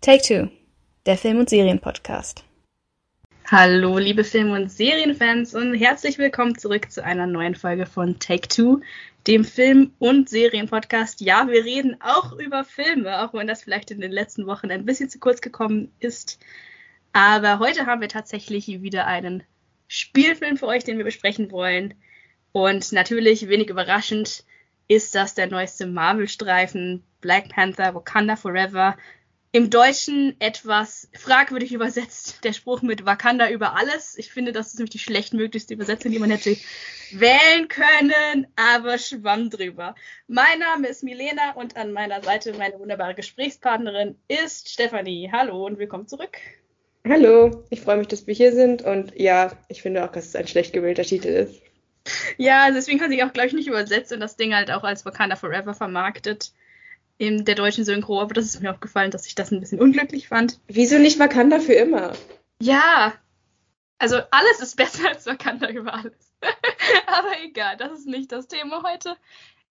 Take Two, der Film- und Serienpodcast. Hallo, liebe Film- und Serienfans und herzlich willkommen zurück zu einer neuen Folge von Take Two, dem Film- und Serienpodcast. Ja, wir reden auch über Filme, auch wenn das vielleicht in den letzten Wochen ein bisschen zu kurz gekommen ist. Aber heute haben wir tatsächlich wieder einen Spielfilm für euch, den wir besprechen wollen. Und natürlich, wenig überraschend, ist das der neueste Marvel-Streifen Black Panther Wakanda Forever. Im Deutschen etwas fragwürdig übersetzt, der Spruch mit Wakanda über alles. Ich finde, das ist nämlich die schlechtmöglichste Übersetzung, die man hätte wählen können, aber schwamm drüber. Mein Name ist Milena und an meiner Seite meine wunderbare Gesprächspartnerin ist Stefanie. Hallo und willkommen zurück. Hallo, ich freue mich, dass wir hier sind und ja, ich finde auch, dass es ein schlecht gewählter Titel ist. Ja, deswegen hat sich auch, glaube ich, nicht übersetzt und das Ding halt auch als Wakanda Forever vermarktet in der deutschen Synchro. Aber das ist mir aufgefallen, dass ich das ein bisschen unglücklich fand. Wieso nicht Wakanda für immer? Ja, also alles ist besser als Wakanda über alles. Aber egal, das ist nicht das Thema heute.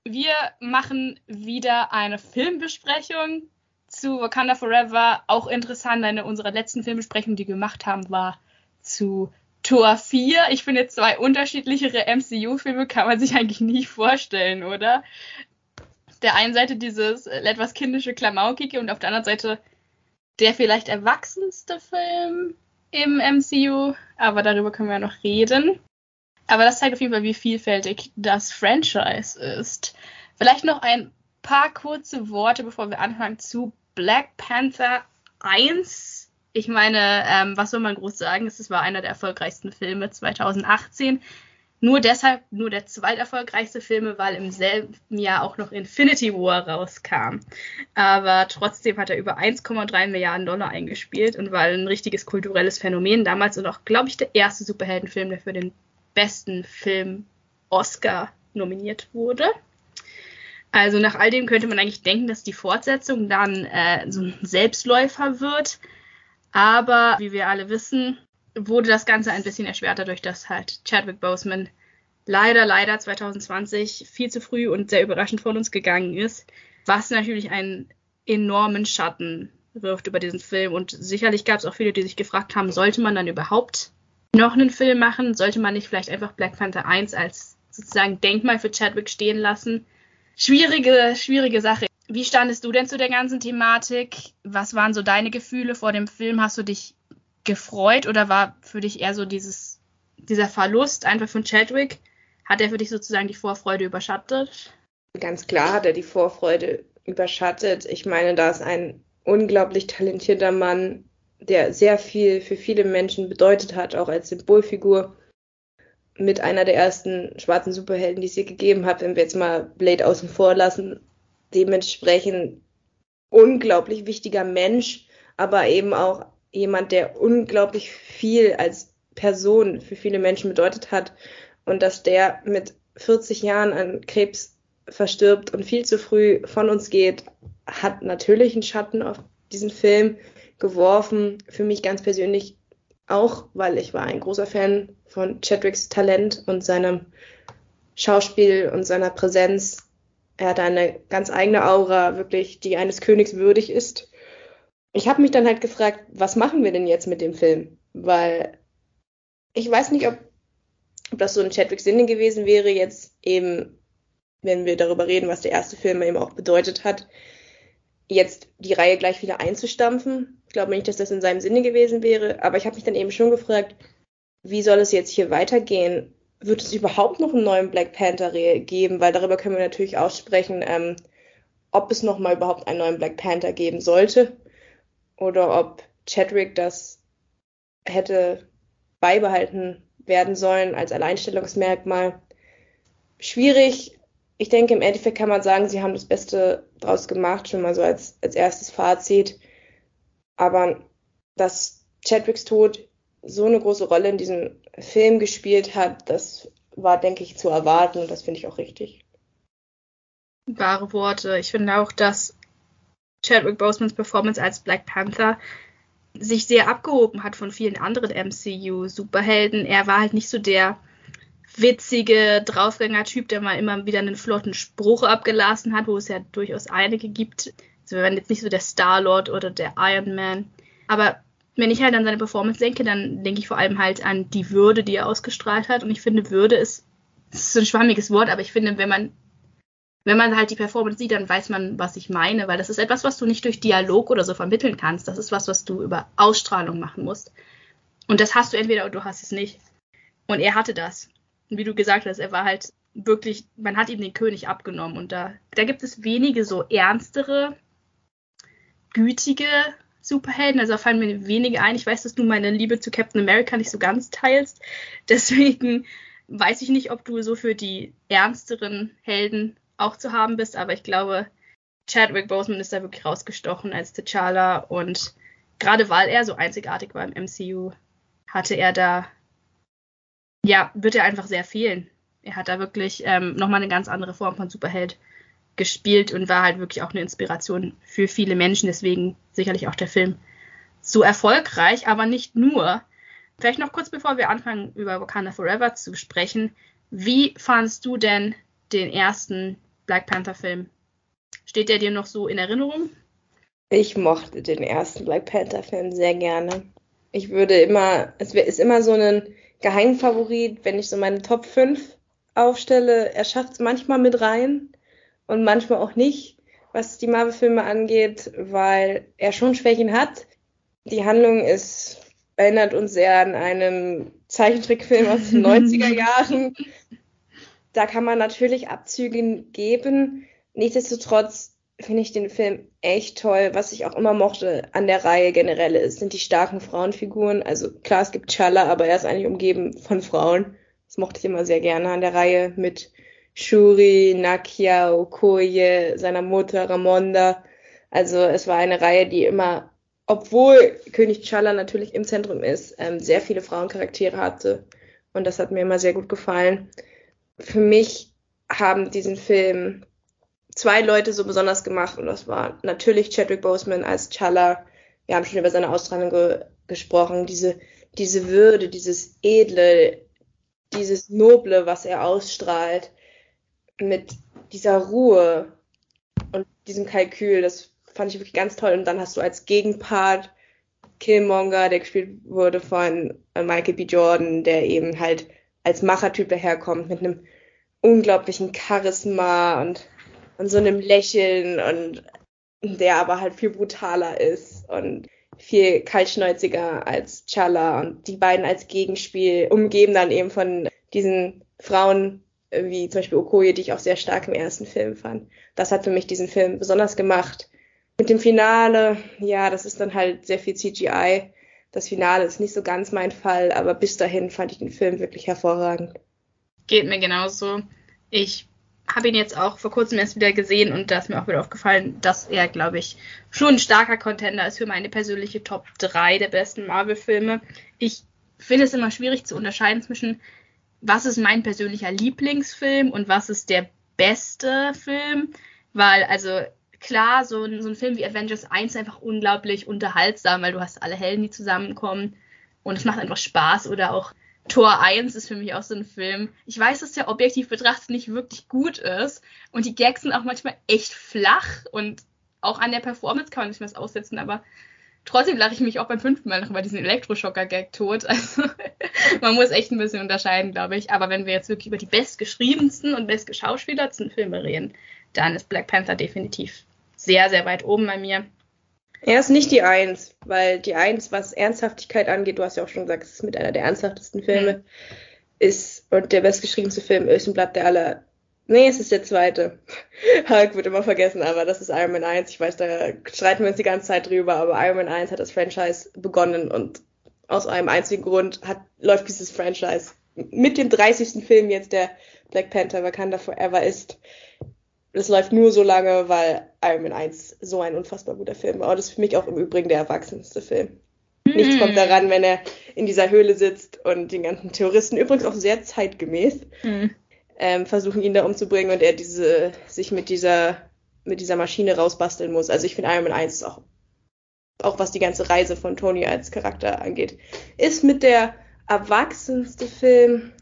Wir machen wieder eine Filmbesprechung zu Wakanda Forever. Auch interessant, eine unserer letzten Filmbesprechungen, die wir gemacht haben, war zu Tor 4. Ich finde, zwei unterschiedlichere MCU-Filme kann man sich eigentlich nie vorstellen, oder? Der einen Seite dieses etwas kindische Klamaukige und auf der anderen Seite der vielleicht erwachsenste Film im MCU. Aber darüber können wir ja noch reden. Aber das zeigt auf jeden Fall, wie vielfältig das Franchise ist. Vielleicht noch ein paar kurze Worte, bevor wir anfangen zu Black Panther 1 ich meine, ähm, was soll man groß sagen? Es war einer der erfolgreichsten Filme 2018. Nur deshalb nur der zweiterfolgreichste Filme, weil im selben Jahr auch noch Infinity War rauskam. Aber trotzdem hat er über 1,3 Milliarden Dollar eingespielt und war ein richtiges kulturelles Phänomen damals und auch, glaube ich, der erste Superheldenfilm, der für den besten Film Oscar nominiert wurde. Also nach all dem könnte man eigentlich denken, dass die Fortsetzung dann äh, so ein Selbstläufer wird. Aber wie wir alle wissen, wurde das Ganze ein bisschen erschwerter durch das halt Chadwick Boseman leider, leider 2020 viel zu früh und sehr überraschend von uns gegangen ist, was natürlich einen enormen Schatten wirft über diesen Film. Und sicherlich gab es auch viele, die sich gefragt haben, sollte man dann überhaupt noch einen Film machen? Sollte man nicht vielleicht einfach Black Panther 1 als sozusagen Denkmal für Chadwick stehen lassen? Schwierige, schwierige Sache. Wie standest du denn zu der ganzen Thematik? Was waren so deine Gefühle vor dem Film? Hast du dich gefreut oder war für dich eher so dieses, dieser Verlust einfach von Chadwick? Hat er für dich sozusagen die Vorfreude überschattet? Ganz klar hat er die Vorfreude überschattet. Ich meine, da ist ein unglaublich talentierter Mann, der sehr viel für viele Menschen bedeutet hat, auch als Symbolfigur. Mit einer der ersten schwarzen Superhelden, die es hier gegeben hat, wenn wir jetzt mal Blade außen vor lassen, dementsprechend unglaublich wichtiger Mensch, aber eben auch jemand, der unglaublich viel als Person für viele Menschen bedeutet hat und dass der mit 40 Jahren an Krebs verstirbt und viel zu früh von uns geht, hat natürlich einen Schatten auf diesen Film geworfen. Für mich ganz persönlich auch, weil ich war ein großer Fan von Chadwicks Talent und seinem Schauspiel und seiner Präsenz er hat eine ganz eigene Aura, wirklich, die eines Königs würdig ist. Ich habe mich dann halt gefragt, was machen wir denn jetzt mit dem Film? Weil ich weiß nicht, ob, ob das so ein Chadwick Sinne gewesen wäre, jetzt eben, wenn wir darüber reden, was der erste Film eben auch bedeutet hat, jetzt die Reihe gleich wieder einzustampfen. Ich glaube nicht, dass das in seinem Sinne gewesen wäre, aber ich habe mich dann eben schon gefragt, wie soll es jetzt hier weitergehen? wird es überhaupt noch einen neuen Black Panther geben? Weil darüber können wir natürlich aussprechen, ähm, ob es noch mal überhaupt einen neuen Black Panther geben sollte oder ob Chadwick das hätte beibehalten werden sollen als Alleinstellungsmerkmal. Schwierig. Ich denke, im Endeffekt kann man sagen, sie haben das Beste draus gemacht, schon mal so als, als erstes Fazit. Aber dass Chadwicks Tod so eine große Rolle in diesem Film gespielt hat, das war, denke ich, zu erwarten und das finde ich auch richtig. Wahre Worte. Ich finde auch, dass Chadwick Bosemans Performance als Black Panther sich sehr abgehoben hat von vielen anderen MCU-Superhelden. Er war halt nicht so der witzige Draufgänger-Typ, der mal immer wieder einen flotten Spruch abgelassen hat, wo es ja durchaus einige gibt, wir waren jetzt nicht so der Star-Lord oder der Iron Man. Aber wenn ich halt an seine Performance denke, dann denke ich vor allem halt an die Würde, die er ausgestrahlt hat. Und ich finde, Würde ist, ist ein schwammiges Wort, aber ich finde, wenn man, wenn man halt die Performance sieht, dann weiß man, was ich meine, weil das ist etwas, was du nicht durch Dialog oder so vermitteln kannst. Das ist was, was du über Ausstrahlung machen musst. Und das hast du entweder oder du hast es nicht. Und er hatte das. Und wie du gesagt hast, er war halt wirklich, man hat ihm den König abgenommen. Und da, da gibt es wenige so ernstere, gütige Superhelden. Also da fallen mir wenige ein. Ich weiß, dass du meine Liebe zu Captain America nicht so ganz teilst. Deswegen weiß ich nicht, ob du so für die ernsteren Helden auch zu haben bist. Aber ich glaube, Chadwick Boseman ist da wirklich rausgestochen als T'Challa. Und gerade weil er so einzigartig war im MCU, hatte er da, ja, wird er einfach sehr fehlen. Er hat da wirklich ähm, nochmal eine ganz andere Form von Superheld gespielt und war halt wirklich auch eine Inspiration für viele Menschen. Deswegen sicherlich auch der Film so erfolgreich, aber nicht nur. Vielleicht noch kurz bevor wir anfangen, über Wakanda Forever zu sprechen. Wie fandest du denn den ersten Black Panther-Film? Steht der dir noch so in Erinnerung? Ich mochte den ersten Black Panther-Film sehr gerne. Ich würde immer, es ist immer so ein Geheimfavorit, wenn ich so meine Top 5 aufstelle. Er schafft es manchmal mit rein und manchmal auch nicht, was die Marvel-Filme angeht, weil er schon Schwächen hat. Die Handlung ist, erinnert uns sehr an einen Zeichentrickfilm aus den 90er Jahren. Da kann man natürlich Abzüge geben. Nichtsdestotrotz finde ich den Film echt toll. Was ich auch immer mochte an der Reihe generell ist, sind die starken Frauenfiguren. Also klar, es gibt Chala, aber er ist eigentlich umgeben von Frauen. Das mochte ich immer sehr gerne an der Reihe mit Shuri, Nakia, Okoye, seiner Mutter Ramonda. Also es war eine Reihe, die immer, obwohl König T'Challa natürlich im Zentrum ist, ähm, sehr viele Frauencharaktere hatte. Und das hat mir immer sehr gut gefallen. Für mich haben diesen Film zwei Leute so besonders gemacht und das war natürlich Chadwick Boseman als T'Challa. Wir haben schon über seine Ausstrahlung ge gesprochen, diese, diese Würde, dieses Edle, dieses Noble, was er ausstrahlt mit dieser Ruhe und diesem Kalkül, das fand ich wirklich ganz toll. Und dann hast du als Gegenpart Killmonger, der gespielt wurde von äh, Michael B. Jordan, der eben halt als Machertyp daherkommt mit einem unglaublichen Charisma und, und so einem Lächeln und der aber halt viel brutaler ist und viel kaltschnäuziger als Chala und die beiden als Gegenspiel umgeben dann eben von diesen Frauen wie zum Beispiel Okoye, die ich auch sehr stark im ersten Film fand. Das hat für mich diesen Film besonders gemacht. Mit dem Finale, ja, das ist dann halt sehr viel CGI. Das Finale ist nicht so ganz mein Fall, aber bis dahin fand ich den Film wirklich hervorragend. Geht mir genauso. Ich habe ihn jetzt auch vor kurzem erst wieder gesehen und da ist mir auch wieder aufgefallen, dass er, glaube ich, schon ein starker Contender ist für meine persönliche Top 3 der besten Marvel-Filme. Ich finde es immer schwierig zu unterscheiden zwischen was ist mein persönlicher Lieblingsfilm und was ist der beste Film, weil also klar, so ein, so ein Film wie Avengers 1 ist einfach unglaublich unterhaltsam, weil du hast alle Helden, die zusammenkommen und es macht einfach Spaß oder auch Tor 1 ist für mich auch so ein Film. Ich weiß, dass der objektiv betrachtet nicht wirklich gut ist und die Gags sind auch manchmal echt flach und auch an der Performance kann man nicht mehr aussetzen, aber Trotzdem lache ich mich auch beim fünften Mal noch über diesen Elektroschocker-Gag tot. Also man muss echt ein bisschen unterscheiden, glaube ich. Aber wenn wir jetzt wirklich über die bestgeschriebensten und bestgeschauspielertsten Filme reden, dann ist Black Panther definitiv sehr, sehr weit oben bei mir. Er ist nicht die Eins, weil die Eins, was Ernsthaftigkeit angeht, du hast ja auch schon gesagt, es ist mit einer der ernsthaftesten Filme, mhm. ist und der bestgeschriebenste Film ist und bleibt der aller Nee, es ist der zweite. Hulk wird immer vergessen, aber das ist Iron Man 1. Ich weiß, da streiten wir uns die ganze Zeit drüber, aber Iron Man 1 hat das Franchise begonnen und aus einem einzigen Grund hat, läuft dieses Franchise mit dem 30. Film jetzt, der Black Panther Wakanda Forever ist. Das läuft nur so lange, weil Iron Man 1 so ein unfassbar guter Film war. Und das ist für mich auch im Übrigen der erwachsenste Film. Mm. Nichts kommt daran, wenn er in dieser Höhle sitzt und den ganzen Terroristen, übrigens auch sehr zeitgemäß, mm ähm, versuchen ihn da umzubringen und er diese, sich mit dieser, mit dieser Maschine rausbasteln muss. Also ich finde Iron Man 1 ist auch, auch was die ganze Reise von Tony als Charakter angeht, ist mit der erwachsenste Film.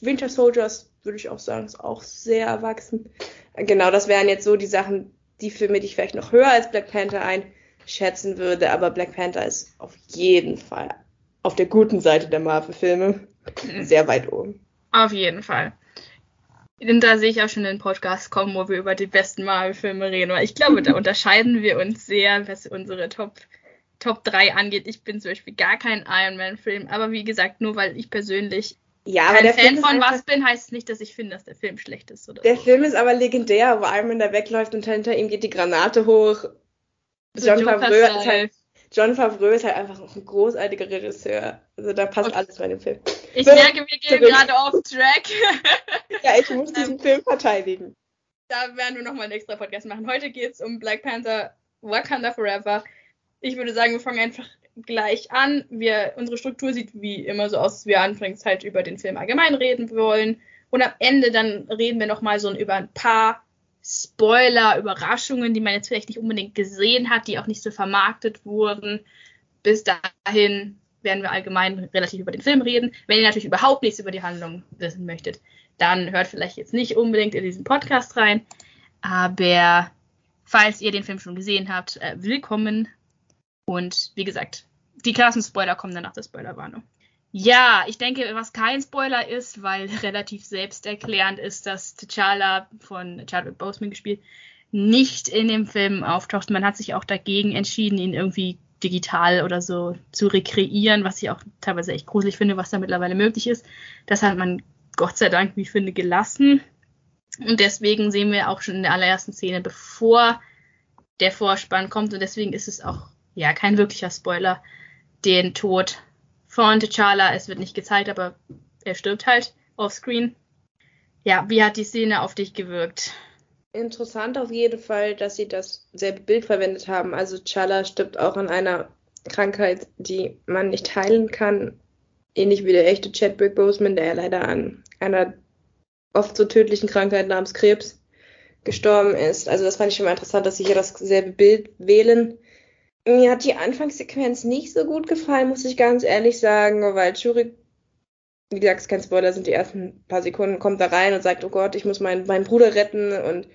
Winter Soldiers würde ich auch sagen, ist auch sehr erwachsen. Genau, das wären jetzt so die Sachen, die Filme, die ich vielleicht noch höher als Black Panther einschätzen würde, aber Black Panther ist auf jeden Fall auf der guten Seite der Marvel-Filme sehr weit oben. Auf jeden Fall. Da sehe ich auch schon den Podcast kommen, wo wir über die besten Marvel-Filme reden. Weil ich glaube, da unterscheiden wir uns sehr, was unsere Top, Top 3 angeht. Ich bin zum Beispiel gar kein Iron Man-Film, aber wie gesagt, nur weil ich persönlich ja, kein Fan von was bin, heißt es nicht, dass ich finde, dass der Film schlecht ist. Oder der so. Film ist aber legendär, wo Iron Man da wegläuft und hinter ihm geht die Granate hoch. So John Favreau ist halt John Favreau ist halt einfach ein großartiger Regisseur. Also da passt okay. alles bei dem Film. Ich so, merke, wir gehen zurück. gerade auf Track. ja, ich muss diesen ähm, Film verteidigen. Da werden wir nochmal einen extra Podcast machen. Heute geht es um Black Panther Wakanda Forever. Ich würde sagen, wir fangen einfach gleich an. Wir, unsere Struktur sieht wie immer so aus, dass wir anfangs halt über den Film allgemein reden wollen. Und am Ende dann reden wir nochmal so über ein paar Spoiler, Überraschungen, die man jetzt vielleicht nicht unbedingt gesehen hat, die auch nicht so vermarktet wurden. Bis dahin werden wir allgemein relativ über den Film reden. Wenn ihr natürlich überhaupt nichts über die Handlung wissen möchtet, dann hört vielleicht jetzt nicht unbedingt in diesen Podcast rein. Aber falls ihr den Film schon gesehen habt, äh, willkommen. Und wie gesagt, die krassen Spoiler kommen dann nach der Spoilerwarnung. Ja, ich denke, was kein Spoiler ist, weil relativ selbsterklärend ist, dass T'Challa von Chadwick Boseman gespielt nicht in dem Film auftaucht. Man hat sich auch dagegen entschieden, ihn irgendwie digital oder so zu rekreieren, was ich auch teilweise echt gruselig finde, was da mittlerweile möglich ist. Das hat man Gott sei Dank, wie ich finde, gelassen. Und deswegen sehen wir auch schon in der allerersten Szene, bevor der Vorspann kommt, und deswegen ist es auch ja kein wirklicher Spoiler, den Tod von T'Challa. Es wird nicht gezeigt, aber er stirbt halt offscreen. Ja, wie hat die Szene auf dich gewirkt? Interessant auf jeden Fall, dass sie dasselbe Bild verwendet haben. Also T'Challa stirbt auch an einer Krankheit, die man nicht heilen kann. Ähnlich wie der echte Chadwick Boseman, der ja leider an einer oft so tödlichen Krankheit namens Krebs gestorben ist. Also das fand ich schon mal interessant, dass sie hier dasselbe Bild wählen. Mir hat die Anfangssequenz nicht so gut gefallen, muss ich ganz ehrlich sagen, weil Shuri, wie gesagt, ist kein Spoiler, sind die ersten paar Sekunden, kommt da rein und sagt, oh Gott, ich muss meinen, meinen Bruder retten und,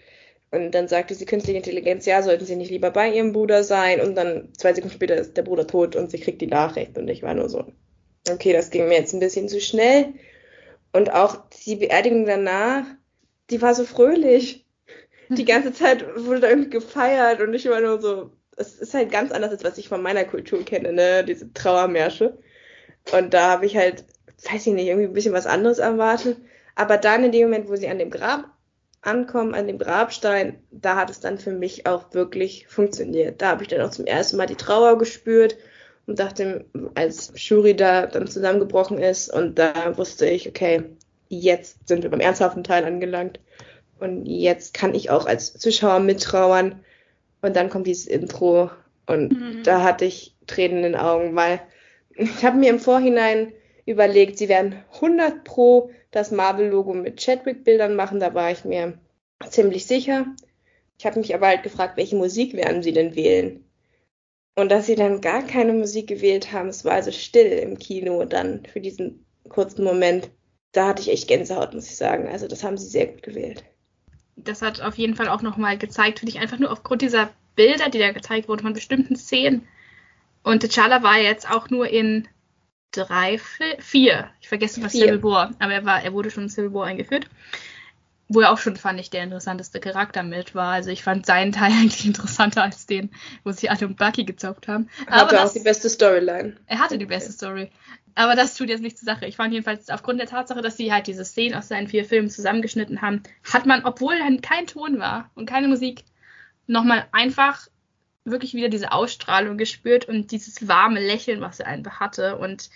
und dann sagt diese künstliche Intelligenz, ja, sollten sie nicht lieber bei ihrem Bruder sein und dann zwei Sekunden später ist der Bruder tot und sie kriegt die Nachricht und ich war nur so, okay, das ging mir jetzt ein bisschen zu schnell und auch die Beerdigung danach, die war so fröhlich. Die ganze Zeit wurde da irgendwie gefeiert und ich war nur so, es ist halt ganz anders, als was ich von meiner Kultur kenne, ne? Diese Trauermärsche. Und da habe ich halt, weiß ich nicht, irgendwie ein bisschen was anderes erwartet. Aber dann in dem Moment, wo sie an dem Grab ankommen, an dem Grabstein, da hat es dann für mich auch wirklich funktioniert. Da habe ich dann auch zum ersten Mal die Trauer gespürt und dachte, als Shuri da dann zusammengebrochen ist und da wusste ich, okay, jetzt sind wir beim ernsthaften Teil angelangt und jetzt kann ich auch als Zuschauer mittrauern und dann kommt dieses Intro und mhm. da hatte ich Tränen in den Augen, weil ich habe mir im Vorhinein überlegt, sie werden 100 pro das Marvel-Logo mit Chadwick-Bildern machen, da war ich mir ziemlich sicher. Ich habe mich aber halt gefragt, welche Musik werden sie denn wählen? Und dass sie dann gar keine Musik gewählt haben, es war also still im Kino dann für diesen kurzen Moment. Da hatte ich echt Gänsehaut, muss ich sagen. Also das haben sie sehr gut gewählt das hat auf jeden Fall auch nochmal gezeigt, finde ich, einfach nur aufgrund dieser Bilder, die da gezeigt wurden von bestimmten Szenen. Und T'Challa war jetzt auch nur in drei, vier, ich vergesse was Civil War, aber er war, er wurde schon in Civil War eingeführt. Wo er auch schon, fand ich, der interessanteste Charakter mit war. Also ich fand seinen Teil eigentlich interessanter als den, wo sich alle um Bucky gezauft haben. Hatte aber das, auch die beste Storyline. Er hatte die beste Story. Aber das tut jetzt nicht zur Sache. Ich fand jedenfalls aufgrund der Tatsache, dass sie halt diese Szenen aus seinen vier Filmen zusammengeschnitten haben, hat man, obwohl dann kein Ton war und keine Musik, nochmal einfach wirklich wieder diese Ausstrahlung gespürt und dieses warme Lächeln, was er einfach hatte. Und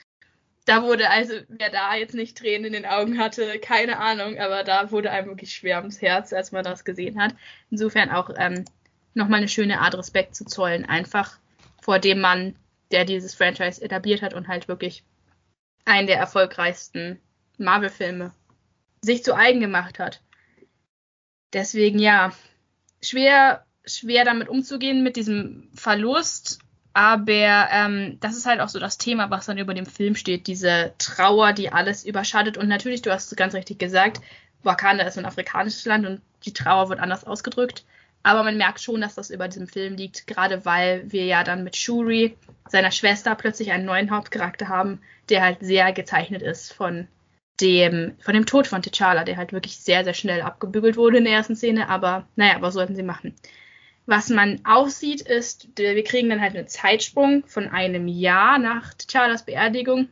da wurde also, wer da jetzt nicht Tränen in den Augen hatte, keine Ahnung, aber da wurde einem wirklich schwer ums Herz, als man das gesehen hat. Insofern auch ähm, nochmal eine schöne Art Respekt zu zollen, einfach vor dem Mann, der dieses Franchise etabliert hat und halt wirklich einen der erfolgreichsten Marvel-Filme sich zu eigen gemacht hat. Deswegen ja, schwer, schwer damit umzugehen mit diesem Verlust, aber ähm, das ist halt auch so das Thema, was dann über dem Film steht, diese Trauer, die alles überschattet. Und natürlich, du hast es ganz richtig gesagt, Wakanda ist ein afrikanisches Land und die Trauer wird anders ausgedrückt. Aber man merkt schon, dass das über diesem Film liegt, gerade weil wir ja dann mit Shuri, seiner Schwester, plötzlich einen neuen Hauptcharakter haben, der halt sehr gezeichnet ist von dem, von dem Tod von T'Challa, der halt wirklich sehr, sehr schnell abgebügelt wurde in der ersten Szene. Aber naja, was sollten sie machen? Was man auch sieht, ist, wir kriegen dann halt einen Zeitsprung von einem Jahr nach T'Challas Beerdigung.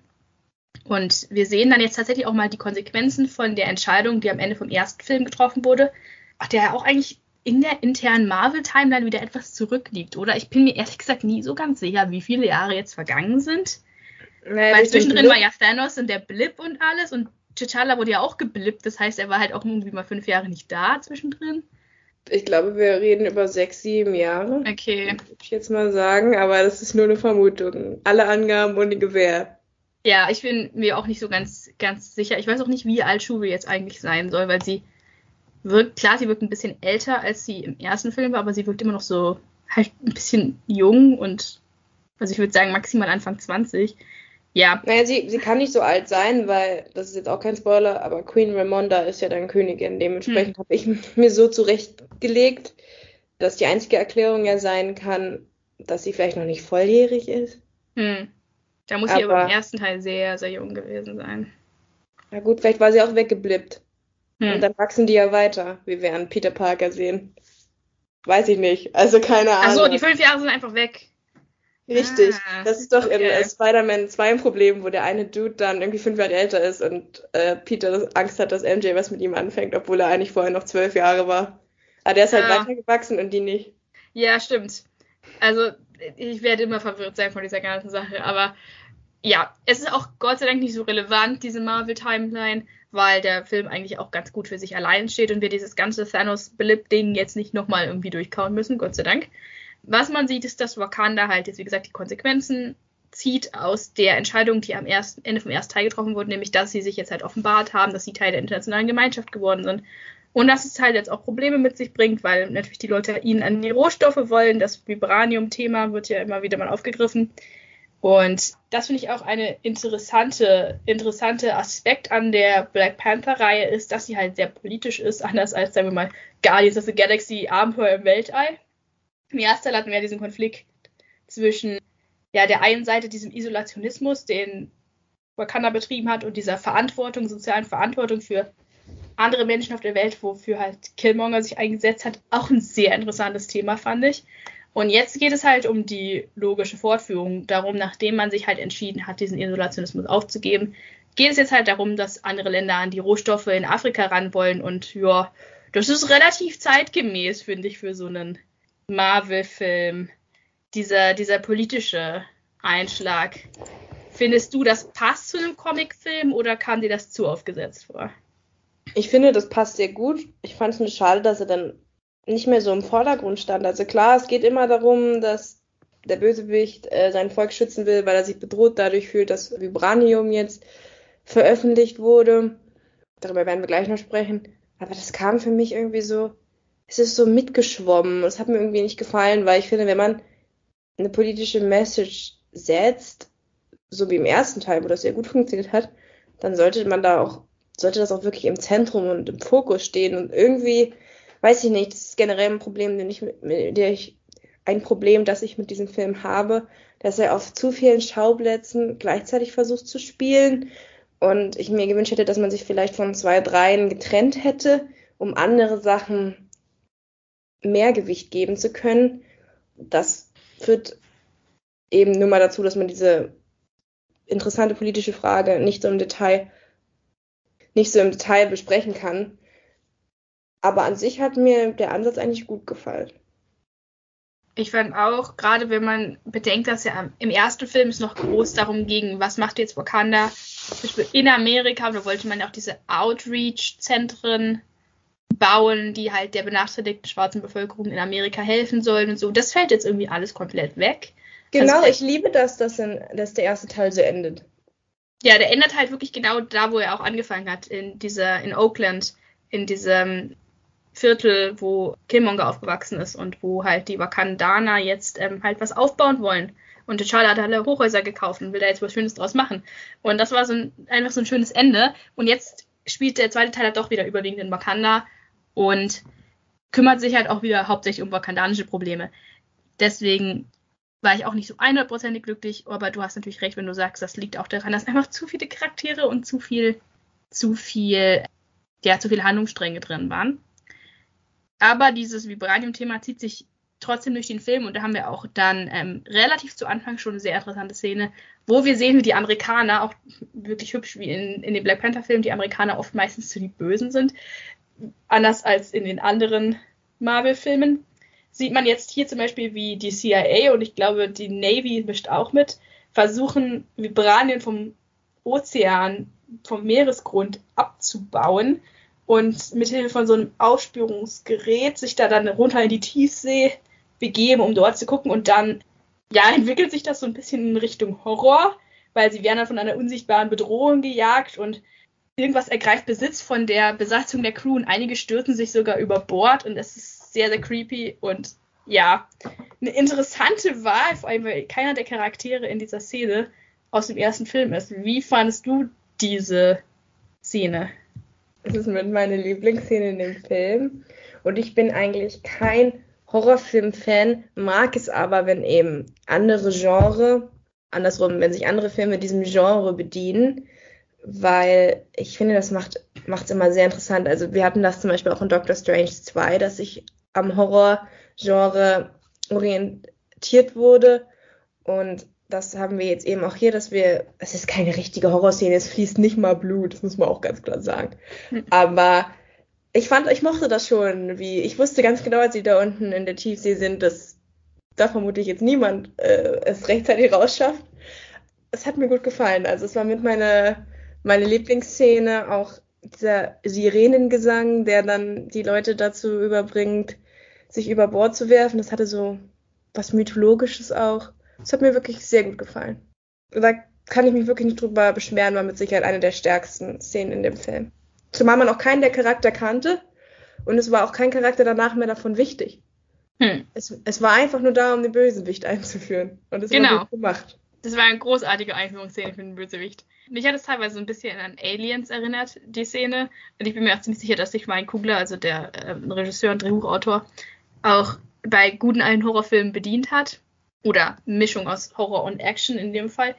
Und wir sehen dann jetzt tatsächlich auch mal die Konsequenzen von der Entscheidung, die am Ende vom ersten Film getroffen wurde, der auch eigentlich in der internen Marvel-Timeline wieder etwas zurückliegt, oder? Ich bin mir ehrlich gesagt nie so ganz sicher, wie viele Jahre jetzt vergangen sind. Naja, Weil zwischendrin war ja Thanos und der Blip und alles und T'Challa wurde ja auch geblippt, das heißt, er war halt auch irgendwie mal fünf Jahre nicht da zwischendrin. Ich glaube, wir reden über sechs, sieben Jahre. Okay. Würde ich jetzt mal sagen, aber das ist nur eine Vermutung. Alle Angaben ohne Gewehr. Ja, ich bin mir auch nicht so ganz, ganz sicher. Ich weiß auch nicht, wie alt Shuri jetzt eigentlich sein soll, weil sie wirkt, klar, sie wirkt ein bisschen älter, als sie im ersten Film war, aber sie wirkt immer noch so halt ein bisschen jung und, also ich würde sagen, maximal Anfang 20. Ja. Naja, sie, sie kann nicht so alt sein, weil, das ist jetzt auch kein Spoiler, aber Queen Ramonda ist ja dann Königin. Dementsprechend hm. habe ich mir so zurechtgelegt, dass die einzige Erklärung ja sein kann, dass sie vielleicht noch nicht volljährig ist. Hm. Da muss aber, sie aber im ersten Teil sehr, sehr jung gewesen sein. Na gut, vielleicht war sie auch weggeblippt. Hm. Und dann wachsen die ja weiter, wie wir an Peter Parker sehen. Weiß ich nicht. Also keine Ahnung. Achso, die fünf Jahre sind einfach weg. Richtig. Ah, das ist doch okay. in Spider-Man 2 ein Problem, wo der eine Dude dann irgendwie fünf Jahre älter ist und äh, Peter Angst hat, dass MJ was mit ihm anfängt, obwohl er eigentlich vorher noch zwölf Jahre war. Aber der ist halt ah. weitergewachsen und die nicht. Ja, stimmt. Also, ich werde immer verwirrt sein von dieser ganzen Sache. Aber ja, es ist auch Gott sei Dank nicht so relevant, diese Marvel-Timeline, weil der Film eigentlich auch ganz gut für sich allein steht und wir dieses ganze Thanos-Blip-Ding jetzt nicht nochmal irgendwie durchkauen müssen, Gott sei Dank. Was man sieht, ist, dass Wakanda halt jetzt, wie gesagt, die Konsequenzen zieht aus der Entscheidung, die am ersten, Ende vom ersten Teil getroffen wurde, nämlich, dass sie sich jetzt halt offenbart haben, dass sie Teil der internationalen Gemeinschaft geworden sind. Und dass es halt jetzt auch Probleme mit sich bringt, weil natürlich die Leute ihnen an die Rohstoffe wollen. Das Vibranium-Thema wird ja immer wieder mal aufgegriffen. Und das finde ich auch eine interessante, interessante Aspekt an der Black Panther-Reihe ist, dass sie halt sehr politisch ist, anders als, sagen wir mal, Guardians of the Galaxy Abenteuer im Weltall. Im ersten Teil hatten wir diesen Konflikt zwischen ja, der einen Seite diesem Isolationismus, den Wakanda betrieben hat, und dieser Verantwortung, sozialen Verantwortung für andere Menschen auf der Welt, wofür halt Killmonger sich eingesetzt hat. Auch ein sehr interessantes Thema, fand ich. Und jetzt geht es halt um die logische Fortführung. Darum, nachdem man sich halt entschieden hat, diesen Isolationismus aufzugeben, geht es jetzt halt darum, dass andere Länder an die Rohstoffe in Afrika ran wollen. Und ja, das ist relativ zeitgemäß, finde ich, für so einen Marvel-Film, dieser, dieser politische Einschlag. Findest du, das passt zu einem Comicfilm oder kam dir das zu aufgesetzt vor? Ich finde, das passt sehr gut. Ich fand es nur schade, dass er dann nicht mehr so im Vordergrund stand. Also klar, es geht immer darum, dass der Bösewicht äh, sein Volk schützen will, weil er sich bedroht dadurch fühlt, dass Vibranium jetzt veröffentlicht wurde. Darüber werden wir gleich noch sprechen. Aber das kam für mich irgendwie so es ist so mitgeschwommen. Das hat mir irgendwie nicht gefallen, weil ich finde, wenn man eine politische Message setzt, so wie im ersten Teil, wo das sehr gut funktioniert hat, dann sollte man da auch, sollte das auch wirklich im Zentrum und im Fokus stehen. Und irgendwie, weiß ich nicht, das ist generell ein Problem, den ich, der ich, ein Problem, das ich mit diesem Film habe, dass er auf zu vielen Schauplätzen gleichzeitig versucht zu spielen. Und ich mir gewünscht hätte, dass man sich vielleicht von zwei, dreien getrennt hätte, um andere Sachen mehr Gewicht geben zu können. Das führt eben nur mal dazu, dass man diese interessante politische Frage nicht so im Detail, nicht so im Detail besprechen kann. Aber an sich hat mir der Ansatz eigentlich gut gefallen. Ich fand auch, gerade wenn man bedenkt, dass ja im ersten Film es noch groß darum ging, was macht jetzt Wakanda, in Amerika, da wollte man ja auch diese Outreach-Zentren bauen, die halt der benachteiligten schwarzen Bevölkerung in Amerika helfen sollen und so. Das fällt jetzt irgendwie alles komplett weg. Genau, also, ich liebe das, dass, in, dass der erste Teil so endet. Ja, der endet halt wirklich genau da, wo er auch angefangen hat, in dieser, in Oakland, in diesem Viertel, wo Killmonger aufgewachsen ist und wo halt die Wakandaner jetzt ähm, halt was aufbauen wollen. Und T'Challa hat alle Hochhäuser gekauft und will da jetzt was Schönes draus machen. Und das war so ein, einfach so ein schönes Ende. Und jetzt spielt der zweite Teil halt doch wieder überwiegend in Wakanda und kümmert sich halt auch wieder hauptsächlich um wakandanische Probleme. Deswegen war ich auch nicht so 100%ig glücklich, aber du hast natürlich recht, wenn du sagst, das liegt auch daran, dass einfach zu viele Charaktere und zu viel, zu viel, ja, zu viele Handlungsstränge drin waren. Aber dieses Vibranium-Thema zieht sich trotzdem durch den Film und da haben wir auch dann ähm, relativ zu Anfang schon eine sehr interessante Szene, wo wir sehen, wie die Amerikaner, auch wirklich hübsch wie in, in den Black Panther-Filmen, die Amerikaner oft meistens zu die Bösen sind. Anders als in den anderen Marvel-Filmen. Sieht man jetzt hier zum Beispiel, wie die CIA und ich glaube, die Navy mischt auch mit, versuchen, Vibranien vom Ozean, vom Meeresgrund abzubauen und mithilfe von so einem Aufspürungsgerät sich da dann runter in die Tiefsee begeben, um dort zu gucken. Und dann, ja, entwickelt sich das so ein bisschen in Richtung Horror, weil sie werden dann von einer unsichtbaren Bedrohung gejagt und irgendwas ergreift Besitz von der Besatzung der Crew und einige stürzen sich sogar über Bord und es ist sehr, sehr creepy und ja, eine interessante Wahl, vor allem weil keiner der Charaktere in dieser Szene aus dem ersten Film ist. Wie fandest du diese Szene? Es ist mit meiner Lieblingsszene in dem Film und ich bin eigentlich kein Horrorfilm-Fan, mag es aber, wenn eben andere Genre, andersrum, wenn sich andere Filme diesem Genre bedienen, weil ich finde, das macht es immer sehr interessant. Also wir hatten das zum Beispiel auch in Doctor Strange 2, dass sich am Horrorgenre orientiert wurde und das haben wir jetzt eben auch hier, dass wir, es ist keine richtige Horrorszene, es fließt nicht mal Blut, das muss man auch ganz klar sagen. Hm. Aber ich fand, ich mochte das schon, wie ich wusste ganz genau, als sie da unten in der Tiefsee sind, dass da vermutlich jetzt niemand äh, es rechtzeitig rausschafft. Es hat mir gut gefallen. Also es war mit meiner meine Lieblingsszene auch dieser Sirenengesang, der dann die Leute dazu überbringt, sich über Bord zu werfen. Das hatte so was mythologisches auch. Das hat mir wirklich sehr gut gefallen. Da kann ich mich wirklich nicht drüber beschweren, war mit Sicherheit eine der stärksten Szenen in dem Film. Zumal man auch keinen der Charakter kannte und es war auch kein Charakter danach mehr davon wichtig. Hm. Es, es, war einfach nur da, um den Bösewicht einzuführen. Und es genau. war gut gemacht. Das war eine großartige Einführungsszene für den Bösewicht. Mich hat es teilweise ein bisschen an Aliens erinnert, die Szene. Und ich bin mir auch ziemlich sicher, dass sich Ryan Kugler, also der äh, Regisseur und Drehbuchautor, auch bei guten alten Horrorfilmen bedient hat. Oder Mischung aus Horror und Action in dem Fall.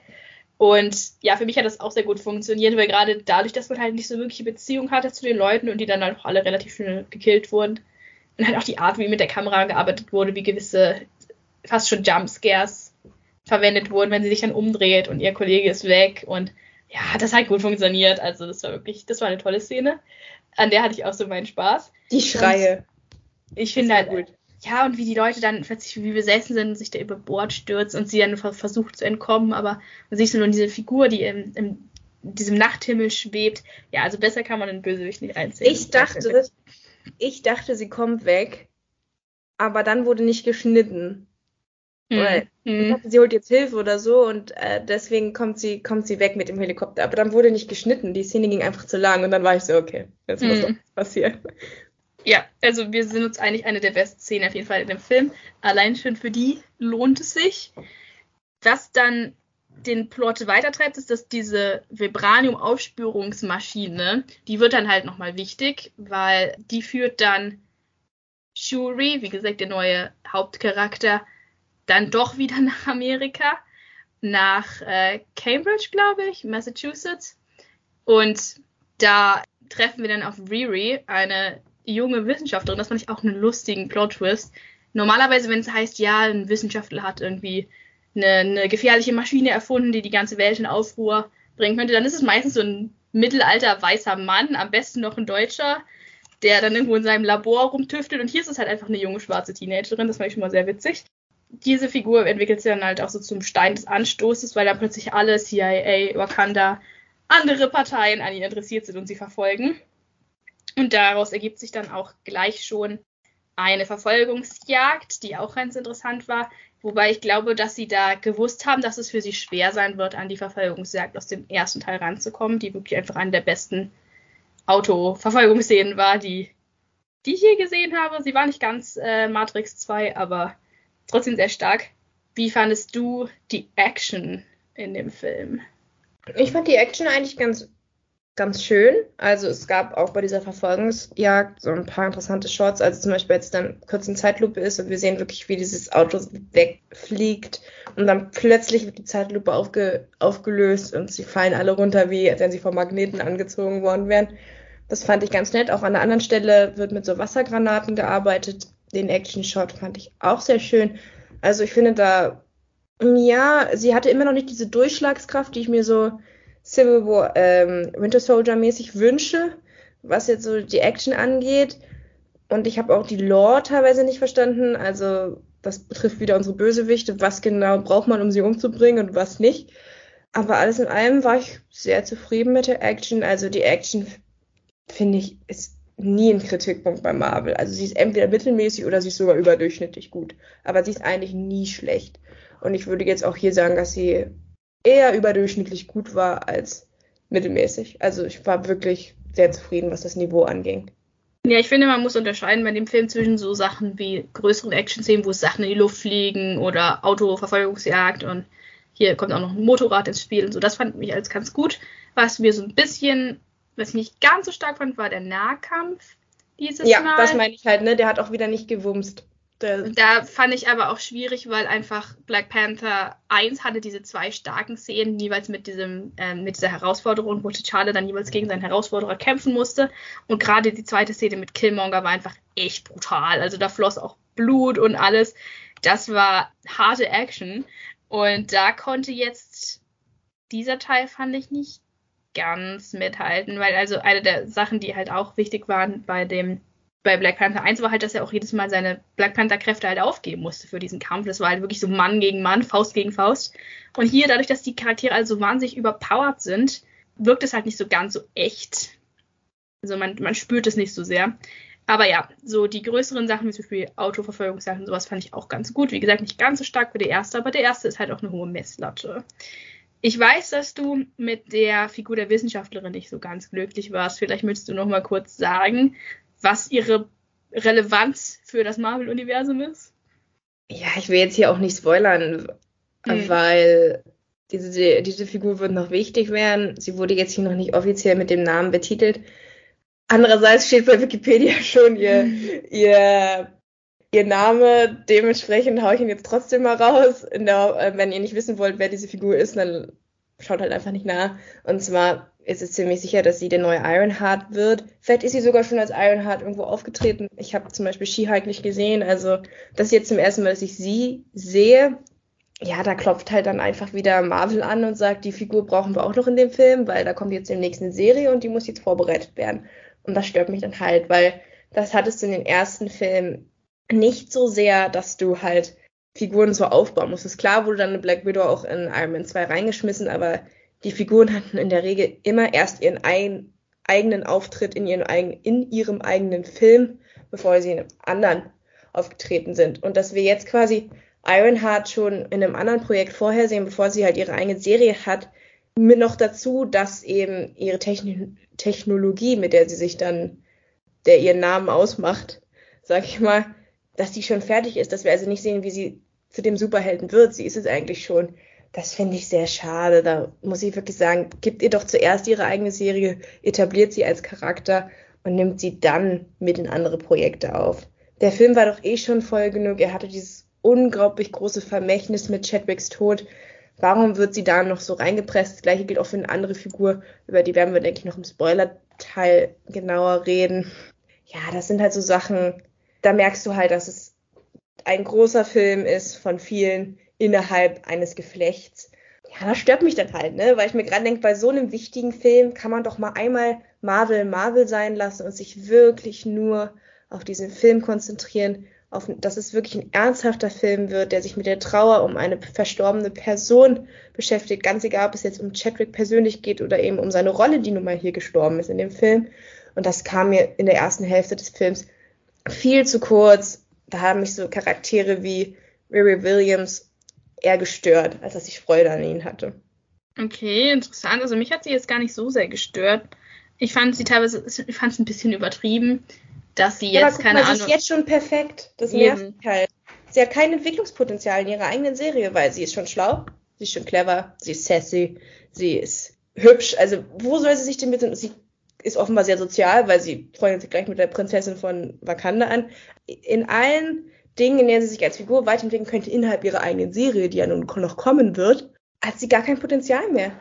Und ja, für mich hat das auch sehr gut funktioniert, weil gerade dadurch, dass man halt nicht so wirkliche Beziehung hatte zu den Leuten und die dann halt auch alle relativ schnell gekillt wurden. Und halt auch die Art, wie mit der Kamera gearbeitet wurde, wie gewisse fast schon Jumpscares verwendet wurden, wenn sie sich dann umdreht und ihr Kollege ist weg. Und ja, das hat gut funktioniert. Also das war wirklich, das war eine tolle Szene. An der hatte ich auch so meinen Spaß. Die Schreie. Und ich finde halt, gut ja, und wie die Leute dann plötzlich wie besessen sind und sich da über Bord stürzt und sie dann versucht zu entkommen, aber man sieht so nur diese Figur, die im, im diesem Nachthimmel schwebt. Ja, also besser kann man den Bösewicht nicht einziehen. Ich dachte, ich dachte, sie kommt weg, aber dann wurde nicht geschnitten. Weil hm. dachte, sie holt jetzt Hilfe oder so und äh, deswegen kommt sie, kommt sie weg mit dem Helikopter. Aber dann wurde nicht geschnitten. Die Szene ging einfach zu lang und dann war ich so, okay, jetzt muss hm. doch was passieren. Ja, also wir sind uns eigentlich eine der besten Szenen auf jeden Fall in dem Film. Allein schon für die lohnt es sich. Was dann den Plot weitertreibt, ist, dass diese Vibranium-Aufspürungsmaschine, die wird dann halt nochmal wichtig, weil die führt dann Shuri, wie gesagt, der neue Hauptcharakter, dann doch wieder nach Amerika, nach äh, Cambridge, glaube ich, Massachusetts. Und da treffen wir dann auf Riri, eine junge Wissenschaftlerin. Das fand ich auch einen lustigen Plot-Twist. Normalerweise, wenn es heißt, ja, ein Wissenschaftler hat irgendwie eine, eine gefährliche Maschine erfunden, die die ganze Welt in Aufruhr bringen könnte, dann ist es meistens so ein mittelalter weißer Mann, am besten noch ein Deutscher, der dann irgendwo in seinem Labor rumtüftelt. Und hier ist es halt einfach eine junge schwarze Teenagerin. Das fand ich schon mal sehr witzig. Diese Figur entwickelt sich dann halt auch so zum Stein des Anstoßes, weil dann plötzlich alle CIA, Wakanda, andere Parteien an ihr interessiert sind und sie verfolgen. Und daraus ergibt sich dann auch gleich schon eine Verfolgungsjagd, die auch ganz interessant war. Wobei ich glaube, dass sie da gewusst haben, dass es für sie schwer sein wird, an die Verfolgungsjagd aus dem ersten Teil ranzukommen, die wirklich einfach eine der besten Autoverfolgungsszenen war, die, die ich je gesehen habe. Sie war nicht ganz äh, Matrix 2, aber trotzdem sehr stark. Wie fandest du die Action in dem Film? Ich fand die Action eigentlich ganz ganz schön. Also es gab auch bei dieser Verfolgungsjagd so ein paar interessante Shots. Also zum Beispiel, als es dann kurz in Zeitlupe ist und wir sehen wirklich, wie dieses Auto wegfliegt und dann plötzlich wird die Zeitlupe aufge aufgelöst und sie fallen alle runter, wie als wenn sie vom Magneten angezogen worden wären. Das fand ich ganz nett. Auch an einer anderen Stelle wird mit so Wassergranaten gearbeitet. Den Action-Shot fand ich auch sehr schön. Also ich finde da, ja, sie hatte immer noch nicht diese Durchschlagskraft, die ich mir so Civil War, ähm, Winter Soldier mäßig wünsche, was jetzt so die Action angeht. Und ich habe auch die Lore teilweise nicht verstanden. Also das betrifft wieder unsere Bösewichte. Was genau braucht man, um sie umzubringen und was nicht. Aber alles in allem war ich sehr zufrieden mit der Action. Also die Action, finde ich, ist nie ein Kritikpunkt bei Marvel. Also sie ist entweder mittelmäßig oder sie ist sogar überdurchschnittlich gut. Aber sie ist eigentlich nie schlecht. Und ich würde jetzt auch hier sagen, dass sie eher überdurchschnittlich gut war als mittelmäßig. Also ich war wirklich sehr zufrieden, was das Niveau anging. Ja, ich finde, man muss unterscheiden bei dem Film zwischen so Sachen wie größeren Action-Szenen, wo Sachen in die Luft fliegen oder Autoverfolgungsjagd und hier kommt auch noch ein Motorrad ins Spiel und so. Das fand ich als ganz gut. Was mir so ein bisschen, was ich nicht ganz so stark fand, war der Nahkampf dieses ja, Mal. Ja, das meine ich halt, ne? Der hat auch wieder nicht gewumst. Da fand ich aber auch schwierig, weil einfach Black Panther 1 hatte diese zwei starken Szenen, jeweils mit diesem, ähm, mit dieser Herausforderung, wo T'Challa dann jeweils gegen seinen Herausforderer kämpfen musste. Und gerade die zweite Szene mit Killmonger war einfach echt brutal. Also da floss auch Blut und alles. Das war harte Action. Und da konnte jetzt dieser Teil fand ich nicht ganz mithalten, weil also eine der Sachen, die halt auch wichtig waren bei dem bei Black Panther 1 war halt, dass er auch jedes Mal seine Black Panther-Kräfte halt aufgeben musste für diesen Kampf. Das war halt wirklich so Mann gegen Mann, Faust gegen Faust. Und hier, dadurch, dass die Charaktere also wahnsinnig überpowered sind, wirkt es halt nicht so ganz so echt. Also man, man spürt es nicht so sehr. Aber ja, so die größeren Sachen, wie zum Beispiel Autoverfolgungssachen, sowas fand ich auch ganz gut. Wie gesagt, nicht ganz so stark wie der erste, aber der erste ist halt auch eine hohe Messlatte. Ich weiß, dass du mit der Figur der Wissenschaftlerin nicht so ganz glücklich warst. Vielleicht möchtest du noch mal kurz sagen, was ihre Relevanz für das Marvel-Universum ist? Ja, ich will jetzt hier auch nicht spoilern, hm. weil diese, diese Figur wird noch wichtig werden. Sie wurde jetzt hier noch nicht offiziell mit dem Namen betitelt. Andererseits steht bei Wikipedia schon ihr, hm. ihr, ihr Name. Dementsprechend haue ich ihn jetzt trotzdem mal raus. Der, äh, wenn ihr nicht wissen wollt, wer diese Figur ist, dann schaut halt einfach nicht nach. Und zwar ist es ziemlich sicher, dass sie der neue Ironheart wird. Vielleicht ist sie sogar schon als Ironheart irgendwo aufgetreten. Ich habe zum Beispiel She-Hulk nicht gesehen. Also das ist jetzt zum ersten Mal, dass ich sie sehe. Ja, da klopft halt dann einfach wieder Marvel an und sagt, die Figur brauchen wir auch noch in dem Film, weil da kommt jetzt in der nächsten Serie und die muss jetzt vorbereitet werden. Und das stört mich dann halt, weil das hattest du in den ersten Filmen nicht so sehr, dass du halt Figuren so aufbauen musstest. Klar wurde dann eine Black Widow auch in Iron Man 2 reingeschmissen, aber die Figuren hatten in der Regel immer erst ihren ein, eigenen Auftritt in, ihren in ihrem eigenen Film, bevor sie in einem anderen aufgetreten sind. Und dass wir jetzt quasi Ironheart schon in einem anderen Projekt vorhersehen, bevor sie halt ihre eigene Serie hat, mit noch dazu, dass eben ihre Techn Technologie, mit der sie sich dann, der ihren Namen ausmacht, sag ich mal, dass die schon fertig ist, dass wir also nicht sehen, wie sie zu dem Superhelden wird. Sie ist es eigentlich schon. Das finde ich sehr schade. Da muss ich wirklich sagen, gibt ihr doch zuerst ihre eigene Serie, etabliert sie als Charakter und nimmt sie dann mit in andere Projekte auf. Der Film war doch eh schon voll genug. Er hatte dieses unglaublich große Vermächtnis mit Chadwicks Tod. Warum wird sie da noch so reingepresst? Das gleiche gilt auch für eine andere Figur, über die werden wir, denke ich, noch im Spoiler-Teil genauer reden. Ja, das sind halt so Sachen, da merkst du halt, dass es ein großer Film ist von vielen, innerhalb eines Geflechts. Ja, das stört mich dann halt, ne? Weil ich mir gerade denke, bei so einem wichtigen Film kann man doch mal einmal Marvel Marvel sein lassen und sich wirklich nur auf diesen Film konzentrieren, auf, dass es wirklich ein ernsthafter Film wird, der sich mit der Trauer um eine verstorbene Person beschäftigt, ganz egal, ob es jetzt um Chadwick persönlich geht oder eben um seine Rolle, die nun mal hier gestorben ist in dem Film. Und das kam mir in der ersten Hälfte des Films viel zu kurz. Da haben mich so Charaktere wie Riri Williams eher gestört, als dass ich Freude an ihnen hatte. Okay, interessant. Also mich hat sie jetzt gar nicht so sehr gestört. Ich fand sie teilweise, ich fand es ein bisschen übertrieben, dass sie jetzt, ja, keine mal, Ahnung. Sie ist jetzt schon perfekt. Das nervt mich halt. Sie hat kein Entwicklungspotenzial in ihrer eigenen Serie, weil sie ist schon schlau, sie ist schon clever, sie ist sassy, sie ist hübsch. Also, wo soll sie sich denn mit sie ist offenbar sehr sozial, weil sie freundet sich gleich mit der Prinzessin von Wakanda an. In allen Dingen, in denen sie sich als Figur weiterentwickeln könnte, innerhalb ihrer eigenen Serie, die ja nun noch kommen wird, hat sie gar kein Potenzial mehr.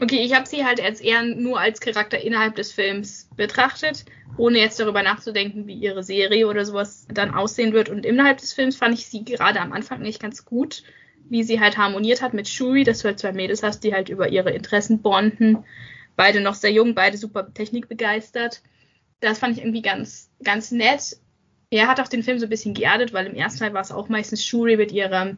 Okay, ich habe sie halt als eher nur als Charakter innerhalb des Films betrachtet, ohne jetzt darüber nachzudenken, wie ihre Serie oder sowas dann aussehen wird. Und innerhalb des Films fand ich sie gerade am Anfang nicht ganz gut, wie sie halt harmoniert hat mit Shuri, dass du halt zwei Mädels hast, die halt über ihre Interessen bonden beide noch sehr jung, beide super technikbegeistert. Das fand ich irgendwie ganz, ganz nett. Er hat auch den Film so ein bisschen geerdet, weil im ersten Teil war es auch meistens Shuri mit ihrer,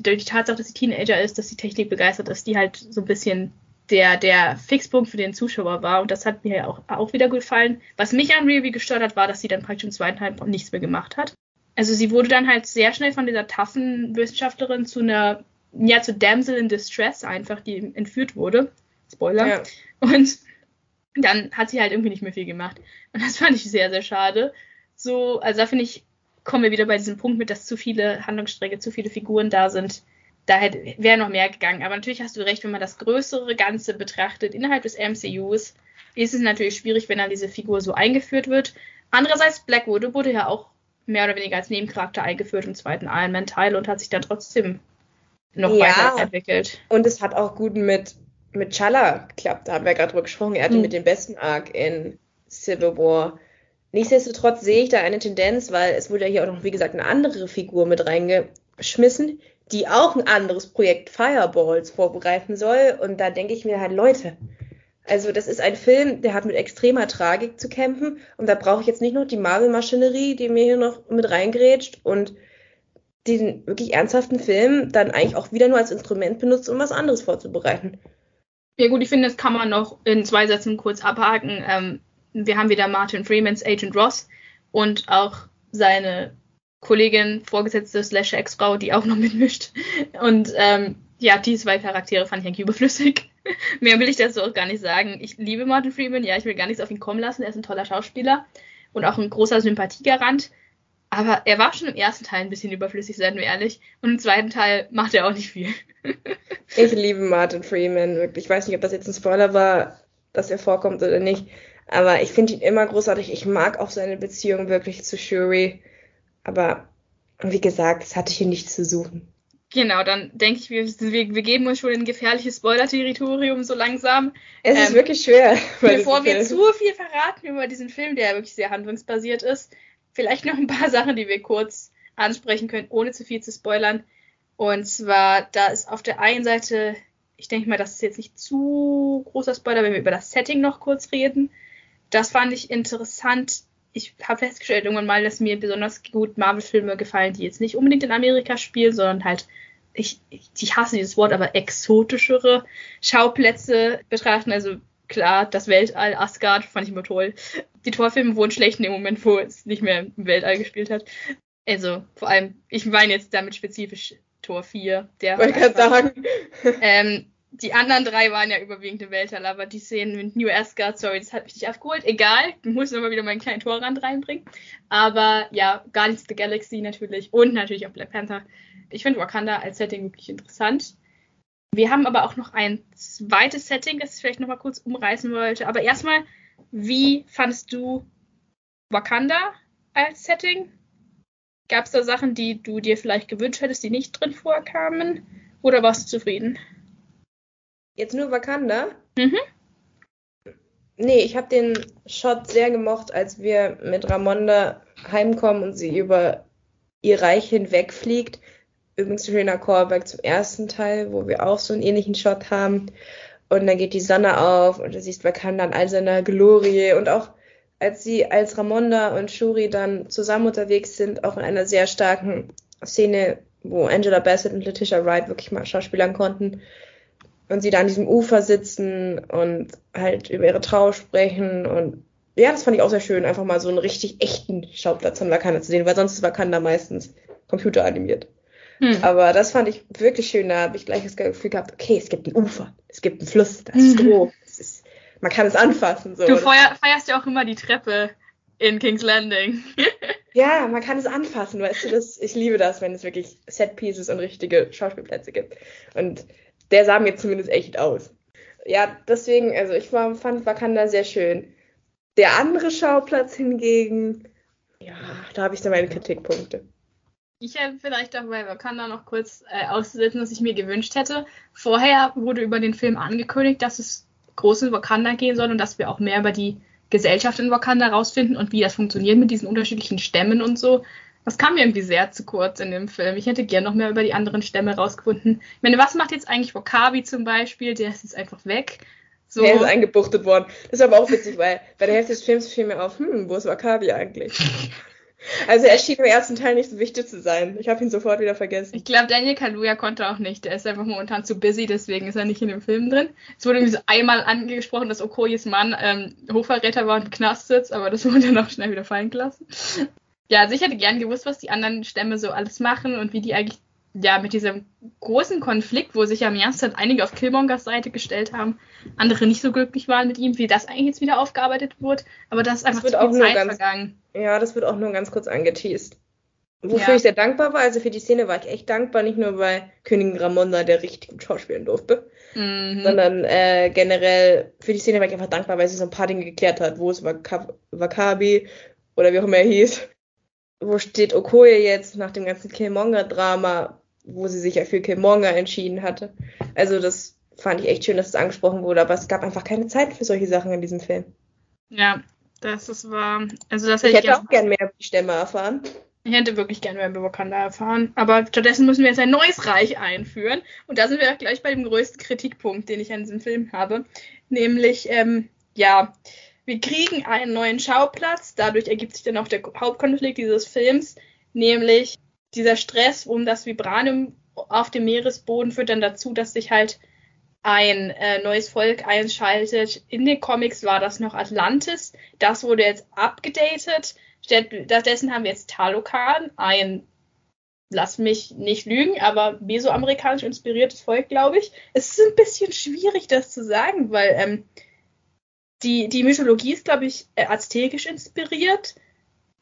durch die Tatsache, dass sie Teenager ist, dass sie technikbegeistert ist, die halt so ein bisschen der, der Fixpunkt für den Zuschauer war. Und das hat mir auch, auch wieder gefallen. Was mich an Review gestört hat, war, dass sie dann praktisch im zweiten Teil nichts mehr gemacht hat. Also sie wurde dann halt sehr schnell von dieser taffen Wissenschaftlerin zu einer, ja, zu Damsel in Distress einfach, die entführt wurde. Spoiler. Ja. Und dann hat sie halt irgendwie nicht mehr viel gemacht. Und das fand ich sehr, sehr schade. So, also da finde ich, kommen wir wieder bei diesem Punkt mit, dass zu viele Handlungsstränge, zu viele Figuren da sind. Da wäre noch mehr gegangen. Aber natürlich hast du recht, wenn man das größere Ganze betrachtet innerhalb des MCUs, ist es natürlich schwierig, wenn dann diese Figur so eingeführt wird. Andererseits, Black Widow wurde ja auch mehr oder weniger als Nebencharakter eingeführt im zweiten Iron Man Teil und hat sich dann trotzdem noch ja, weiterentwickelt. Und es hat auch gut mit mit Chala klappt. Da haben wir gerade drüber gesprochen. Er hatte mhm. mit dem besten Arc in Civil War. Nichtsdestotrotz sehe ich da eine Tendenz, weil es wurde ja hier auch noch, wie gesagt, eine andere Figur mit reingeschmissen, die auch ein anderes Projekt Fireballs vorbereiten soll. Und da denke ich mir halt, Leute, also das ist ein Film, der hat mit extremer Tragik zu kämpfen. Und da brauche ich jetzt nicht noch die Marvel-Maschinerie, die mir hier noch mit reingrätscht und diesen wirklich ernsthaften Film dann eigentlich auch wieder nur als Instrument benutzt, um was anderes vorzubereiten. Ja gut, ich finde, das kann man noch in zwei Sätzen kurz abhaken. Ähm, wir haben wieder Martin Freemans Agent Ross und auch seine Kollegin, Vorgesetzte slash Ex-Frau, die auch noch mitmischt. Und ähm, ja, die zwei Charaktere fand ich eigentlich überflüssig. Mehr will ich dazu auch gar nicht sagen. Ich liebe Martin Freeman, ja, ich will gar nichts auf ihn kommen lassen. Er ist ein toller Schauspieler und auch ein großer Sympathiegarant. Aber er war schon im ersten Teil ein bisschen überflüssig, seien wir ehrlich. Und im zweiten Teil macht er auch nicht viel. ich liebe Martin Freeman, wirklich. Ich weiß nicht, ob das jetzt ein Spoiler war, dass er vorkommt oder nicht. Aber ich finde ihn immer großartig. Ich mag auch seine Beziehung wirklich zu Shuri. Aber wie gesagt, es hatte hier nichts zu suchen. Genau, dann denke ich, wir, wir, wir, geben uns schon in gefährliches Spoiler-Territorium so langsam. Es ähm, ist wirklich schwer. Bevor wir zu viel verraten über diesen Film, der wirklich sehr handlungsbasiert ist, vielleicht noch ein paar Sachen, die wir kurz ansprechen können, ohne zu viel zu spoilern. Und zwar, da ist auf der einen Seite, ich denke mal, das ist jetzt nicht zu großer Spoiler, wenn wir über das Setting noch kurz reden. Das fand ich interessant. Ich habe festgestellt irgendwann mal, dass mir besonders gut Marvel-Filme gefallen, die jetzt nicht unbedingt in Amerika spielen, sondern halt, ich, ich, hasse dieses Wort, aber exotischere Schauplätze betrachten. Also klar, das Weltall, Asgard, fand ich immer toll. Die Torfilme wurden schlecht in dem Moment, wo es nicht mehr im Weltall gespielt hat. Also, vor allem, ich meine jetzt damit spezifisch Tor 4. Der Wollte gerade sagen. Ähm, die anderen drei waren ja überwiegend im Weltall, aber die Szenen mit New Asgard, sorry, das hat mich nicht abgeholt. Egal, ich muss immer wieder meinen kleinen Torrand reinbringen. Aber ja, Guardians of the Galaxy natürlich und natürlich auch Black Panther. Ich finde Wakanda als Setting wirklich interessant. Wir haben aber auch noch ein zweites Setting, das ich vielleicht nochmal kurz umreißen wollte. Aber erstmal, wie fandest du Wakanda als Setting? Gab es da Sachen, die du dir vielleicht gewünscht hättest, die nicht drin vorkamen? Oder warst du zufrieden? Jetzt nur Wakanda? Mhm. Nee, ich habe den Shot sehr gemocht, als wir mit Ramonda heimkommen und sie über ihr Reich hinwegfliegt übrigens schöner Callback zum ersten Teil, wo wir auch so einen ähnlichen Shot haben. Und dann geht die Sonne auf und du siehst Wakanda in all seiner Glorie. Und auch als sie als Ramonda und Shuri dann zusammen unterwegs sind, auch in einer sehr starken Szene, wo Angela Bassett und Letitia Wright wirklich mal schauspielern konnten. Und sie da an diesem Ufer sitzen und halt über ihre Trauer sprechen. Und ja, das fand ich auch sehr schön, einfach mal so einen richtig echten Schauplatz von Wakanda zu sehen, weil sonst ist Wakanda meistens computeranimiert. Hm. Aber das fand ich wirklich schön. Da habe ich gleich das Gefühl gehabt, okay, es gibt ein Ufer, es gibt einen Fluss, das ist mhm. grob. Ist, man kann es anfassen. So. Du feuer, feierst ja auch immer die Treppe in King's Landing. ja, man kann es anfassen, weißt du, das, ich liebe das, wenn es wirklich Set Pieces und richtige Schauspielplätze gibt. Und der sah mir zumindest echt aus. ja, deswegen, also ich war, fand Wakanda sehr schön. Der andere Schauplatz hingegen, ja, da habe ich dann meine Kritikpunkte. Ich hätte vielleicht auch bei Wakanda noch kurz äh, auszusetzen, was ich mir gewünscht hätte. Vorher wurde über den Film angekündigt, dass es groß in Wakanda gehen soll und dass wir auch mehr über die Gesellschaft in Wakanda rausfinden und wie das funktioniert mit diesen unterschiedlichen Stämmen und so. Das kam mir irgendwie sehr zu kurz in dem Film. Ich hätte gern noch mehr über die anderen Stämme rausgefunden. Ich meine, was macht jetzt eigentlich Wakabi zum Beispiel? Der ist jetzt einfach weg. So. Der ist eingebuchtet worden. Das ist aber auch witzig, weil bei der Hälfte des Films fiel mir auf, hm, wo ist Wakabi eigentlich? Also er schien im ersten Teil nicht so wichtig zu sein. Ich habe ihn sofort wieder vergessen. Ich glaube, Daniel Kaluuya konnte auch nicht. Der ist einfach momentan zu busy, deswegen ist er nicht in dem Film drin. Es wurde irgendwie so einmal angesprochen, dass Okoyes Mann ähm, Hochverräter war und im Knast sitzt, aber das wurde dann auch schnell wieder fallen gelassen. Ja, also ich hätte gern gewusst, was die anderen Stämme so alles machen und wie die eigentlich ja, mit diesem großen Konflikt, wo sich ja im ersten einige auf Killmongers Seite gestellt haben, andere nicht so glücklich waren mit ihm, wie das eigentlich jetzt wieder aufgearbeitet wird. Aber das ist einfach das wird zu viel Zeit ganz, vergangen. Ja, das wird auch nur ganz kurz angeteased. Wofür ja. ich sehr dankbar war, also für die Szene war ich echt dankbar, nicht nur weil Königin Ramonda der richtig gut schauspielen durfte, mhm. sondern äh, generell für die Szene war ich einfach dankbar, weil sie so ein paar Dinge geklärt hat. Wo ist Wakabi oder wie auch immer er hieß? Wo steht Okoye jetzt nach dem ganzen Killmonger-Drama? Wo sie sich ja für Killmonger entschieden hatte. Also das fand ich echt schön, dass es angesprochen wurde, aber es gab einfach keine Zeit für solche Sachen in diesem Film. Ja, das ist wahr. Also das hätte ich hätte auch gern mehr über die Stämme erfahren. Ich hätte wirklich gerne mehr über Wakanda erfahren. Aber stattdessen müssen wir jetzt ein neues Reich einführen. Und da sind wir auch gleich bei dem größten Kritikpunkt, den ich an diesem Film habe. Nämlich, ähm, ja, wir kriegen einen neuen Schauplatz. Dadurch ergibt sich dann auch der Hauptkonflikt dieses Films. Nämlich dieser Stress um das Vibranium auf dem Meeresboden führt dann dazu, dass sich halt ein äh, neues Volk einschaltet. In den Comics war das noch Atlantis. Das wurde jetzt abgedatet. Stattdessen haben wir jetzt Talokan, ein, lass mich nicht lügen, aber mesoamerikanisch inspiriertes Volk, glaube ich. Es ist ein bisschen schwierig, das zu sagen, weil ähm, die, die Mythologie ist, glaube ich, äh, aztekisch inspiriert.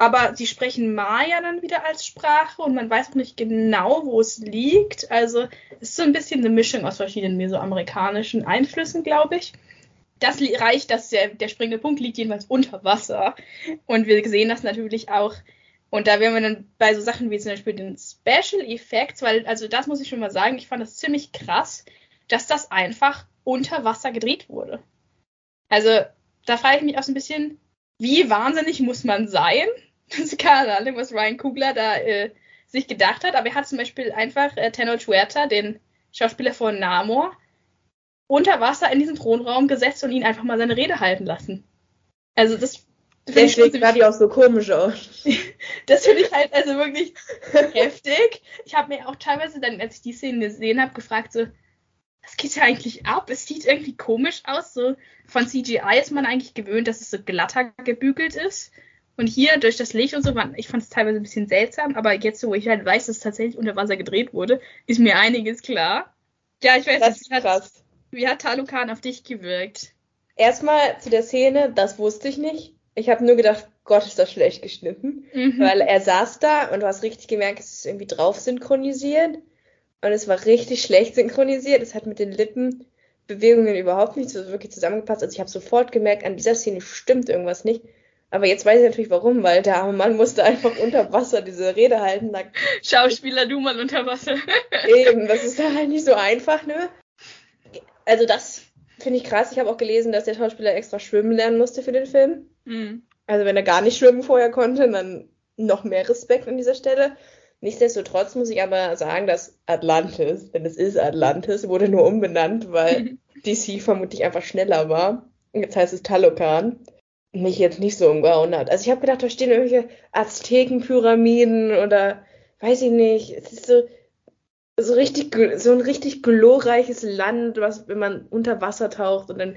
Aber sie sprechen Maya dann wieder als Sprache und man weiß auch nicht genau, wo es liegt. Also es ist so ein bisschen eine Mischung aus verschiedenen mesoamerikanischen Einflüssen, glaube ich. Das reicht, dass der, der springende Punkt liegt jedenfalls unter Wasser. Und wir sehen das natürlich auch. Und da wären wir dann bei so Sachen wie zum Beispiel den Special Effects, weil, also das muss ich schon mal sagen, ich fand das ziemlich krass, dass das einfach unter Wasser gedreht wurde. Also da frage ich mich auch so ein bisschen, wie wahnsinnig muss man sein, das keine Ahnung, was Ryan Kugler da äh, sich gedacht hat, aber er hat zum Beispiel einfach äh, Tenoch Huerta, den Schauspieler von Namor, unter Wasser in diesen Thronraum gesetzt und ihn einfach mal seine Rede halten lassen. Also das Deswegen sah die auch so komisch aus. das finde ich halt also wirklich heftig. Ich habe mir auch teilweise dann, als ich die Szene gesehen habe, gefragt so, was geht da eigentlich ab? Es sieht irgendwie komisch aus. So von CGI ist man eigentlich gewöhnt, dass es so glatter gebügelt ist. Und hier durch das Licht und so, ich fand es teilweise ein bisschen seltsam, aber jetzt, wo ich halt weiß, dass es tatsächlich unter Wasser gedreht wurde, ist mir einiges klar. Ja, ich weiß das nicht, wie hat, wie hat Talukan auf dich gewirkt? Erstmal zu der Szene, das wusste ich nicht. Ich habe nur gedacht, Gott, ist das schlecht geschnitten. Mhm. Weil er saß da und du hast richtig gemerkt, es ist irgendwie drauf synchronisiert. Und es war richtig schlecht synchronisiert. Es hat mit den Lippenbewegungen überhaupt nicht so wirklich zusammengepasst. Also ich habe sofort gemerkt, an dieser Szene stimmt irgendwas nicht. Aber jetzt weiß ich natürlich warum, weil der arme Mann musste einfach unter Wasser diese Rede halten. Da Schauspieler, du mal unter Wasser. Eben, das ist halt nicht so einfach, ne? Also das finde ich krass. Ich habe auch gelesen, dass der Schauspieler extra schwimmen lernen musste für den Film. Mhm. Also wenn er gar nicht schwimmen vorher konnte, dann noch mehr Respekt an dieser Stelle. Nichtsdestotrotz muss ich aber sagen, dass Atlantis, denn es ist Atlantis, wurde nur umbenannt, weil DC vermutlich einfach schneller war. Jetzt heißt es Talokan mich jetzt nicht so umgehauen hat. Also ich habe gedacht, da stehen irgendwelche Aztekenpyramiden oder weiß ich nicht. Es ist so, so richtig, so ein richtig glorreiches Land, was, wenn man unter Wasser taucht und dann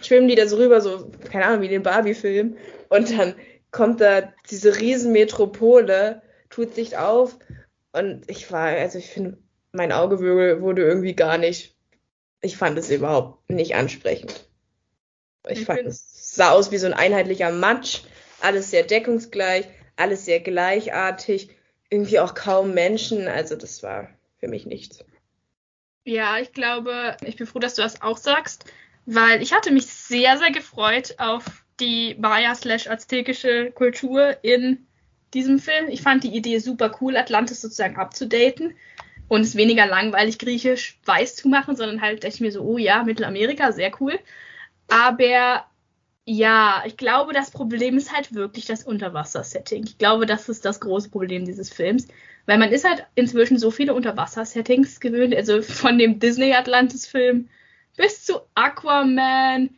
schwimmen die da so rüber, so, keine Ahnung, wie in den Barbie-Film. Und dann kommt da diese Riesenmetropole, tut sich auf. Und ich war, also ich finde, mein Auge wurde irgendwie gar nicht, ich fand es überhaupt nicht ansprechend. Ich, ich fand es sah aus wie so ein einheitlicher Matsch, alles sehr deckungsgleich, alles sehr gleichartig, irgendwie auch kaum Menschen, also das war für mich nichts. Ja, ich glaube, ich bin froh, dass du das auch sagst, weil ich hatte mich sehr, sehr gefreut auf die Maya-aztekische Kultur in diesem Film. Ich fand die Idee super cool, Atlantis sozusagen abzudaten und es weniger langweilig griechisch weiß zu machen, sondern halt dachte ich mir so, oh ja, Mittelamerika, sehr cool. Aber ja, ich glaube, das Problem ist halt wirklich das Unterwasser-Setting. Ich glaube, das ist das große Problem dieses Films. Weil man ist halt inzwischen so viele Unterwasser-Settings gewöhnt. Also von dem Disney-Atlantis-Film bis zu Aquaman.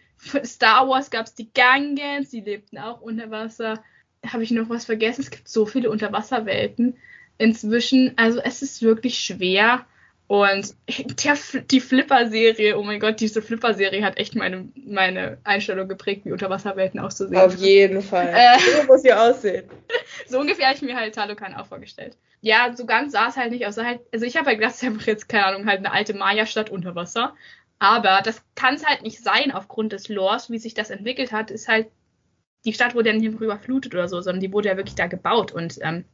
Star Wars gab es die Gangans, die lebten auch unter Wasser. Habe ich noch was vergessen? Es gibt so viele Unterwasserwelten inzwischen. Also es ist wirklich schwer, und der, die Flipper-Serie, oh mein Gott, diese Flipper-Serie hat echt meine, meine Einstellung geprägt, wie Unterwasserwelten auszusehen. Auf jeden Fall. Äh, so muss sie aussehen. so ungefähr habe ich mir halt Talokan auch vorgestellt. Ja, so ganz sah es halt nicht aus. Halt, also ich habe halt gedacht, es ist einfach jetzt, keine Ahnung, halt eine alte Maya-Stadt unter Wasser. Aber das kann es halt nicht sein aufgrund des Lores, wie sich das entwickelt hat, ist halt, die Stadt wurde ja nicht überflutet oder so, sondern die wurde ja wirklich da gebaut. Und ähm,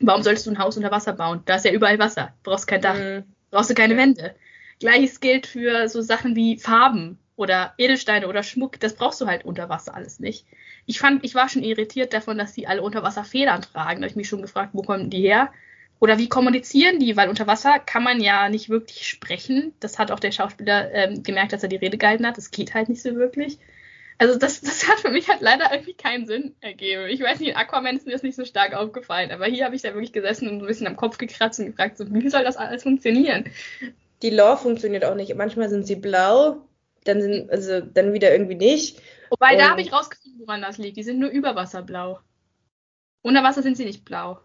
warum solltest du ein Haus unter Wasser bauen? Da ist ja überall Wasser. Du brauchst kein Dach. Mhm brauchst du keine Wände. Gleiches gilt für so Sachen wie Farben oder Edelsteine oder Schmuck. Das brauchst du halt unter Wasser alles nicht. Ich fand, ich war schon irritiert davon, dass die alle unter Wasser Federn tragen. Da habe ich mich schon gefragt, wo kommen die her? Oder wie kommunizieren die? Weil unter Wasser kann man ja nicht wirklich sprechen. Das hat auch der Schauspieler ähm, gemerkt, dass er die Rede gehalten hat. Das geht halt nicht so wirklich. Also das, das hat für mich halt leider irgendwie keinen Sinn ergeben. Ich weiß nicht, in Aquaman ist mir das nicht so stark aufgefallen, aber hier habe ich da wirklich gesessen und ein bisschen am Kopf gekratzt und gefragt, so, wie soll das alles funktionieren? Die Lore funktioniert auch nicht. Manchmal sind sie blau, dann sind, also dann wieder irgendwie nicht. Wobei, und da habe ich rausgefunden, woran das liegt. Die sind nur überwasserblau. Unter Wasser sind sie nicht blau.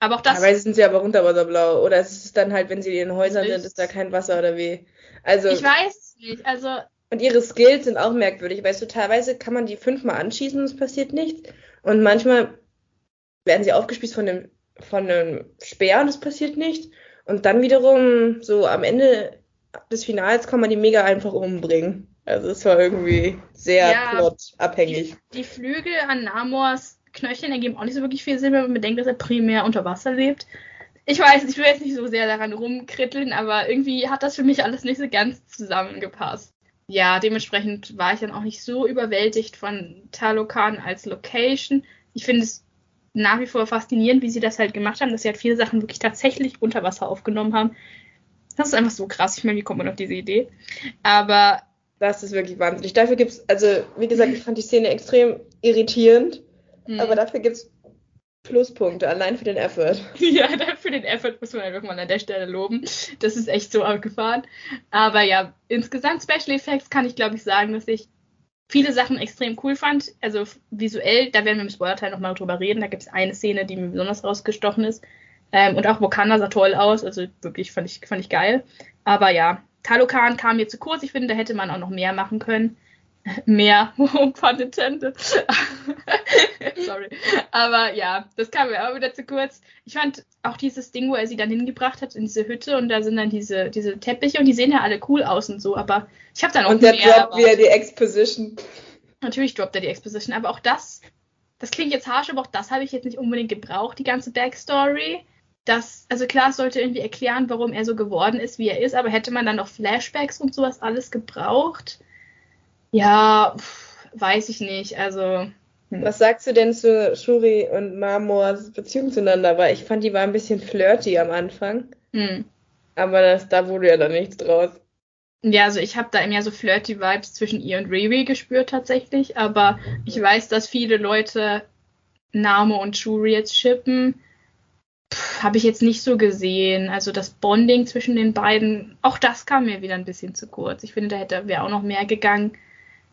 Aber auch das. Teilweise sind sie aber unterwasserblau. Oder es ist dann halt, wenn sie in den Häusern sind, ist da kein Wasser oder wie. Also. Ich weiß es nicht. Also und ihre Skills sind auch merkwürdig. Weißt du, teilweise kann man die fünfmal anschießen und es passiert nichts. Und manchmal werden sie aufgespießt von einem, von einem Speer und es passiert nichts. Und dann wiederum, so am Ende des Finals kann man die mega einfach umbringen. Also es war irgendwie sehr ja, plotabhängig. Die, die, Flügel an Namors Knöcheln ergeben auch nicht so wirklich viel Sinn, wenn man bedenkt, dass er primär unter Wasser lebt. Ich weiß, ich will jetzt nicht so sehr daran rumkritteln, aber irgendwie hat das für mich alles nicht so ganz zusammengepasst ja, dementsprechend war ich dann auch nicht so überwältigt von Talokan als Location. Ich finde es nach wie vor faszinierend, wie sie das halt gemacht haben, dass sie halt viele Sachen wirklich tatsächlich unter Wasser aufgenommen haben. Das ist einfach so krass. Ich meine, wie kommt man auf diese Idee? Aber. Das ist wirklich wahnsinnig. Dafür gibt es, also wie gesagt, ich fand die Szene extrem irritierend, mhm. aber dafür gibt es Pluspunkte, allein für den Effort. Ja, für den Effort muss man einfach mal an der Stelle loben. Das ist echt so abgefahren. Aber ja, insgesamt Special Effects kann ich glaube ich sagen, dass ich viele Sachen extrem cool fand. Also visuell, da werden wir im Spoiler-Teil nochmal drüber reden. Da gibt es eine Szene, die mir besonders rausgestochen ist. Ähm, und auch Wakanda sah toll aus. Also wirklich fand ich, fand ich geil. Aber ja, Talokan kam mir zu kurz. Ich finde, da hätte man auch noch mehr machen können mehr, pun intended. Sorry. Aber ja, das kam mir auch wieder zu kurz. Ich fand auch dieses Ding, wo er sie dann hingebracht hat in diese Hütte und da sind dann diese, diese Teppiche und die sehen ja alle cool aus und so, aber ich habe dann auch Und der droppt wieder die Exposition. Natürlich droppt er die Exposition, aber auch das, das klingt jetzt harsch, aber auch das habe ich jetzt nicht unbedingt gebraucht, die ganze Backstory. Das, also klar, es sollte irgendwie erklären, warum er so geworden ist, wie er ist, aber hätte man dann noch Flashbacks und sowas alles gebraucht? Ja, pff, weiß ich nicht. Also. Hm. Was sagst du denn zu Shuri und Marmors Beziehung zueinander? Weil ich fand, die war ein bisschen flirty am Anfang. Hm. Aber das, da wurde ja dann nichts draus. Ja, also ich habe da mehr so flirty Vibes zwischen ihr und Riri gespürt tatsächlich, aber ich weiß, dass viele Leute Namo und Shuri jetzt shippen. Habe ich jetzt nicht so gesehen. Also das Bonding zwischen den beiden, auch das kam mir wieder ein bisschen zu kurz. Ich finde, da hätte wäre auch noch mehr gegangen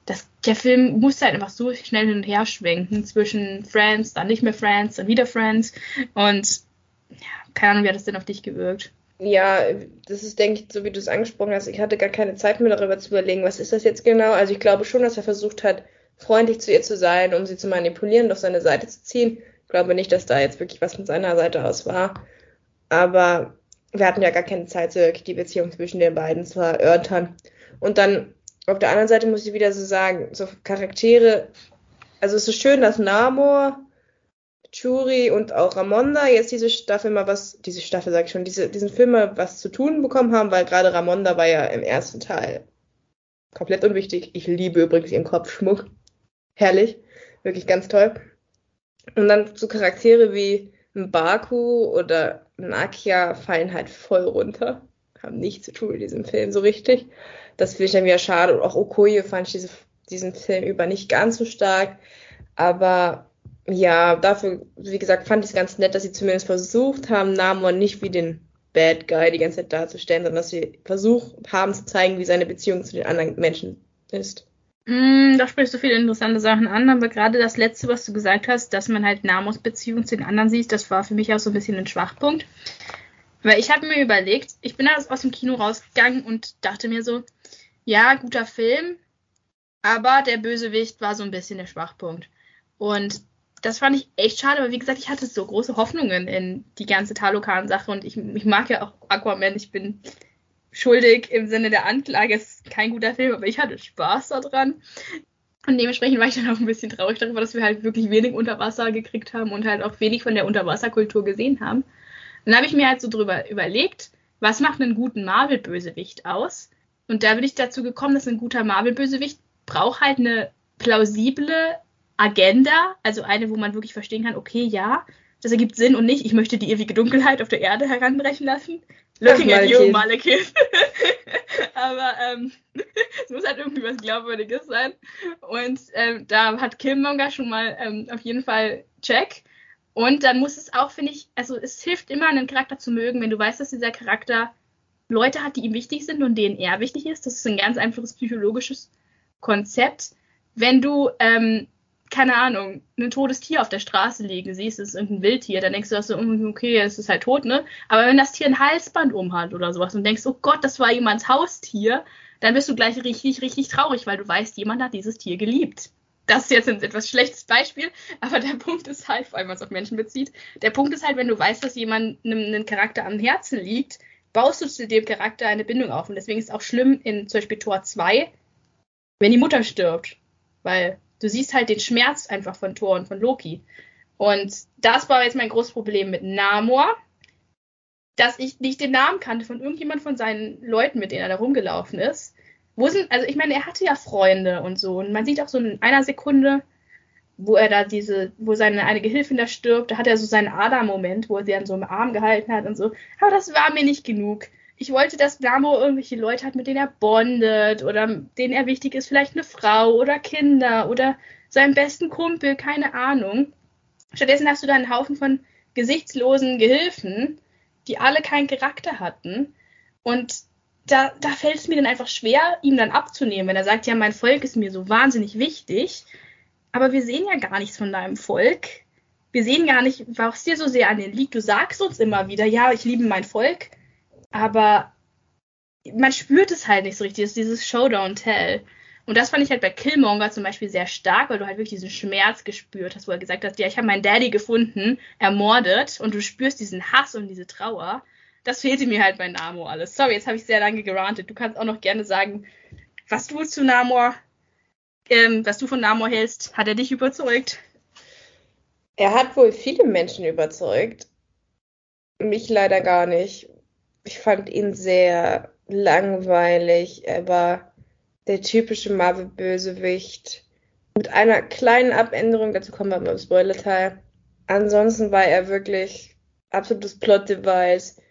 das, der Film musste halt einfach so schnell hin und her schwenken zwischen Friends, dann nicht mehr Friends, dann wieder Friends. Und ja, keine Ahnung, wie hat das denn auf dich gewirkt? Ja, das ist, denke ich, so wie du es angesprochen hast. Ich hatte gar keine Zeit mehr darüber zu überlegen, was ist das jetzt genau. Also ich glaube schon, dass er versucht hat, freundlich zu ihr zu sein, um sie zu manipulieren, auf seine Seite zu ziehen. Ich glaube nicht, dass da jetzt wirklich was von seiner Seite aus war. Aber wir hatten ja gar keine Zeit, so wirklich die Beziehung zwischen den beiden zu erörtern. Und dann auf der anderen Seite muss ich wieder so sagen, so Charaktere, also es ist schön, dass Namor Churi und auch Ramonda jetzt diese Staffel mal was, diese Staffel sag ich schon, diese, diesen Film mal was zu tun bekommen haben, weil gerade Ramonda war ja im ersten Teil komplett unwichtig. Ich liebe übrigens ihren Kopfschmuck. Herrlich. Wirklich ganz toll. Und dann so Charaktere wie ein Baku oder ein Akia fallen halt voll runter. Haben nichts zu tun in diesem Film so richtig. Das finde ich dann wieder schade. Und auch Okoye fand ich diese, diesen Film über nicht ganz so stark. Aber ja, dafür, wie gesagt, fand ich es ganz nett, dass sie zumindest versucht haben, Namor nicht wie den Bad Guy die ganze Zeit darzustellen, sondern dass sie versucht haben zu zeigen, wie seine Beziehung zu den anderen Menschen ist. Mm, da sprichst du viele interessante Sachen an, aber gerade das letzte, was du gesagt hast, dass man halt Namos Beziehung zu den anderen sieht, das war für mich auch so ein bisschen ein Schwachpunkt. Weil ich habe mir überlegt, ich bin aus dem Kino rausgegangen und dachte mir so, ja, guter Film, aber der Bösewicht war so ein bisschen der Schwachpunkt. Und das fand ich echt schade, aber wie gesagt, ich hatte so große Hoffnungen in die ganze Talokan-Sache und ich, ich mag ja auch Aquaman. Ich bin schuldig im Sinne der Anklage. Es ist kein guter Film, aber ich hatte Spaß daran. Und dementsprechend war ich dann auch ein bisschen traurig darüber, dass wir halt wirklich wenig Unterwasser gekriegt haben und halt auch wenig von der Unterwasserkultur gesehen haben. Dann habe ich mir halt so drüber überlegt, was macht einen guten Marvel-Bösewicht aus? Und da bin ich dazu gekommen, dass ein guter Marvel-Bösewicht braucht halt eine plausible Agenda, also eine, wo man wirklich verstehen kann, okay, ja, das ergibt Sinn und nicht, ich möchte die ewige Dunkelheit auf der Erde heranbrechen lassen. Looking Ach, at you, Malekith. Aber ähm, es muss halt irgendwie was Glaubwürdiges sein. Und ähm, da hat Killmonger schon mal ähm, auf jeden Fall Check. Und dann muss es auch, finde ich, also es hilft immer, einen Charakter zu mögen, wenn du weißt, dass dieser Charakter Leute hat, die ihm wichtig sind und denen er wichtig ist. Das ist ein ganz einfaches psychologisches Konzept. Wenn du ähm, keine Ahnung, ein totes Tier auf der Straße liegen siehst, es ist irgendein Wildtier, dann denkst du auch so, mm, okay, es ist halt tot, ne? Aber wenn das Tier ein Halsband umhat oder sowas und denkst, oh Gott, das war jemands Haustier, dann bist du gleich richtig, richtig traurig, weil du weißt, jemand hat dieses Tier geliebt. Das ist jetzt ein etwas schlechtes Beispiel, aber der Punkt ist halt, vor allem was auf Menschen bezieht, der Punkt ist halt, wenn du weißt, dass jemand einem, einem Charakter am Herzen liegt, baust du zu dem Charakter eine Bindung auf. Und deswegen ist es auch schlimm in zum Beispiel Tor 2, wenn die Mutter stirbt. Weil du siehst halt den Schmerz einfach von Thor und von Loki. Und das war jetzt mein großes Problem mit Namor, dass ich nicht den Namen kannte von irgendjemand von seinen Leuten, mit denen er da rumgelaufen ist. Wo sind, also ich meine, er hatte ja Freunde und so. Und man sieht auch so in einer Sekunde, wo er da diese, wo seine eine Gehilfin da stirbt, da hat er so seinen Ada-Moment, wo er sie an so einem Arm gehalten hat und so. Aber das war mir nicht genug ich wollte, dass Namo irgendwelche Leute hat, mit denen er bondet oder denen er wichtig ist, vielleicht eine Frau oder Kinder oder seinen besten Kumpel, keine Ahnung. Stattdessen hast du da einen Haufen von gesichtslosen Gehilfen, die alle keinen Charakter hatten. Und da, da fällt es mir dann einfach schwer, ihm dann abzunehmen, wenn er sagt, ja, mein Volk ist mir so wahnsinnig wichtig. Aber wir sehen ja gar nichts von deinem Volk. Wir sehen gar nicht, was dir so sehr an den liegt. Du sagst uns immer wieder, ja, ich liebe mein Volk aber man spürt es halt nicht so richtig. Das ist dieses Showdown Tell. Und das fand ich halt bei Killmonger zum Beispiel sehr stark, weil du halt wirklich diesen Schmerz gespürt hast, wo er gesagt hat, ja, ich habe meinen Daddy gefunden, ermordet und du spürst diesen Hass und diese Trauer. Das fehlte mir halt bei Namor alles. Sorry, jetzt habe ich sehr lange gerantet. Du kannst auch noch gerne sagen, was du zu Namor, ähm, was du von Namor hältst. Hat er dich überzeugt? Er hat wohl viele Menschen überzeugt. Mich leider gar nicht ich fand ihn sehr langweilig. Er war der typische Marvel-Bösewicht. Mit einer kleinen Abänderung, dazu kommen wir beim Spoiler-Teil. Ansonsten war er wirklich absolutes Plot-Device.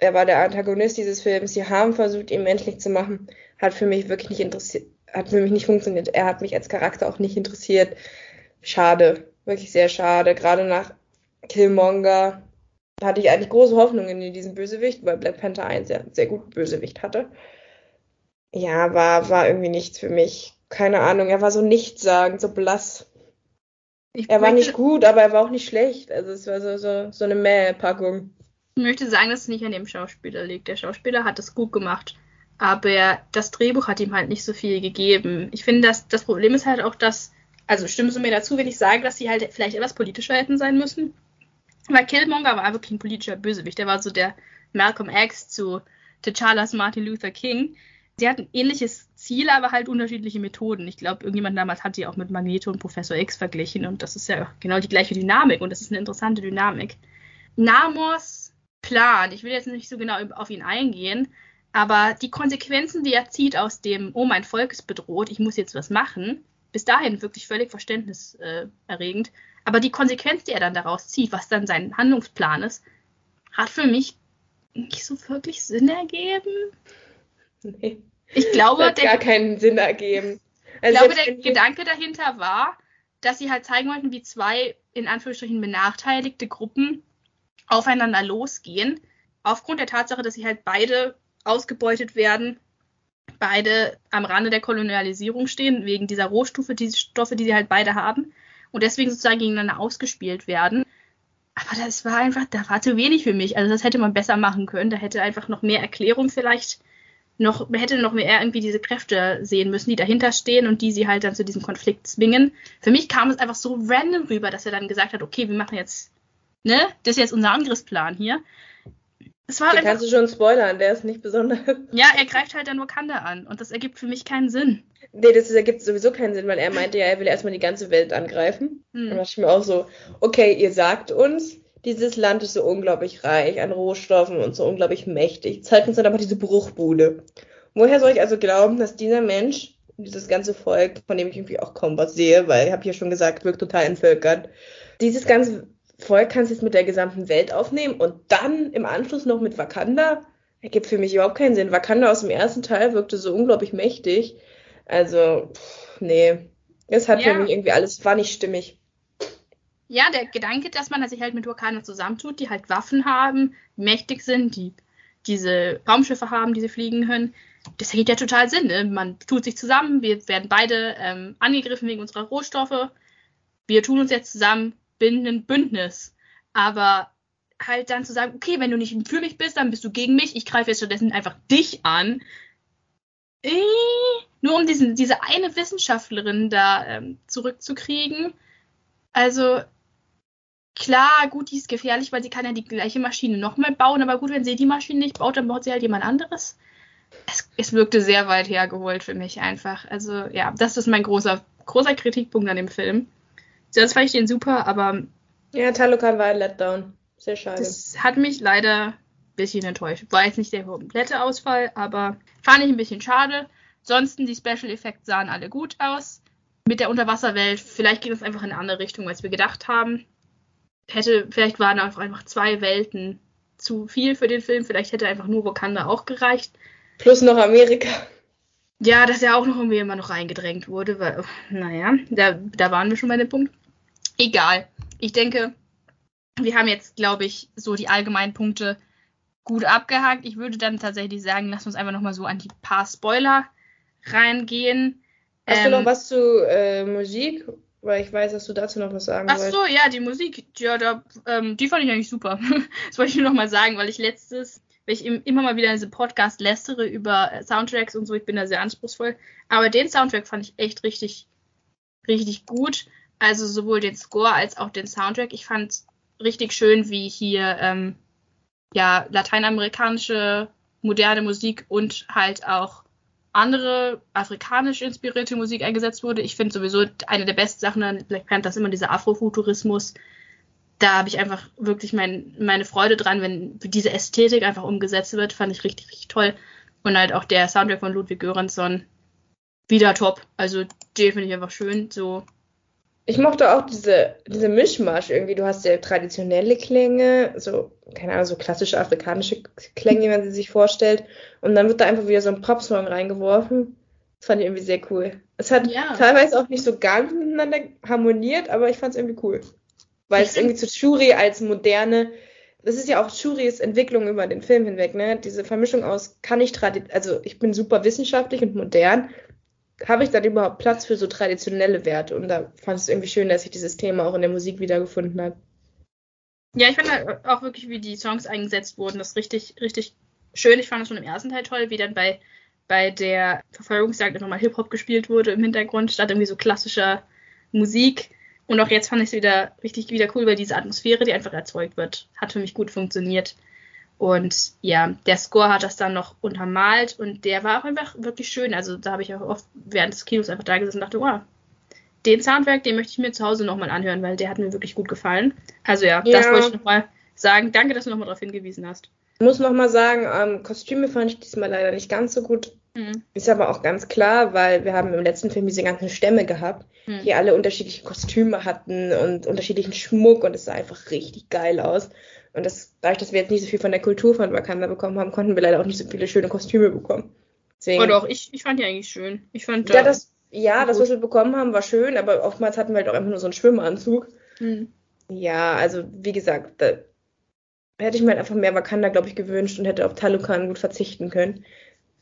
Er war der Antagonist dieses Films. Sie haben versucht, ihn menschlich zu machen. Hat für mich wirklich nicht interessiert, hat für mich nicht funktioniert. Er hat mich als Charakter auch nicht interessiert. Schade. Wirklich sehr schade. Gerade nach Killmonger hatte ich eigentlich große Hoffnungen in diesen Bösewicht, weil Black Panther einen sehr, sehr guten Bösewicht hatte. Ja, war, war irgendwie nichts für mich. Keine Ahnung, er war so nichtssagend, so blass. Ich er war nicht gut, aber er war auch nicht schlecht. Also es war so, so, so eine Mäh-Packung. Möchte sagen, dass es nicht an dem Schauspieler liegt. Der Schauspieler hat es gut gemacht. Aber das Drehbuch hat ihm halt nicht so viel gegeben. Ich finde, dass das Problem ist halt auch, dass, also stimmst du mir dazu, wenn ich sage, dass sie halt vielleicht etwas politischer hätten sein müssen? Weil Killmonger war wirklich ein politischer Bösewicht. Der war so der Malcolm X zu T'Challas Martin Luther King. Sie hatten ähnliches Ziele, aber halt unterschiedliche Methoden. Ich glaube, irgendjemand damals hat die auch mit Magneto und Professor X verglichen und das ist ja genau die gleiche Dynamik und das ist eine interessante Dynamik. Namors Plan, ich will jetzt nicht so genau auf ihn eingehen, aber die Konsequenzen, die er zieht aus dem, oh, mein Volk ist bedroht, ich muss jetzt was machen, bis dahin wirklich völlig verständniserregend. Äh, aber die Konsequenz, die er dann daraus zieht, was dann sein Handlungsplan ist, hat für mich nicht so wirklich Sinn ergeben. Nee. Ich glaube, hat der, gar keinen Sinn ergeben. ich glaube, der Gedanke dahinter war, dass sie halt zeigen wollten, wie zwei in Anführungsstrichen benachteiligte Gruppen aufeinander losgehen, aufgrund der Tatsache, dass sie halt beide ausgebeutet werden, beide am Rande der Kolonialisierung stehen, wegen dieser Rohstoffe, die Stoffe, die sie halt beide haben, und deswegen sozusagen gegeneinander ausgespielt werden. Aber das war einfach, da war zu wenig für mich. Also das hätte man besser machen können. Da hätte einfach noch mehr Erklärung vielleicht noch, hätte noch mehr irgendwie diese Kräfte sehen müssen, die dahinter stehen und die sie halt dann zu diesem Konflikt zwingen. Für mich kam es einfach so random rüber, dass er dann gesagt hat, okay, wir machen jetzt, ne, das ist jetzt unser Angriffsplan hier. Es war Den kannst du schon spoilern, der ist nicht besonders. ja, er greift halt dann Wakanda an und das ergibt für mich keinen Sinn. Nee, das ergibt sowieso keinen Sinn, weil er meinte ja, er will erstmal die ganze Welt angreifen. Hm. Dann dachte ich mir auch so, okay, ihr sagt uns, dieses Land ist so unglaublich reich an Rohstoffen und so unglaublich mächtig. Zeigt uns dann aber diese Bruchbude. Woher soll ich also glauben, dass dieser Mensch, dieses ganze Volk, von dem ich irgendwie auch kaum was sehe, weil ich habe ja schon gesagt, wirkt total entvölkert, dieses ganze Volk kannst du jetzt mit der gesamten Welt aufnehmen und dann im Anschluss noch mit Wakanda? Ergibt für mich überhaupt keinen Sinn. Wakanda aus dem ersten Teil wirkte so unglaublich mächtig. Also, pff, nee. Es hat Ja. für mich irgendwie alles, war nicht stimmig. Ja, der Gedanke, dass man sich halt mit Wakanda zusammentut, die halt Waffen haben, mächtig sind, die diese Raumschiffe haben, die sie fliegen können, das ergibt ja total Sinn. Ne? Man tut sich zusammen, wir werden beide ähm, angegriffen wegen unserer Rohstoffe. Wir tun uns jetzt zusammen, bilden ein Bündnis. Aber halt dann zu sagen, okay, wenn du nicht für mich bist, dann bist du gegen mich. Ich greife jetzt stattdessen einfach dich an. Äh, nur um diesen, diese eine Wissenschaftlerin da ähm, zurückzukriegen. Also, klar, gut, die ist gefährlich, weil sie kann ja die gleiche Maschine nochmal bauen, aber gut, wenn sie die Maschine nicht baut, dann baut sie halt jemand anderes. Es, es wirkte sehr weit hergeholt für mich einfach. Also, ja, das ist mein großer, großer Kritikpunkt an dem Film. Sonst fand ich den super, aber Ja, Talokan war ein Letdown. Sehr schade. das hat mich leider ein bisschen enttäuscht. War jetzt nicht der komplette Ausfall, aber fand ich ein bisschen schade. Ansonsten, die Special Effects sahen alle gut aus. Mit der Unterwasserwelt, vielleicht ging es einfach in eine andere Richtung, als wir gedacht haben. Hätte, vielleicht waren einfach zwei Welten zu viel für den Film. Vielleicht hätte einfach nur Wakanda auch gereicht. Plus noch Amerika. Ja, dass er auch noch irgendwie immer noch reingedrängt wurde, weil, naja, da, da waren wir schon bei dem Punkt. Egal. Ich denke, wir haben jetzt, glaube ich, so die allgemeinen Punkte gut abgehakt. Ich würde dann tatsächlich sagen, lass uns einfach nochmal so an die paar Spoiler reingehen. Hast Ähm, du noch was zu äh, Musik? Weil ich weiß, dass du dazu noch was sagen Ach so, ja, die Musik, ja, da, ähm, die fand ich eigentlich super. das wollte ich nur noch mal sagen, weil ich letztes, weil ich im, immer mal wieder in diesem Podcast lästere über äh, Soundtracks und so, ich bin da sehr anspruchsvoll. Aber den Soundtrack fand ich echt richtig, richtig gut. Also sowohl den Score als auch den Soundtrack. Ich fand richtig schön, wie hier ähm, ja lateinamerikanische moderne Musik und halt auch andere afrikanisch inspirierte Musik eingesetzt wurde. Ich finde sowieso eine der besten Sachen an Black Panther ist immer dieser Afrofuturismus. Da habe ich einfach wirklich mein, meine Freude dran, wenn diese Ästhetik einfach umgesetzt wird. Fand ich richtig, richtig toll. Und halt auch der Soundtrack von Ludwig Göransson wieder top. Also den finde ich einfach schön. So Ich mochte auch diese, diese Mischmasch irgendwie. Du hast ja traditionelle Klänge, so, keine Ahnung, so klassische afrikanische Klänge, wie man sie sich vorstellt. Und dann wird da einfach wieder so ein Popsong reingeworfen. Das fand ich irgendwie sehr cool. Es hat Ja. teilweise auch nicht so ganz miteinander harmoniert, aber ich fand es irgendwie cool. Weil es irgendwie zu Shuri als moderne, das ist ja auch Shuris Entwicklung über den Film hinweg, ne? Diese Vermischung aus, kann ich tradi also ich bin super wissenschaftlich und modern, habe ich dann überhaupt Platz für so traditionelle Werte? Und da fand ich es irgendwie schön, dass sich dieses Thema auch in der Musik wiedergefunden hat. Ja, ich fand halt auch wirklich, wie die Songs eingesetzt wurden, das richtig, richtig schön. Ich fand es schon im ersten Teil toll, wie dann bei, bei der Verfolgungsjagd nochmal Hip-Hop gespielt wurde im Hintergrund, statt irgendwie so klassischer Musik. Und auch jetzt fand ich es wieder richtig wieder cool, weil diese Atmosphäre, die einfach erzeugt wird, hat für mich gut funktioniert. Und ja, der Score hat das dann noch untermalt und der war auch einfach wirklich schön. Also da habe ich auch oft während des Kinos einfach da gesessen und dachte, wow, den Soundtrack, den möchte ich mir zu Hause nochmal anhören, weil der hat mir wirklich gut gefallen. Also ja, ja. das wollte ich nochmal sagen. Danke, dass du nochmal darauf hingewiesen hast. Ich muss nochmal sagen, ähm, Kostüme fand ich diesmal leider nicht ganz so gut. Mhm. Ist aber auch ganz klar, weil wir haben im letzten Film diese ganzen Stämme gehabt, mhm. die alle unterschiedliche Kostüme hatten und unterschiedlichen Schmuck und es sah einfach richtig geil aus. Und das, dadurch, dass wir jetzt nicht so viel von der Kultur von Wakanda bekommen haben, konnten wir leider auch nicht so viele schöne Kostüme bekommen. Deswegen, oh doch, ich, ich fand die eigentlich schön. Ich fand ja, das, ja, das, was wir bekommen haben, war schön, aber oftmals hatten wir halt auch einfach nur so einen Schwimmanzug. Mhm. Ja, also wie gesagt, da hätte ich mir halt einfach mehr Wakanda, glaube ich, gewünscht und hätte auf Talukan gut verzichten können.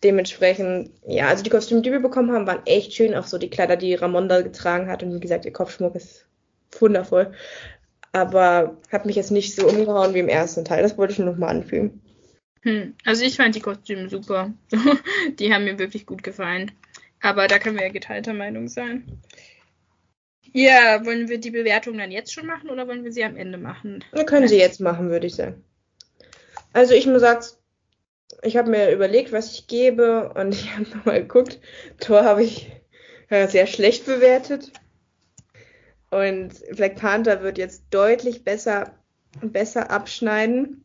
Dementsprechend, ja, also die Kostüme, die wir bekommen haben, waren echt schön. Auch so die Kleider, die Ramonda getragen hat. Und wie gesagt, ihr Kopfschmuck ist wundervoll aber hat mich jetzt nicht so umgehauen wie im ersten Teil. Das wollte ich nur nochmal anfügen. Hm. Also ich fand die Kostüme super. die haben mir wirklich gut gefallen. Aber da können wir ja geteilter Meinung sein. Ja, wollen wir die Bewertung dann jetzt schon machen oder wollen wir sie am Ende machen? Wir können sie jetzt machen, würde ich sagen. Also ich muss sagen, ich habe mir überlegt, was ich gebe und ich habe nochmal geguckt. Tor habe ich äh, sehr schlecht bewertet. Und Black Panther wird jetzt deutlich besser, besser abschneiden.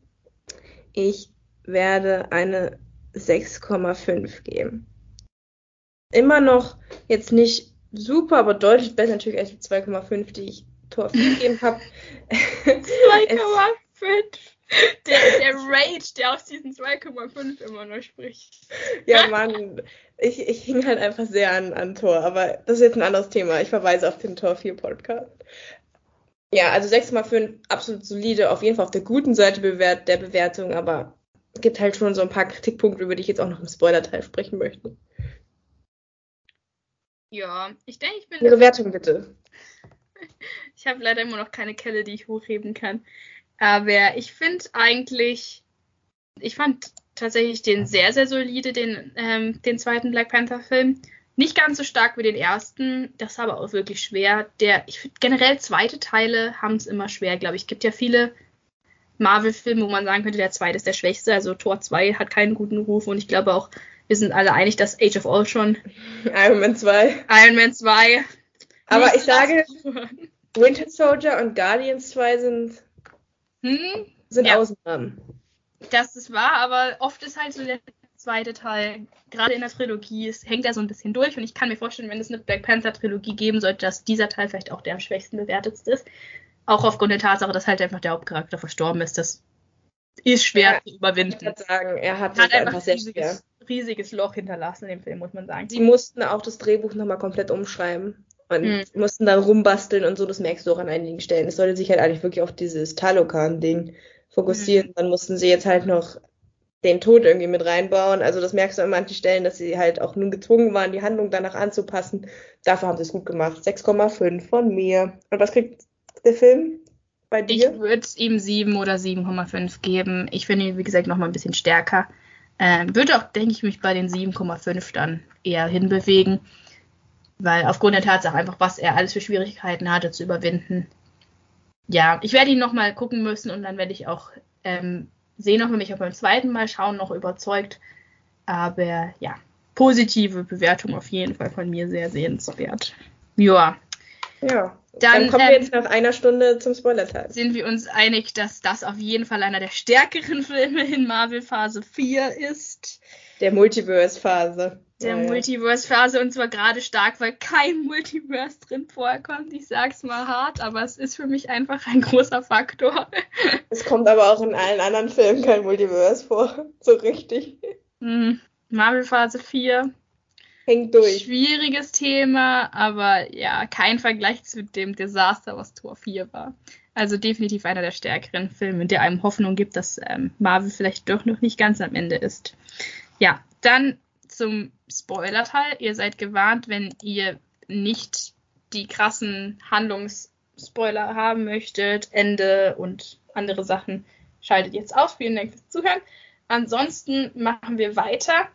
Ich werde eine 6,5 geben. Immer noch jetzt nicht super, aber deutlich besser natürlich als die 2,5, die ich Tor 4 gegeben habe. 2,5. Der, der Rage, der aus diesen 2,5 immer noch spricht. Ja, Mann, ich, ich hing halt einfach sehr an, an Tor, aber das ist jetzt ein anderes Thema. Ich verweise auf den Tor 4 Podcast. Ja, also 6,5 absolut solide, auf jeden Fall auf der guten Seite bewert, der Bewertung, aber es gibt halt schon so ein paar Kritikpunkte, über die ich jetzt auch noch im Spoiler-Teil sprechen möchte. Ja, ich denke, ich bin. Ihre Wertung bitte. Ich habe leider immer noch keine Kelle, die ich hochheben kann. Aber ich finde eigentlich, ich fand tatsächlich den sehr, sehr solide, den, ähm, den zweiten Black Panther-Film. Nicht ganz so stark wie den ersten, das war aber auch wirklich schwer. Der, ich finde generell zweite Teile haben es immer schwer, glaube ich. Es gibt ja viele Marvel-Filme, wo man sagen könnte, der zweite ist der schwächste. Also Tor 2 hat keinen guten Ruf und ich glaube auch, wir sind alle einig, dass Age of Ultron. Iron Man 2. Iron Man 2. Aber ich sage, Winter Soldier und Guardians 2 sind, hm? sind ja. Ausnahmen das ist wahr, aber oft ist halt so der zweite Teil, gerade in der Trilogie, es hängt er so ein bisschen durch und ich kann mir vorstellen, wenn es eine Black Panther Trilogie geben sollte, dass dieser Teil vielleicht auch der am schwächsten bewertet ist. Auch aufgrund der Tatsache, dass halt einfach der Hauptcharakter verstorben ist. Das ist schwer ja, zu überwinden. Ich würde sagen, er hat, hat einfach, ein riesiges, riesiges Loch hinterlassen in dem Film, muss man sagen. Sie mussten auch das Drehbuch nochmal komplett umschreiben und hm. mussten dann rumbasteln und so, das merkst du auch an einigen Stellen. Es sollte sich halt eigentlich wirklich auf dieses Talokan-Ding fokussiert. Mhm. Dann mussten sie jetzt halt noch den Tod irgendwie mit reinbauen. Also das merkst du an manchen Stellen, dass sie halt auch nun gezwungen waren, die Handlung danach anzupassen. Dafür haben sie es gut gemacht. 6,5 von mir. Und was kriegt der Film bei dir? Ich würde ihm 7 oder 7,5 geben. Ich finde ihn, wie gesagt, noch mal ein bisschen stärker. Ähm, würde auch, denke ich, mich bei den 7,5 dann eher hinbewegen. Weil aufgrund der Tatsache einfach, was er alles für Schwierigkeiten hatte zu überwinden, ja, ich werde ihn nochmal gucken müssen und dann werde ich auch ähm, sehen, ob er mich auch beim zweiten Mal schauen noch überzeugt. Aber ja, positive Bewertung auf jeden Fall von mir sehr sehenswert. Ja. Ja. Dann, dann kommen wir ähm, jetzt nach einer Stunde zum Spoiler-Teil. Sind wir uns einig, dass das auf jeden Fall einer der stärkeren Filme in Marvel Phase 4 ist? Der Multiverse-Phase der ja, Multiverse-Phase und zwar gerade stark, weil kein Multiverse drin vorkommt. Ich sag's mal hart, aber es ist für mich einfach ein großer Faktor. Es kommt aber auch in allen anderen Filmen kein Multiverse vor, so richtig. Mhm. Marvel Phase 4. Hängt durch. Schwieriges Thema, aber ja, kein Vergleich zu dem Desaster, was Tor 4 war. Also definitiv einer der stärkeren Filme, der einem Hoffnung gibt, dass ähm, Marvel vielleicht doch noch nicht ganz am Ende ist. Ja, dann zum Spoiler-Teil. Ihr seid gewarnt, wenn ihr nicht die krassen Handlungsspoiler haben möchtet, Ende und andere Sachen, schaltet jetzt aus. Vielen Dank fürs Zuhören. Ansonsten machen wir weiter.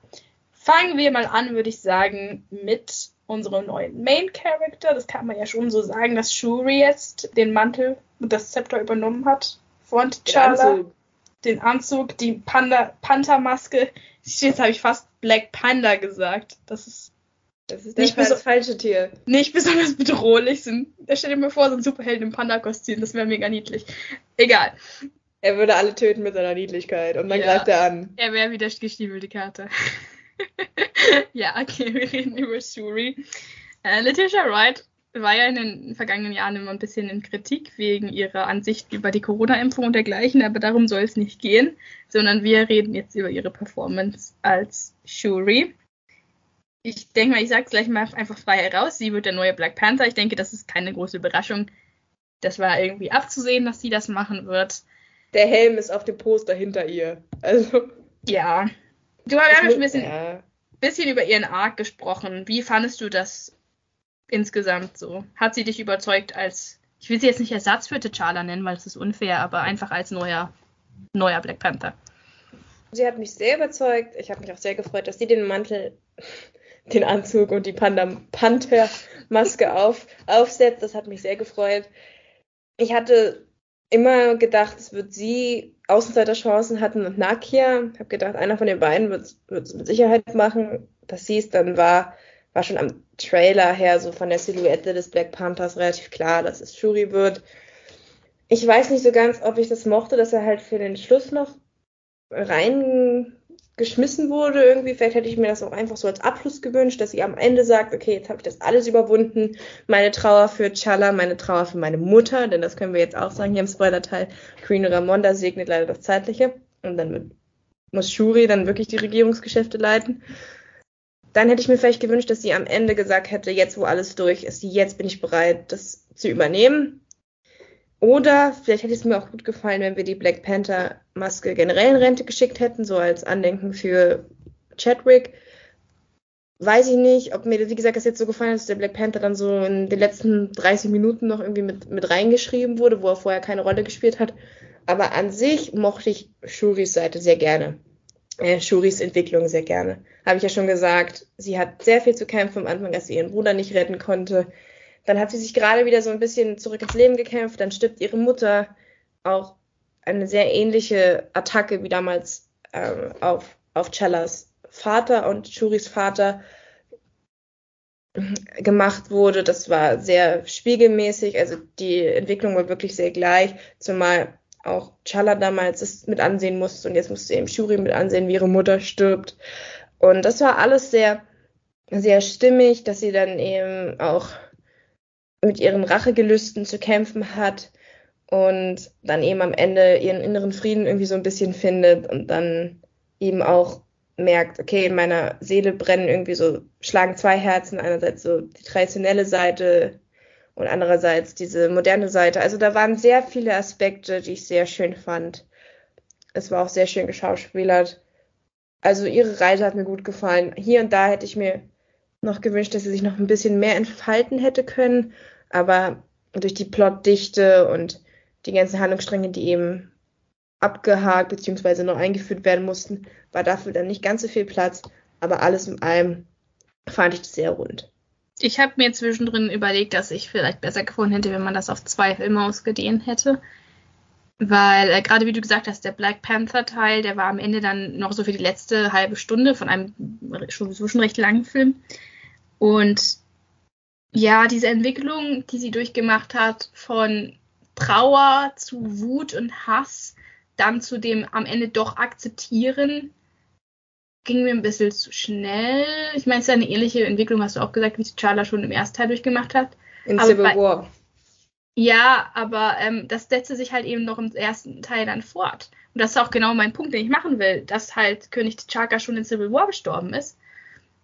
Fangen wir mal an, würde ich sagen, mit unserem neuen Main Character. Das kann man ja schon so sagen, dass Shuri jetzt den Mantel und das Zepter übernommen hat von T'Challa. den Anzug, die Panda, Panthermaske. Jetzt habe ich fast Black Panda gesagt. Das ist, das ist nicht das falsche Tier. Nicht besonders bedrohlich. Sind, stell dir mal vor, so ein Superheld im Panda-Kostüm. Das wäre mega niedlich. Egal. Er würde alle töten mit seiner Niedlichkeit und dann ja, greift er an. Er wäre wieder gestiefelte Karte. ja, okay, wir reden über Shuri. Äh, Letitia Wright war ja in den vergangenen Jahren immer ein bisschen in Kritik wegen ihrer Ansicht über die Corona-Impfung und dergleichen, aber darum soll es nicht gehen, sondern wir reden jetzt über ihre Performance als Shuri. Ich denke mal, ich sage es gleich mal einfach frei heraus, sie wird der neue Black Panther. Ich denke, das ist keine große Überraschung. Das war irgendwie abzusehen, dass sie das machen wird. Der Helm ist auf dem Poster hinter ihr. Also. Ja. Du hast ja ein bisschen, ja. bisschen über ihren Arc gesprochen. Wie fandest du das insgesamt so? Hat sie dich überzeugt als, ich will sie jetzt nicht Ersatz für T'Challa nennen, weil es ist unfair, aber einfach als neuer, neuer Black Panther? Sie hat mich sehr überzeugt. Ich habe mich auch sehr gefreut, dass sie den Mantel, den Anzug und die Panther-Maske auf, aufsetzt. Das hat mich sehr gefreut. Ich hatte immer gedacht, es wird sie Außenseiterchancen hatten und Nakia. Ich habe gedacht, einer von den beiden wird es mit Sicherheit machen. Dass sie es dann war, war schon am Trailer her, so von der Silhouette des Black Panthers relativ klar, dass es Shuri wird. Ich weiß nicht so ganz, ob ich das mochte, dass er halt für den Schluss noch reingeschmissen wurde irgendwie. Vielleicht hätte ich mir das auch einfach so als Abschluss gewünscht, dass sie am Ende sagt, okay, jetzt habe ich das alles überwunden. Meine Trauer für Chala, meine Trauer für meine Mutter, denn das können wir jetzt auch sagen hier im Spoiler-Teil. Queen Ramonda segnet leider das Zeitliche und dann muss Shuri dann wirklich die Regierungsgeschäfte leiten dann hätte ich mir vielleicht gewünscht, dass sie am Ende gesagt hätte, jetzt wo alles durch ist, jetzt bin ich bereit, das zu übernehmen. Oder vielleicht hätte es mir auch gut gefallen, wenn wir die Black Panther Maske generell in Rente geschickt hätten, so als Andenken für Chadwick. Weiß ich nicht, ob mir, wie gesagt, das jetzt so gefallen hat, dass der Black Panther dann so in den letzten 30 Minuten noch irgendwie mit, mit reingeschrieben wurde, wo er vorher keine Rolle gespielt hat. Aber an sich mochte ich Shuris Seite sehr gerne äh, Shuris Entwicklung sehr gerne. Habe ich ja schon gesagt, sie hat sehr viel zu kämpfen am Anfang, dass sie ihren Bruder nicht retten konnte. Dann hat sie sich gerade wieder so ein bisschen zurück ins Leben gekämpft. Dann stirbt ihre Mutter. Auch eine sehr ähnliche Attacke wie damals ähm, auf, auf Cellas Vater und Shuris Vater gemacht wurde. Das war sehr spiegelmäßig. Also die Entwicklung war wirklich sehr gleich. Zumal auch Chala damals es mit ansehen musste und jetzt musste eben Shuri mit ansehen, wie ihre Mutter stirbt. Und das war alles sehr, sehr stimmig, dass sie dann eben auch mit ihren Rachegelüsten zu kämpfen hat und dann eben am Ende ihren inneren Frieden irgendwie so ein bisschen findet und dann eben auch merkt, okay, in meiner Seele brennen irgendwie so, schlagen zwei Herzen, einerseits so die traditionelle Seite und andererseits diese moderne Seite. Also da waren sehr viele Aspekte, die ich sehr schön fand. Es war auch sehr schön geschauspielert. Also ihre Reise hat mir gut gefallen. Hier und da hätte ich mir noch gewünscht, dass sie sich noch ein bisschen mehr entfalten hätte können, aber durch die Plotdichte und die ganzen Handlungsstränge, die eben abgehakt bzw. noch eingeführt werden mussten, war dafür dann nicht ganz so viel Platz. Aber alles in allem fand ich das sehr rund. Ich habe mir zwischendrin überlegt, dass ich vielleicht besser gefunden hätte, wenn man das auf zwei Filme ausgedehnt hätte. Weil, äh, gerade wie du gesagt hast, der Black Panther-Teil, der war am Ende dann noch so für die letzte halbe Stunde von einem schon, schon recht langen Film. Und ja, diese Entwicklung, die sie durchgemacht hat, von Trauer zu Wut und Hass, dann zu dem am Ende doch akzeptieren, ging mir ein bisschen zu schnell. Ich meine, es ist eine ähnliche Entwicklung, hast du auch gesagt, wie T'Challa schon im ersten Teil durchgemacht hat. In aber Civil War. Ja, aber ähm, das setzte sich halt eben noch im ersten Teil dann fort. Und das ist auch genau mein Punkt, den ich machen will, dass halt König T'Chaka schon in Civil War gestorben ist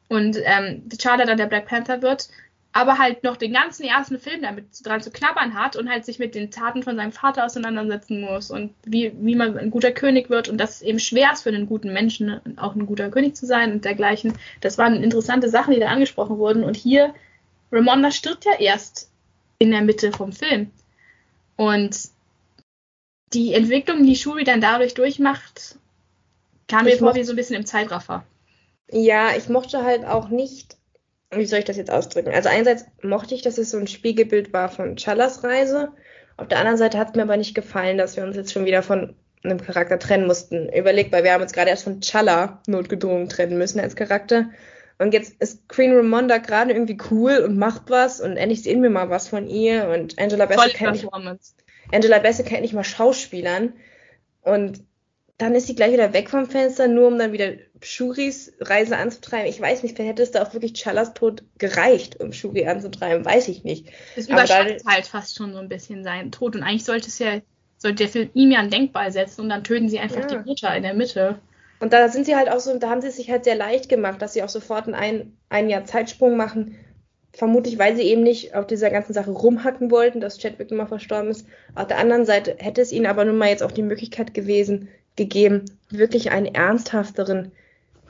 und ähm, T'Challa dann der Black Panther wird aber halt noch den ganzen ersten Film damit dran zu knabbern hat und halt sich mit den Taten von seinem Vater auseinandersetzen muss und wie, wie man ein guter König wird und dass es eben schwer ist für einen guten Menschen, auch ein guter König zu sein und dergleichen. Das waren interessante Sachen, die da angesprochen wurden. Und hier, Ramonda stirbt ja erst in der Mitte vom Film. Und die Entwicklung, die Shuri dann dadurch durchmacht, kam mir vor wie so ein bisschen im Zeitraffer. Ja, ich mochte halt auch nicht wie soll ich das jetzt ausdrücken? Also einerseits mochte ich, dass es so ein Spiegelbild war von Chalas Reise. Auf der anderen Seite hat es mir aber nicht gefallen, dass wir uns jetzt schon wieder von einem Charakter trennen mussten. Überlegt, weil wir haben uns gerade erst von Chala notgedrungen trennen müssen als Charakter. Und jetzt ist Queen Ramonda gerade irgendwie cool und macht was und endlich sehen wir mal was von ihr und Angela Bassett kennt nicht, Angela Bassett kennt nicht mal Schauspielern und dann ist sie gleich wieder weg vom Fenster, nur um dann wieder Shuris Reise anzutreiben. Ich weiß nicht, vielleicht hätte es da auch wirklich Chalas Tod gereicht, um Shuri anzutreiben, weiß ich nicht. Es überschattet halt fast schon so ein bisschen seinen Tod und eigentlich sollte es ja, sollte der Film ihm ja ein Denkball setzen und dann töten sie einfach ja. die Mutter in der Mitte. Und da sind sie halt auch so, da haben sie es sich halt sehr leicht gemacht, dass sie auch sofort einen ein, ein Jahr Zeitsprung machen. Vermutlich, weil sie eben nicht auf dieser ganzen Sache rumhacken wollten, dass Chadwick immer verstorben ist. Auf der anderen Seite hätte es ihnen aber nun mal jetzt auch die Möglichkeit gewesen, gegeben, wirklich einen ernsthafteren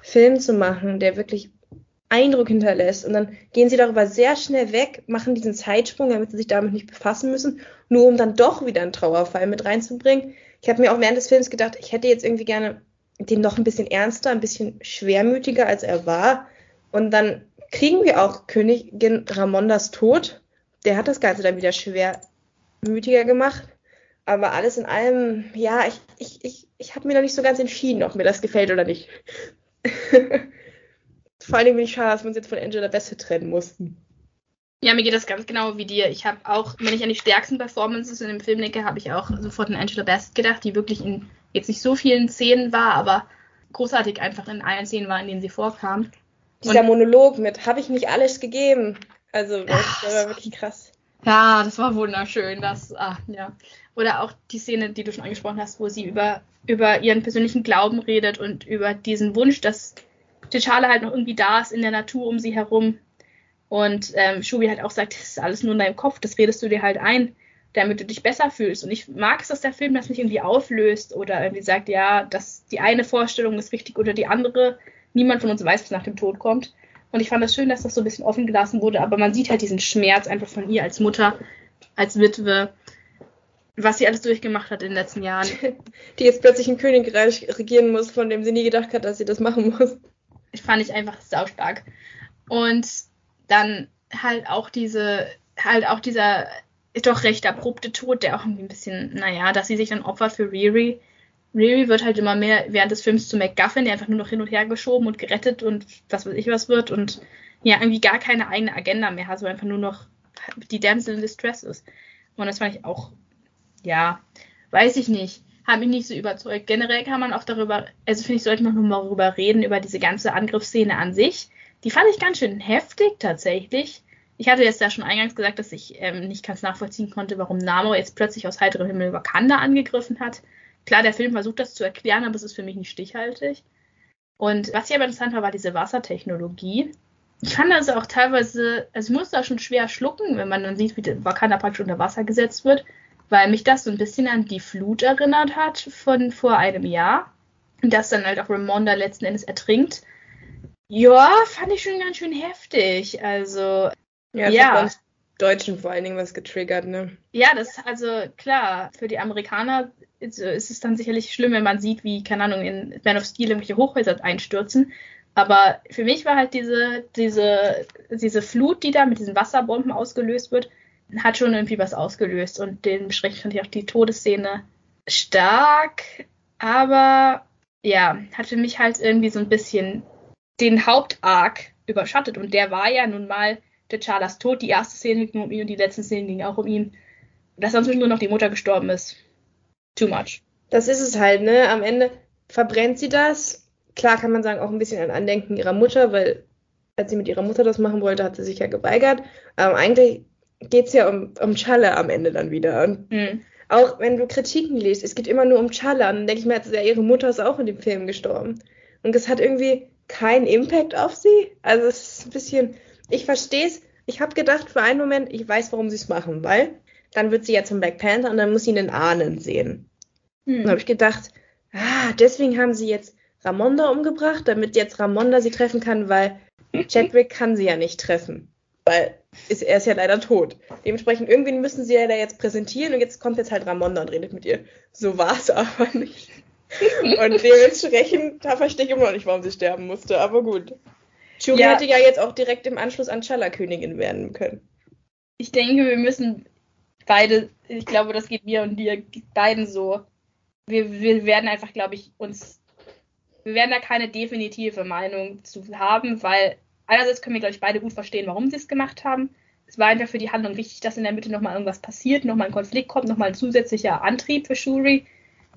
Film zu machen, der wirklich Eindruck hinterlässt. Und dann gehen sie darüber sehr schnell weg, machen diesen Zeitsprung, damit sie sich damit nicht befassen müssen, nur um dann doch wieder einen Trauerfall mit reinzubringen. Ich habe mir auch während des Films gedacht, ich hätte jetzt irgendwie gerne den noch ein bisschen ernster, ein bisschen schwermütiger, als er war. Und dann kriegen wir auch Königin Ramondas Tod. Der hat das Ganze dann wieder schwermütiger gemacht. Aber alles in allem, ja, ich, ich, ich, ich habe mir noch nicht so ganz entschieden, ob mir das gefällt oder nicht. Vor allem bin ich schade, dass wir uns jetzt von Angela Bassett trennen mussten. Ja, mir geht das ganz genau wie dir. Ich habe auch, wenn ich an die stärksten Performances in dem Film denke, habe ich auch sofort an Angela Bassett gedacht, die wirklich in jetzt nicht so vielen Szenen war, aber großartig einfach in allen Szenen war, in denen sie vorkam. Dieser Und, Monolog mit, habe ich nicht alles gegeben? Also, das ach, war wirklich krass. Ja, das war wunderschön. Das, ach, ja. Oder auch die Szene, die du schon angesprochen hast, wo sie über, über ihren persönlichen Glauben redet und über diesen Wunsch, dass T'Challa halt noch irgendwie da ist in der Natur um sie herum. Und ähm, Shubi halt auch sagt, das ist alles nur in deinem Kopf, das redest du dir halt ein damit du dich besser fühlst. Und ich mag es, dass der Film das nicht irgendwie auflöst oder irgendwie sagt, ja, dass die eine Vorstellung ist wichtig oder die andere. Niemand von uns weiß, was nach dem Tod kommt. Und ich fand das schön, dass das so ein bisschen offen gelassen wurde, aber man sieht halt diesen Schmerz einfach von ihr als Mutter, als Witwe, was sie alles durchgemacht hat in den letzten Jahren. Die jetzt plötzlich ein Königreich regieren muss, von dem sie nie gedacht hat, dass sie das machen muss. Ich fand ich einfach saustark. Und dann halt auch diese, halt auch dieser doch recht abrupte Tod, der auch irgendwie ein bisschen, naja, dass sie sich dann opfert für Riri. Riri wird halt immer mehr während des Films zu McGuffin, der einfach nur noch hin und her geschoben und gerettet und was weiß ich was wird und ja, irgendwie gar keine eigene Agenda mehr hat, so einfach nur noch die Damsel in Distress ist. Und das fand ich auch, ja, weiß ich nicht, hat mich nicht so überzeugt. Generell kann man auch darüber, also finde ich, sollte man nochmal darüber reden, über diese ganze Angriffsszene an sich. Die fand ich ganz schön heftig tatsächlich. Ich hatte jetzt ja schon eingangs gesagt, dass ich ähm, nicht ganz nachvollziehen konnte, warum Namor jetzt plötzlich aus heiterem Himmel Wakanda angegriffen hat. Klar, der Film versucht das zu erklären, aber es ist für mich nicht stichhaltig. Und was hier aber interessant war, war diese Wassertechnologie. Ich fand also auch teilweise, also ich musste da schon schwer schlucken, wenn man dann sieht, wie Wakanda praktisch unter Wasser gesetzt wird, weil mich das so ein bisschen an die Flut erinnert hat von vor einem Jahr. Und dass dann halt auch Ramonda letzten Endes ertrinkt. Ja, fand ich schon ganz schön heftig. Also, ja, das ja. Deutschen vor allen Dingen was getriggert, ne? Ja, das, also klar, für die Amerikaner ist, ist, es dann sicherlich schlimm, wenn man sieht, wie, keine Ahnung, in Man of Steel irgendwelche Hochhäuser einstürzen. Aber für mich war halt diese, diese, diese Flut, die da mit diesen Wasserbomben ausgelöst wird, hat schon irgendwie was ausgelöst. Und dementsprechend fand ich auch die Todesszene stark, aber ja, hat für mich halt irgendwie so ein bisschen den Hauptarg überschattet. Und der war ja nun mal der T'Challas Tod. Die erste Szene ging um ihn und die letzte Szene ging auch um ihn. Dass dann zwischendurch noch die Mutter gestorben ist. Too much. Das ist es halt, ne? Am Ende verbrennt sie das. Klar kann man sagen, auch ein bisschen an Andenken ihrer Mutter, weil als sie mit ihrer Mutter das machen wollte, hat sie sich ja geweigert. Aber eigentlich geht es ja um, um Challe am Ende dann wieder. Und mhm. auch wenn du Kritiken liest, es geht immer nur um Challe. Und dann denke ich mir, ja, ihre Mutter ist auch in dem Film gestorben. Und es hat irgendwie keinen Impact auf sie. Also es ist ein bisschen, ich verstehe es. Ich habe gedacht für einen Moment, ich weiß, warum sie es machen, weil dann wird sie ja zum Black Panther und dann muss sie einen Ahnen sehen. Hm. Dann habe ich gedacht, ah, deswegen haben sie jetzt Ramonda umgebracht, damit jetzt Ramonda sie treffen kann, weil Chadwick kann sie ja nicht treffen. Weil ist, er ist ja leider tot. Dementsprechend, irgendwie müssen sie ja da jetzt präsentieren und jetzt kommt jetzt halt Ramonda und redet mit ihr. So war es aber nicht. Und dementsprechend, da verstehe ich immer noch nicht, warum sie sterben musste, aber gut. Shuri ja. hätte ja jetzt auch direkt im Anschluss an Chala Königin werden können. Ich denke, wir müssen beide, ich glaube, das geht mir und dir beiden so. wir, wir werden einfach, glaube ich, uns, wir werden da keine definitive Meinung zu haben, weil einerseits können wir, glaube ich, beide gut verstehen, warum sie es gemacht haben. Es war einfach für die Handlung wichtig, dass in der Mitte nochmal irgendwas passiert, nochmal ein Konflikt kommt, nochmal ein zusätzlicher Antrieb für Shuri.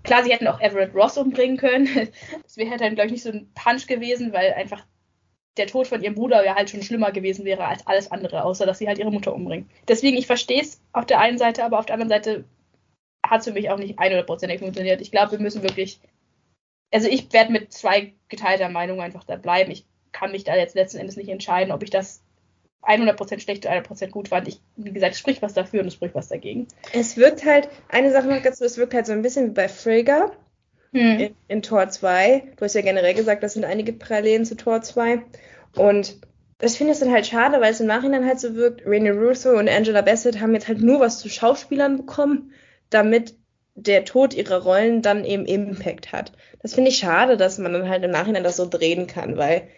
Klar, sie hätten auch Everett Ross umbringen können. Das wäre dann, glaube ich, nicht so ein Punch gewesen, weil einfach der Tod von ihrem Bruder ja halt schon schlimmer gewesen wäre als alles andere, außer dass sie halt ihre Mutter umbringen. Deswegen, ich verstehe es auf der einen Seite, aber auf der anderen Seite hat es für mich auch nicht 100%ig funktioniert. Ich glaube, wir müssen wirklich. Also, ich werde mit zwei geteilter Meinung einfach da bleiben. Ich kann mich da jetzt letzten Endes nicht entscheiden, ob ich das 100% schlecht oder 100% gut fand. Ich, wie gesagt, es spricht was dafür und es spricht was dagegen. Es wirkt halt, eine Sache noch dazu, es wirkt halt so ein bisschen wie bei Frigga hm. in, in Tor 2. Du hast ja generell gesagt, das sind einige Parallelen zu Tor 2. Und das finde ich dann halt schade, weil es im Nachhinein halt so wirkt, Rainy Russo und Angela Bassett haben jetzt halt nur was zu Schauspielern bekommen, damit der Tod ihrer Rollen dann eben Impact hat. Das finde ich schade, dass man dann halt im Nachhinein das so drehen kann, weil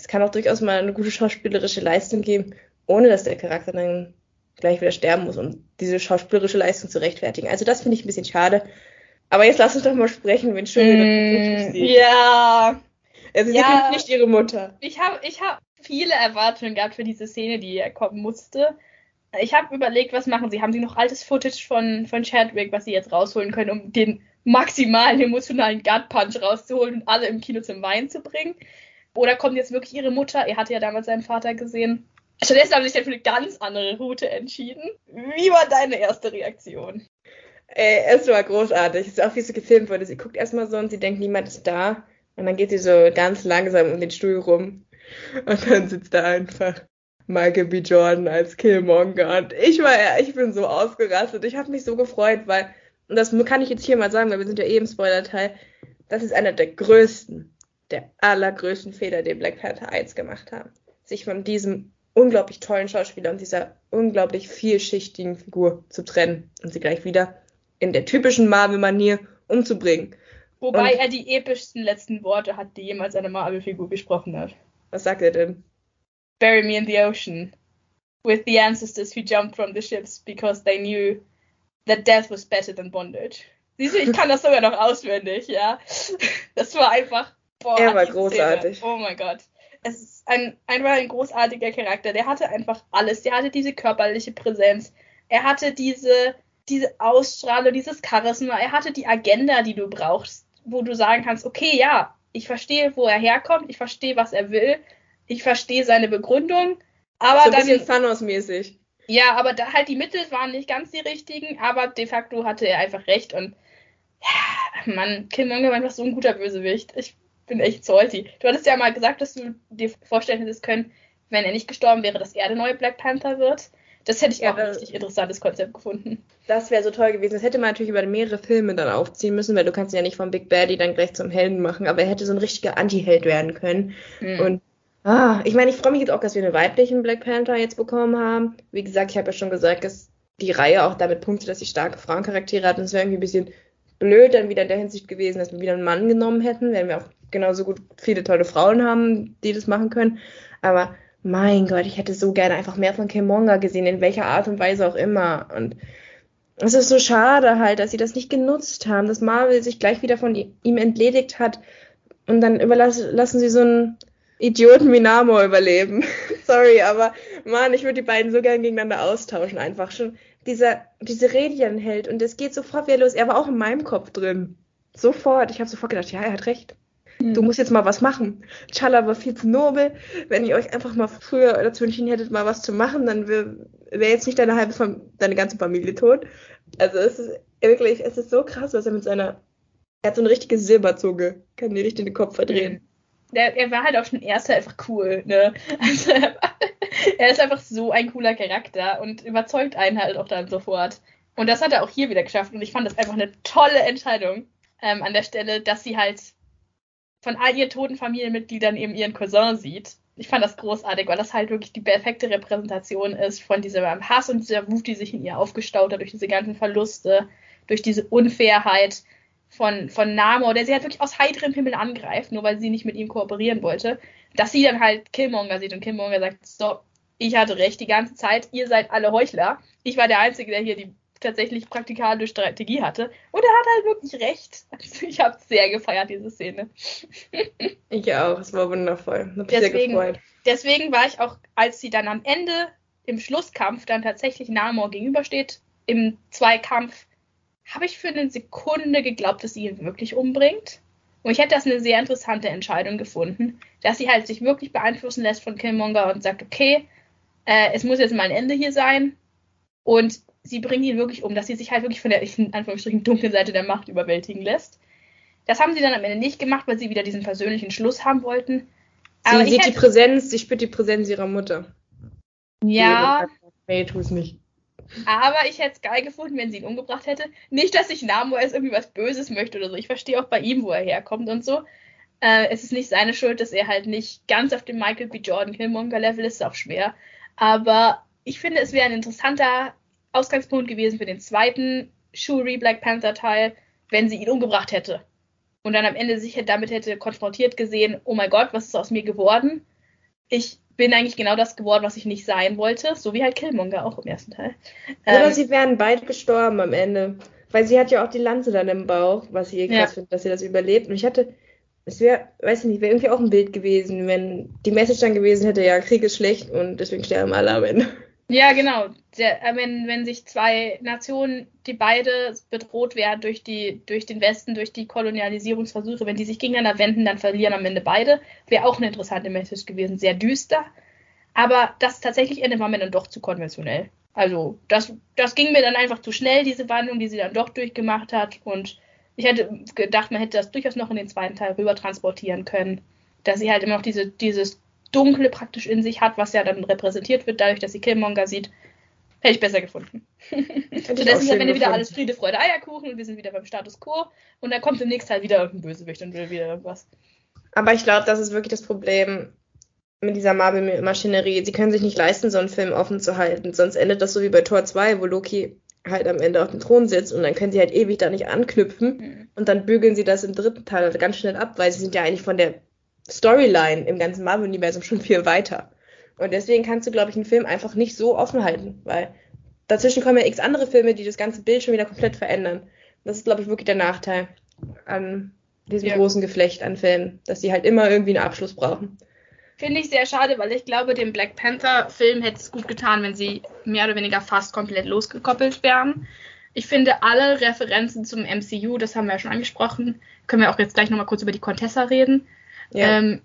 es kann auch durchaus mal eine gute schauspielerische Leistung geben, ohne dass der Charakter dann gleich wieder sterben muss, um diese schauspielerische Leistung zu rechtfertigen. Also das finde ich ein bisschen schade. Aber jetzt lass uns doch mal sprechen, wenn schön mm, Ja. Also sie ja, nicht ihre Mutter. Ich habe ich hab viele Erwartungen gehabt für diese Szene, die kommen musste. Ich habe überlegt, was machen sie? Haben sie noch altes Footage von, von Chadwick, was sie jetzt rausholen können, um den maximalen emotionalen Gut Punch rauszuholen und alle im Kino zum Weinen zu bringen? Oder kommt jetzt wirklich ihre Mutter? Er hatte ja damals seinen Vater gesehen. Stattdessen haben sie sich dann für eine ganz andere Route entschieden. Wie war deine erste Reaktion? Ey, es war großartig. Es ist auch, wie sie gefilmt wurde. Sie guckt erstmal so und sie denkt, niemand ist da. Und dann geht sie so ganz langsam um den Stuhl rum. Und dann sitzt da einfach Michael B. Jordan als Killmonger. Und ich war, ich bin so ausgerastet. Ich habe mich so gefreut, weil, und das kann ich jetzt hier mal sagen, weil wir sind ja eh im Spoiler-Teil, das ist einer der größten, der allergrößten Fehler, den Black Panther 1 gemacht haben. Sich von diesem unglaublich tollen Schauspieler und dieser unglaublich vielschichtigen Figur zu trennen und sie gleich wieder in der typischen Marvel-Manier umzubringen. Wobei und, er die epischsten letzten Worte hat, die jemals eine Marvel-Figur gesprochen hat. Was sagt er denn? Bury me in the ocean. With the ancestors who jumped from the ships because they knew that death was better than bondage. Siehst du, ich kann das sogar noch auswendig, ja. Das war einfach. Boah, er war großartig. Szene. Oh mein Gott. Es ist ein, einfach ein großartiger Charakter. Der hatte einfach alles. Der hatte diese körperliche Präsenz. Er hatte diese, diese Ausstrahlung, dieses Charisma. Er hatte die Agenda, die du brauchst, wo du sagen kannst, okay, ja, ich verstehe, wo er herkommt, ich verstehe, was er will, ich verstehe seine Begründung, aber so ein bisschen Thanos-mäßig. Ja, aber da halt die Mittel waren nicht ganz die richtigen, aber de facto hatte er einfach recht und ja, Mann, Killmonger war einfach so ein guter Bösewicht. Ich bin echt salty. Du hattest ja mal gesagt, dass du dir vorstellen hättest können, wenn er nicht gestorben wäre, dass er der neue Black Panther wird. Das hätte ich ja, auch ein richtig interessantes Konzept gefunden. Das wäre so toll gewesen. Das hätte man natürlich über mehrere Filme dann aufziehen müssen, weil du kannst ihn ja nicht vom Big Baddy dann gleich zum Helden machen, aber er hätte so ein richtiger Anti-Held werden können. Mhm. Und ah, ich meine, ich freue mich jetzt auch, dass wir einen weiblichen Black Panther jetzt bekommen haben. Wie gesagt, ich habe ja schon gesagt, dass die Reihe auch damit punktet, dass sie starke Frauencharaktere hat. Und es wäre irgendwie ein bisschen blöd dann wieder in der Hinsicht gewesen, dass wir wieder einen Mann genommen hätten, wenn wir auch genauso gut viele tolle Frauen haben, die das machen können. Aber mein Gott, ich hätte so gerne einfach mehr von Killmonger gesehen, in welcher Art und Weise auch immer. Und es ist so schade halt, dass sie das nicht genutzt haben, dass Marvel sich gleich wieder von ihm entledigt hat und dann überlassen lassen sie so einen Idioten wie Namor überleben. Sorry, aber Mann, ich würde die beiden so gern gegeneinander austauschen, einfach schon. Dieser, diese Radian-Held und es geht sofort wieder los. Er war auch in meinem Kopf drin. Sofort. Ich habe sofort gedacht, ja, er hat recht. Du musst jetzt mal was machen. Chala war viel zu nobel. Wenn ihr euch einfach mal früher dazu entschieden hättet, mal was zu machen, dann wäre wär jetzt nicht deine halbe Fam deine ganze Familie tot. Also es ist wirklich, es ist so krass, was er mit seiner. Er hat so eine richtige Silberzunge. Kann die richtig den Kopf verdrehen. Der, er war halt auch schon erster einfach cool, ne? Also er ist einfach so ein cooler Charakter und überzeugt einen halt auch dann sofort. Und das hat er auch hier wieder geschafft. Und ich fand das einfach eine tolle Entscheidung ähm, an der Stelle, dass sie halt von all ihren toten Familienmitgliedern eben ihren Cousin sieht. Ich fand das großartig, weil das halt wirklich die perfekte Repräsentation ist von diesem Hass und dieser Wut, die sich in ihr aufgestaut hat durch diese ganzen Verluste, durch diese Unfairheit von, von Namor, der sie halt wirklich aus heiterem Himmel angreift, nur weil sie nicht mit ihm kooperieren wollte, dass sie dann halt Killmonger sieht und Killmonger sagt, stopp, ich hatte recht die ganze Zeit, ihr seid alle Heuchler. Ich war der Einzige, der hier die tatsächlich praktikale Strategie hatte. Und er hat halt wirklich recht. Also ich habe sehr gefeiert, diese Szene. ich auch, es war wundervoll. Hab deswegen, sehr gefreut. deswegen war ich auch, als sie dann am Ende im Schlusskampf dann tatsächlich Namor gegenübersteht, im Zweikampf, habe ich für eine Sekunde geglaubt, dass sie ihn wirklich umbringt. Und ich hätte das eine sehr interessante Entscheidung gefunden, dass sie halt sich wirklich beeinflussen lässt von Killmonger und sagt, okay, äh, es muss jetzt mal ein Ende hier sein. Und sie bringt ihn wirklich um, dass sie sich halt wirklich von der, in Anführungsstrichen, dunklen Seite der Macht überwältigen lässt. Das haben sie dann am Ende nicht gemacht, weil sie wieder diesen persönlichen Schluss haben wollten. Aber sie sieht hätte... die Präsenz, sie spürt die Präsenz ihrer Mutter. Ja. Nee, tu es nicht. Aber ich hätte es geil gefunden, wenn sie ihn umgebracht hätte. Nicht, dass ich Namor jetzt irgendwie was Böses möchte oder so. Ich verstehe auch bei ihm, wo er herkommt und so. Äh, es ist nicht seine Schuld, dass er halt nicht ganz auf dem Michael B. Jordan Killmonger Level ist, ist auch schwer. Aber ich finde, es wäre ein interessanter Ausgangspunkt gewesen für den zweiten Shuri Black Panther Teil, wenn sie ihn umgebracht hätte. Und dann am Ende sich damit hätte konfrontiert gesehen, oh mein Gott, was ist aus mir geworden? Ich bin eigentlich genau das geworden, was ich nicht sein wollte, so wie halt Killmonger auch im ersten Teil. Oder ähm, sie wären beide gestorben am Ende. Weil sie hat ja auch die Lanze dann im Bauch, was ich eh krass ja. finde, dass sie das überlebt. Und ich hatte, es wäre, weiß ich nicht, wäre irgendwie auch ein Bild gewesen, wenn die Message dann gewesen hätte, ja, Krieg ist schlecht und deswegen sterben alle am Ende. Ja, genau. Äh, wenn, wenn sich zwei Nationen, die beide bedroht werden durch, die, durch den Westen, durch die Kolonialisierungsversuche, wenn die sich gegeneinander wenden, dann verlieren am Ende beide. Wäre auch eine interessante Message gewesen. Sehr düster. Aber das tatsächlich Ende war mir dann doch zu konventionell. Also, das, das ging mir dann einfach zu schnell, diese Wandlung, die sie dann doch durchgemacht hat. Und ich hätte gedacht, man hätte das durchaus noch in den zweiten Teil rüber transportieren können. Dass sie halt immer noch diese, dieses Dunkle praktisch in sich hat, was ja dann repräsentiert wird, dadurch, dass sie Killmonger sieht, hätte ich besser gefunden. Stattdessen ist am Ende wieder alles Friede, Freude, Eierkuchen und wir sind wieder beim Status Quo und dann kommt im nächsten Teil wieder irgendein Bösewicht und will wieder irgendwas. Aber ich glaube, das ist wirklich das Problem mit dieser Marvel-Maschinerie. Sie können sich nicht leisten, so einen Film offen zu halten. Sonst endet das so wie bei Tor 2, wo Loki halt am Ende auf dem Thron sitzt und dann können sie halt ewig da nicht anknüpfen mhm. und dann bügeln sie das im dritten Teil halt ganz schnell ab, weil sie sind ja eigentlich von der Storyline im ganzen Marvel-Universum schon viel weiter. Und deswegen kannst du, glaube ich, einen Film einfach nicht so offen halten, weil dazwischen kommen ja x andere Filme, die das ganze Bild schon wieder komplett verändern. Das ist, glaube ich, wirklich der Nachteil an diesem ja. großen Geflecht an Filmen, dass sie halt immer irgendwie einen Abschluss brauchen. Finde ich sehr schade, weil ich glaube, dem Black Panther-Film hätte es gut getan, wenn sie mehr oder weniger fast komplett losgekoppelt wären. Ich finde alle Referenzen zum MCU, das haben wir ja schon angesprochen, können wir auch jetzt gleich nochmal kurz über die Contessa reden, ja. ähm,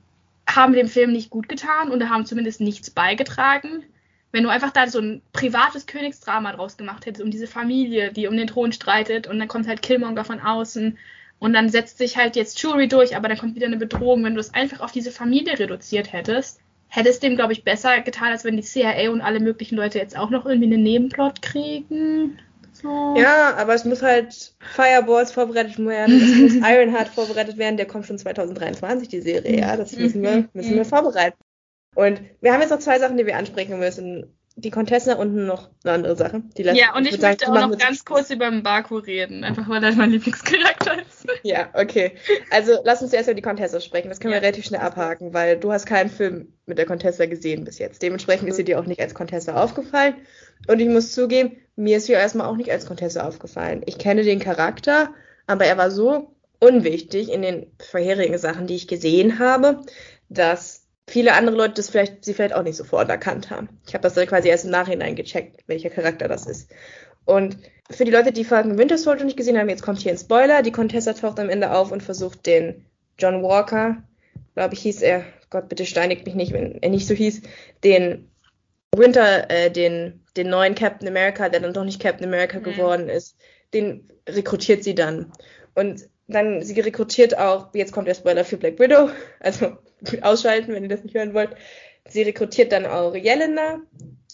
haben dem Film nicht gut getan und haben zumindest nichts beigetragen. Wenn du einfach da so ein privates Königsdrama draus gemacht hättest, um diese Familie, die um den Thron streitet und dann kommt halt Killmonger von außen und dann setzt sich halt jetzt Shuri durch, aber dann kommt wieder eine Bedrohung. Wenn du es einfach auf diese Familie reduziert hättest, hätte es dem, glaube ich, besser getan, als wenn die CIA und alle möglichen Leute jetzt auch noch irgendwie einen Nebenplot kriegen. So. Ja, aber es muss halt Fireballs vorbereitet werden, es muss Ironheart vorbereitet werden, der kommt schon 2023, die Serie, ja, das müssen wir, müssen wir vorbereiten. Und wir haben jetzt noch zwei Sachen, die wir ansprechen müssen. Die Contessa und noch eine andere Sache. Die ja, und ich, ich möchte sagen, auch noch ganz kurz über Mbaku reden, einfach weil er mein Lieblingscharakter ist. Ja, okay. Also lass uns erst über die Contessa sprechen. Das können ja. wir relativ schnell abhaken, weil du hast keinen Film mit der Contessa gesehen bis jetzt. Dementsprechend ist sie dir auch nicht als Contessa aufgefallen. Und ich muss zugeben, mir ist sie erstmal auch nicht als Contessa aufgefallen. Ich kenne den Charakter, aber er war so unwichtig in den vorherigen Sachen, die ich gesehen habe, dass viele andere Leute das vielleicht, sie vielleicht auch nicht sofort erkannt haben. Ich habe das dann quasi erst im Nachhinein gecheckt, welcher Charakter das ist. Und für die Leute, die Falcon Winter Soldier nicht gesehen haben, jetzt kommt hier ein Spoiler. Die Contessa taucht am Ende auf und versucht den John Walker, glaube ich hieß er, Gott bitte steinigt mich nicht, wenn er nicht so hieß, den Winter, äh, den, den neuen Captain America, der dann doch nicht Captain America mhm. geworden ist, den rekrutiert sie dann. Und dann, sie rekrutiert auch, jetzt kommt der Spoiler für Black Widow, also ausschalten, wenn ihr das nicht hören wollt. Sie rekrutiert dann auch Yelena,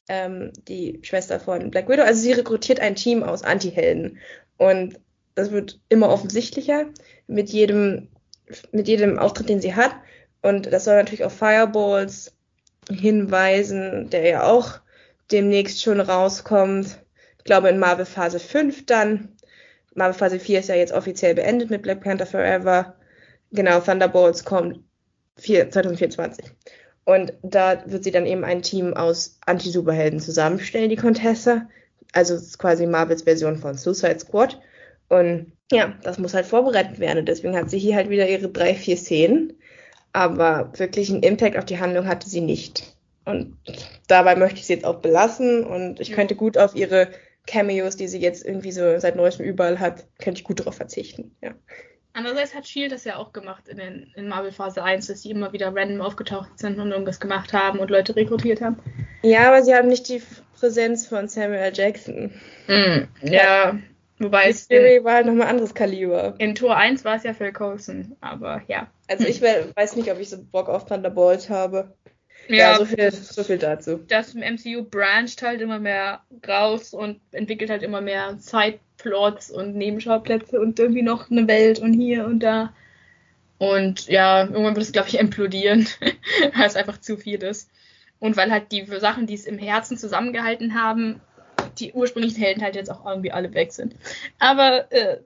ähm, die Schwester von Black Widow. Also sie rekrutiert ein Team aus Anti-Helden. Und das wird immer offensichtlicher mit jedem, mit jedem Auftritt, den sie hat. Und das soll natürlich auf Fireballs hinweisen, der ja auch demnächst schon rauskommt. Ich glaube in Marvel Phase 5 dann. Marvel Phase 4 ist ja jetzt offiziell beendet mit Black Panther Forever. Genau, Thunderbolts kommt 2024. Und da wird sie dann eben ein Team aus Anti-Superhelden zusammenstellen, die Contessa. Also es ist quasi Marvels Version von Suicide Squad. Und ja, das muss halt vorbereitet werden. Und deswegen hat sie hier halt wieder ihre drei, vier Szenen. Aber wirklich einen Impact auf die Handlung hatte sie nicht. Und dabei möchte ich sie jetzt auch belassen. Und ich könnte gut auf ihre Cameos, die sie jetzt irgendwie so seit neuestem überall hat, könnte ich gut darauf verzichten. Ja. Andererseits hat Shield das ja auch gemacht in, den, in Marvel Phase 1, dass sie immer wieder random aufgetaucht sind und irgendwas gemacht haben und Leute rekrutiert haben. Ja, aber sie haben nicht die Präsenz von Samuel L. Jackson. Mm, ja, wobei es in, war halt nochmal anderes Kaliber. in Tor 1 war es ja Phil Coulson, aber ja. Also ich we- weiß nicht, ob ich so Bock auf Thunderbolt habe. Ja, Ja, so, viel, so viel dazu. das MCU brancht halt immer mehr raus und entwickelt halt immer mehr Sideplots und Nebenschauplätze und irgendwie noch eine Welt und hier und da. Und ja, irgendwann wird es, glaube ich, implodieren, weil es einfach zu viel ist. Und weil halt die Sachen, die es im Herzen zusammengehalten haben, die ursprünglichen Helden halt jetzt auch irgendwie alle weg sind. Aber äh,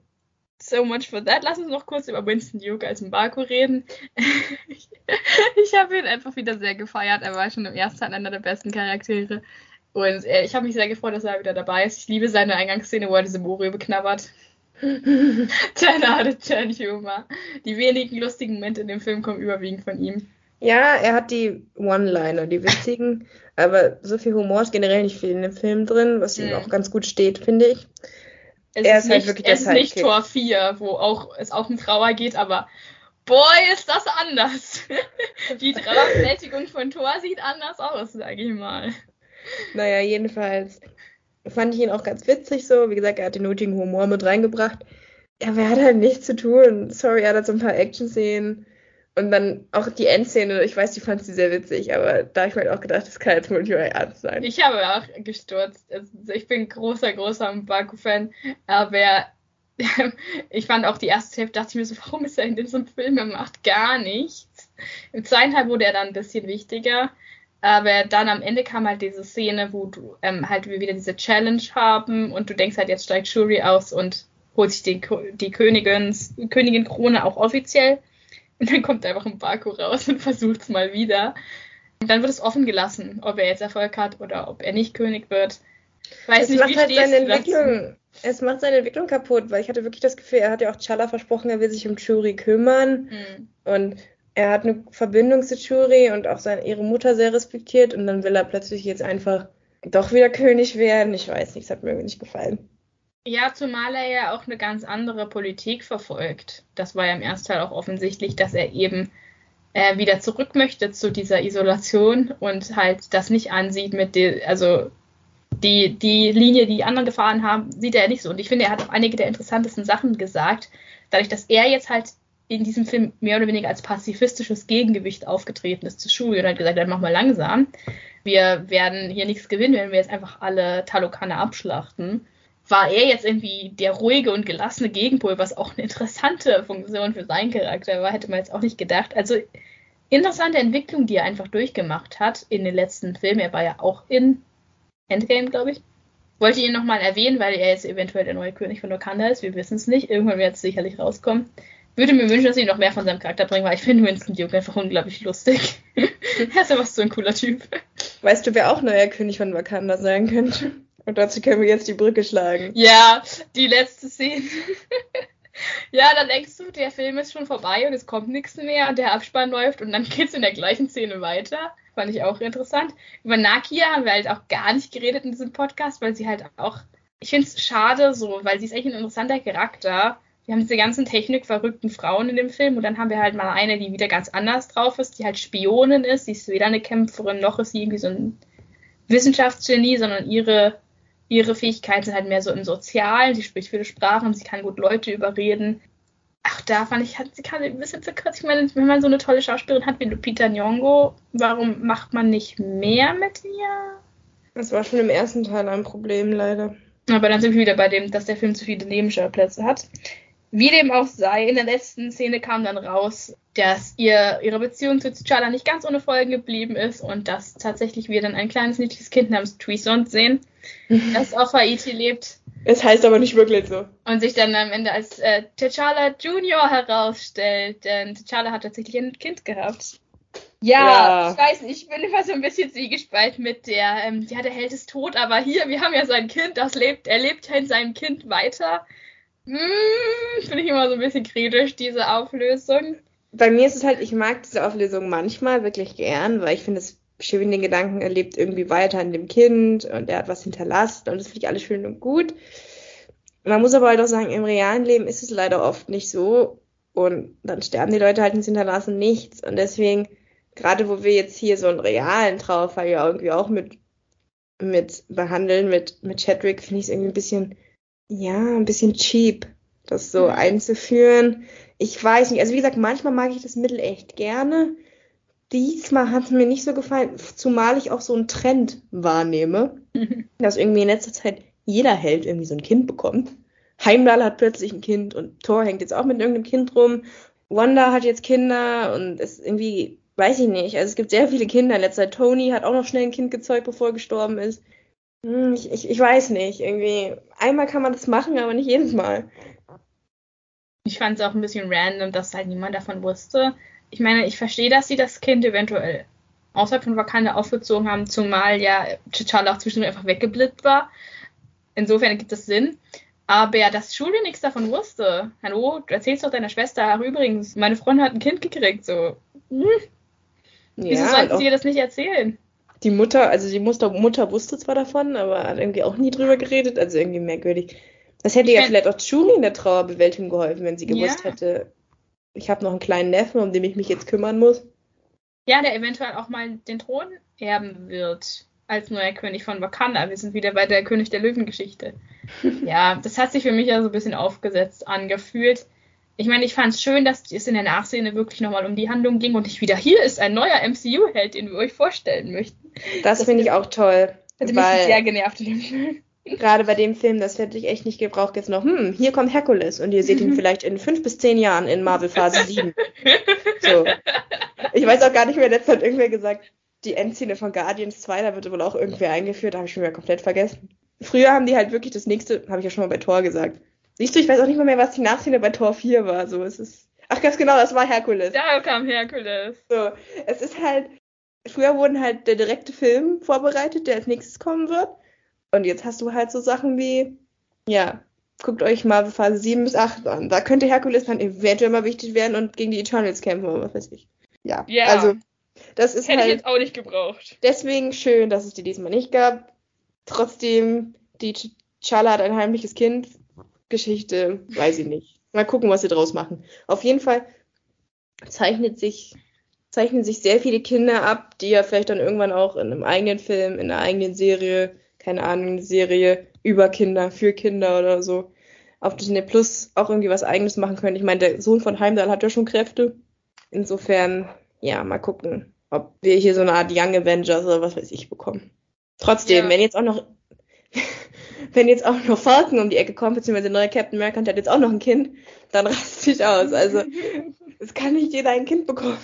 so much for that. Lass uns noch kurz über Winston Duke als Mbaku reden. ich ich habe ihn einfach wieder sehr gefeiert. Er war schon im ersten Teil einer der besten Charaktere. Und äh, ich habe mich sehr gefreut, dass er wieder dabei ist. Ich liebe seine Eingangsszene, wo er diese Morio beknabbert. Ten out of Humor. Die wenigen lustigen Momente in dem Film kommen überwiegend von ihm. Ja, er hat die One-Liner, die witzigen, aber so viel Humor ist generell nicht viel in dem Film drin, was ihm Mhm. auch ganz gut steht, finde ich. Es Er ist, ist halt nicht, wirklich es ist nicht. Tor 4, wo auch, es auch um Trauer geht, aber boy, ist das anders. Die Trauerbewältigung von Thor sieht anders aus, sage ich mal. Naja, jedenfalls fand ich ihn auch ganz witzig so. Wie gesagt, er hat den nötigen Humor mit reingebracht. Aber er hat halt nichts zu tun. Sorry, er hat halt so ein paar Action-Szenen. Und dann auch die Endszene, ich weiß, die fand sie sehr witzig, aber da habe ich mir halt auch gedacht, das kann jetzt wohl nicht euer Ernst sein. Ich habe auch gestürzt. Also ich bin großer, großer Mbaku-Fan, aber ich fand auch die erste Hälfte, dachte ich mir so, warum ist er in diesem Film? Er macht gar nichts. Im zweiten Teil wurde er dann ein bisschen wichtiger, aber dann am Ende kam halt diese Szene, wo du ähm, halt wir wieder diese Challenge haben und du denkst halt, jetzt steigt Shuri aus und holt sich die, die Königins, Königin-Krone auch offiziell. Und dann kommt einfach ein Baku raus und versucht es mal wieder. Und dann wird es offen gelassen, ob er jetzt Erfolg hat oder ob er nicht König wird. Weiß Es nicht, macht wie halt seine? Entwicklung, es macht seine Entwicklung kaputt, weil ich hatte wirklich das Gefühl, er hat ja auch Chala versprochen, er will sich um Churi kümmern Hm. und er hat eine Verbindung zu Churi und auch seine, ihre Mutter sehr respektiert und dann will er plötzlich jetzt einfach doch wieder König werden. Ich weiß nicht, es hat mir irgendwie nicht gefallen. Ja, zumal er ja auch eine ganz andere Politik verfolgt. Das war ja im ersten Teil auch offensichtlich, dass er eben äh, wieder zurück möchte zu dieser Isolation und halt das nicht ansieht mit der, also die, die Linie, die die anderen gefahren haben, sieht er nicht so. Und ich finde, er hat auch einige der interessantesten Sachen gesagt, dadurch, dass er jetzt halt in diesem Film mehr oder weniger als pazifistisches Gegengewicht aufgetreten ist zu Shuri und hat gesagt, dann mach mal langsam. Wir werden hier nichts gewinnen, wenn wir jetzt einfach alle Talokaner abschlachten war er jetzt irgendwie der ruhige und gelassene Gegenpol, was auch eine interessante Funktion für seinen Charakter war, hätte man jetzt auch nicht gedacht. Also interessante Entwicklung, die er einfach durchgemacht hat in den letzten Filmen. Er war ja auch in Endgame, glaube ich. Wollte ihn nochmal erwähnen, weil er jetzt eventuell der neue König von Wakanda ist. Wir wissen es nicht. Irgendwann wird es sicherlich rauskommen. Würde mir wünschen, dass sie noch mehr von seinem Charakter bringen, weil ich finde Winston Duke einfach unglaublich lustig. er ist einfach so ein cooler Typ. Weißt du, wer auch neuer König von Wakanda sein könnte? Und dazu können wir jetzt die Brücke schlagen. Ja, die letzte Szene. ja, dann denkst du, der Film ist schon vorbei und es kommt nichts mehr und der Abspann läuft und dann geht's in der gleichen Szene weiter. Fand ich auch interessant. Über Nakia haben wir halt auch gar nicht geredet in diesem Podcast, weil sie halt auch, ich finde es schade so, weil sie ist echt ein interessanter Charakter. Wir haben diese ganzen technikverrückten Frauen in dem Film und dann haben wir halt mal eine, die wieder ganz anders drauf ist, die halt Spionin ist. Sie ist weder eine Kämpferin, noch ist sie irgendwie so ein Wissenschaftsgenie, sondern ihre ihre Fähigkeiten sind halt mehr so im Sozialen. Sie spricht viele Sprachen, sie kann gut Leute überreden. Ach, da fand ich, sie kann ein bisschen zu kurz. Ich meine, wenn man so eine tolle Schauspielerin hat wie Lupita Nyong'o, warum macht man nicht mehr mit ihr? Das war schon im ersten Teil ein Problem, leider. Aber dann sind wir wieder bei dem, dass der Film zu viele Nebenschauplätze hat. Wie dem auch sei, in der letzten Szene kam dann raus, dass ihr, ihre Beziehung zu T'Challa nicht ganz ohne Folgen geblieben ist und dass tatsächlich wir dann ein kleines niedliches Kind namens Toussaint sehen, das auf Haiti lebt Es heißt aber nicht wirklich so. und sich dann am Ende als äh, T'Challa Junior herausstellt, denn T'Challa hat tatsächlich ein Kind gehabt. Ja, ja, ich weiß nicht, ich bin immer so ein bisschen zwiegespalten mit der, ähm, ja, der Held ist tot, aber hier, wir haben ja sein Kind, das lebt, er lebt ja in seinem Kind weiter. Hm, Finde ich immer so ein bisschen kritisch, diese Auflösung. Bei mir ist es halt, ich mag diese Auflösung manchmal wirklich gern, weil ich finde es schön den Gedanken, er lebt irgendwie weiter in dem Kind und er hat was hinterlassen und das finde ich alles schön und gut. Man muss aber halt auch sagen, im realen Leben ist es leider oft nicht so und dann sterben die Leute halt und hinterlassen nichts und deswegen, gerade wo wir jetzt hier so einen realen Trauerfall ja irgendwie auch mit, mit behandeln, mit, mit Chadwick, finde ich es irgendwie ein bisschen, ja, ein bisschen cheap, das so mhm. einzuführen. Ich weiß nicht, also wie gesagt, manchmal mag ich das Mittel echt gerne, diesmal hat es mir nicht so gefallen, zumal ich auch so einen Trend wahrnehme, dass irgendwie in letzter Zeit jeder Held irgendwie so ein Kind bekommt. Heimdall hat plötzlich ein Kind und Thor hängt jetzt auch mit irgendeinem Kind rum. Wanda hat jetzt Kinder und es irgendwie, weiß ich nicht. Also es gibt sehr viele Kinder in letzter Zeit. Tony hat auch noch schnell ein Kind gezeugt, bevor er gestorben ist. Hm, ich, ich, ich weiß nicht. Irgendwie, einmal kann man das machen, aber nicht jedes Mal. Ich fand es auch ein bisschen random, dass halt niemand davon wusste ich meine, ich verstehe, dass sie das Kind eventuell außerhalb von Wakanda aufgezogen haben, zumal ja T'Challa auch zwischendurch einfach weggeblitzt war. Insofern gibt es Sinn. Aber ja, dass Julie nichts davon wusste. Hallo, du erzählst doch deiner Schwester, ach übrigens, meine Freundin hat ein Kind gekriegt, so. Hm. Wieso ja, sollten sie ihr das nicht erzählen? Die Mutter, also die Mutter, Mutter wusste zwar davon, aber hat irgendwie auch nie drüber geredet, also irgendwie merkwürdig. Das hätte ich ja vielleicht auch Julie in der Trauerbewältigung geholfen, wenn sie gewusst ja. hätte, ich habe noch einen kleinen Neffen, um den ich mich jetzt kümmern muss. Ja, der eventuell auch mal den Thron erben wird als neuer König von Wakanda. Wir sind wieder bei der König der Löwen-Geschichte. ja, das hat sich für mich ja so ein bisschen aufgesetzt angefühlt. Ich meine, ich fand es schön, dass es in der Nachszene wirklich nochmal um die Handlung ging und nicht wieder, hier ist ein neuer MCU-Held, den wir euch vorstellen möchten. Das, das finde ich auch toll. Hätte mich sehr genervt in dem Film gerade bei dem Film, das hätte ich echt nicht gebraucht, jetzt noch, hm, hier kommt Herkules und ihr seht ihn vielleicht in fünf bis zehn Jahren in Marvel Phase 7. So. Ich weiß auch gar nicht mehr, letztens hat irgendwer gesagt, die Endszene von Guardians 2, da wird wohl auch irgendwer eingeführt, da habe ich schon wieder komplett vergessen. Früher haben die halt wirklich das nächste, habe ich ja schon mal bei Thor gesagt. Siehst du, ich weiß auch nicht mal mehr, was die Nachszene bei Thor 4 war, so, es ist, ach ganz genau, das war Herkules. Da kam Herkules. So, es ist halt, früher wurden halt der direkte Film vorbereitet, der als nächstes kommen wird. Und jetzt hast du halt so Sachen wie, ja, guckt euch mal Phase 7 bis 8 an. Da könnte Herkules dann eventuell mal wichtig werden und gegen die Eternals kämpfen oder was weiß ich. Ja, ja. also das ist Hätte halt ich jetzt auch nicht gebraucht. Deswegen schön, dass es die diesmal nicht gab. Trotzdem, die Chala hat ein heimliches Kind. Geschichte, weiß ich nicht. Mal gucken, was sie draus machen. Auf jeden Fall zeichnet sich, zeichnen sich sehr viele Kinder ab, die ja vielleicht dann irgendwann auch in einem eigenen Film, in einer eigenen Serie keine Ahnung, eine Serie über Kinder, für Kinder oder so auf Disney Plus auch irgendwie was eigenes machen können. Ich meine, der Sohn von Heimdall hat ja schon Kräfte. Insofern, ja, mal gucken, ob wir hier so eine Art Young Avengers oder was weiß ich bekommen. Trotzdem, ja. wenn jetzt auch noch, wenn jetzt auch noch Falcon um die Ecke kommt, beziehungsweise der neue Captain America der hat jetzt auch noch ein Kind, dann raste ich aus. Also, es kann nicht jeder ein Kind bekommen.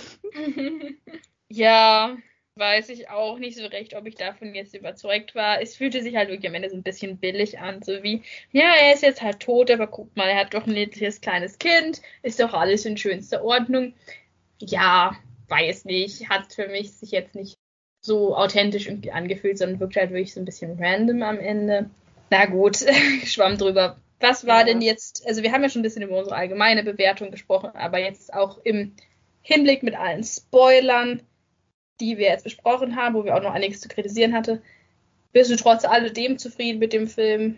Ja, weiß ich auch nicht so recht, ob ich davon jetzt überzeugt war. Es fühlte sich halt wirklich am Ende so ein bisschen billig an, so wie, ja, er ist jetzt halt tot, aber guck mal, er hat doch ein niedliches kleines Kind, ist doch alles in schönster Ordnung. Ja, weiß nicht, hat für mich sich jetzt nicht so authentisch irgendwie angefühlt, sondern wirkt halt wirklich so ein bisschen random am Ende. Na gut, schwamm drüber. Was war ja. denn jetzt, also wir haben ja schon ein bisschen über unsere allgemeine Bewertung gesprochen, aber jetzt auch im Hinblick mit allen Spoilern, die wir jetzt besprochen haben, wo wir auch noch einiges zu kritisieren hatte. Bist du trotz alledem zufrieden mit dem Film?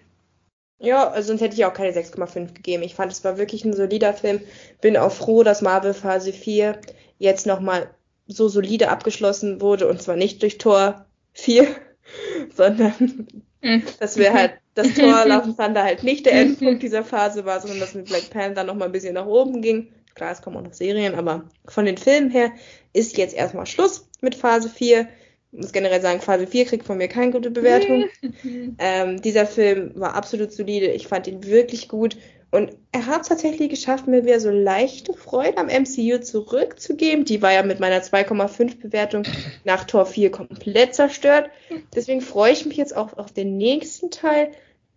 Ja, also sonst hätte ich auch keine 6,5 gegeben. Ich fand, es war wirklich ein solider Film. Bin auch froh, dass Marvel Phase 4 jetzt nochmal so solide abgeschlossen wurde und zwar nicht durch Tor 4, sondern mhm. dass wir halt das Tor Love Thunder halt nicht der Endpunkt dieser Phase war, sondern dass mit Black Panther nochmal ein bisschen nach oben ging. Klar, es kommen auch noch Serien, aber von den Filmen her ist jetzt erstmal Schluss mit Phase 4. Ich muss generell sagen, Phase 4 kriegt von mir keine gute Bewertung. ähm, dieser Film war absolut solide. Ich fand ihn wirklich gut. Und er hat es tatsächlich geschafft, mir wieder so leichte Freude am MCU zurückzugeben. Die war ja mit meiner 2,5 Bewertung nach Tor 4 komplett zerstört. Deswegen freue ich mich jetzt auch auf den nächsten Teil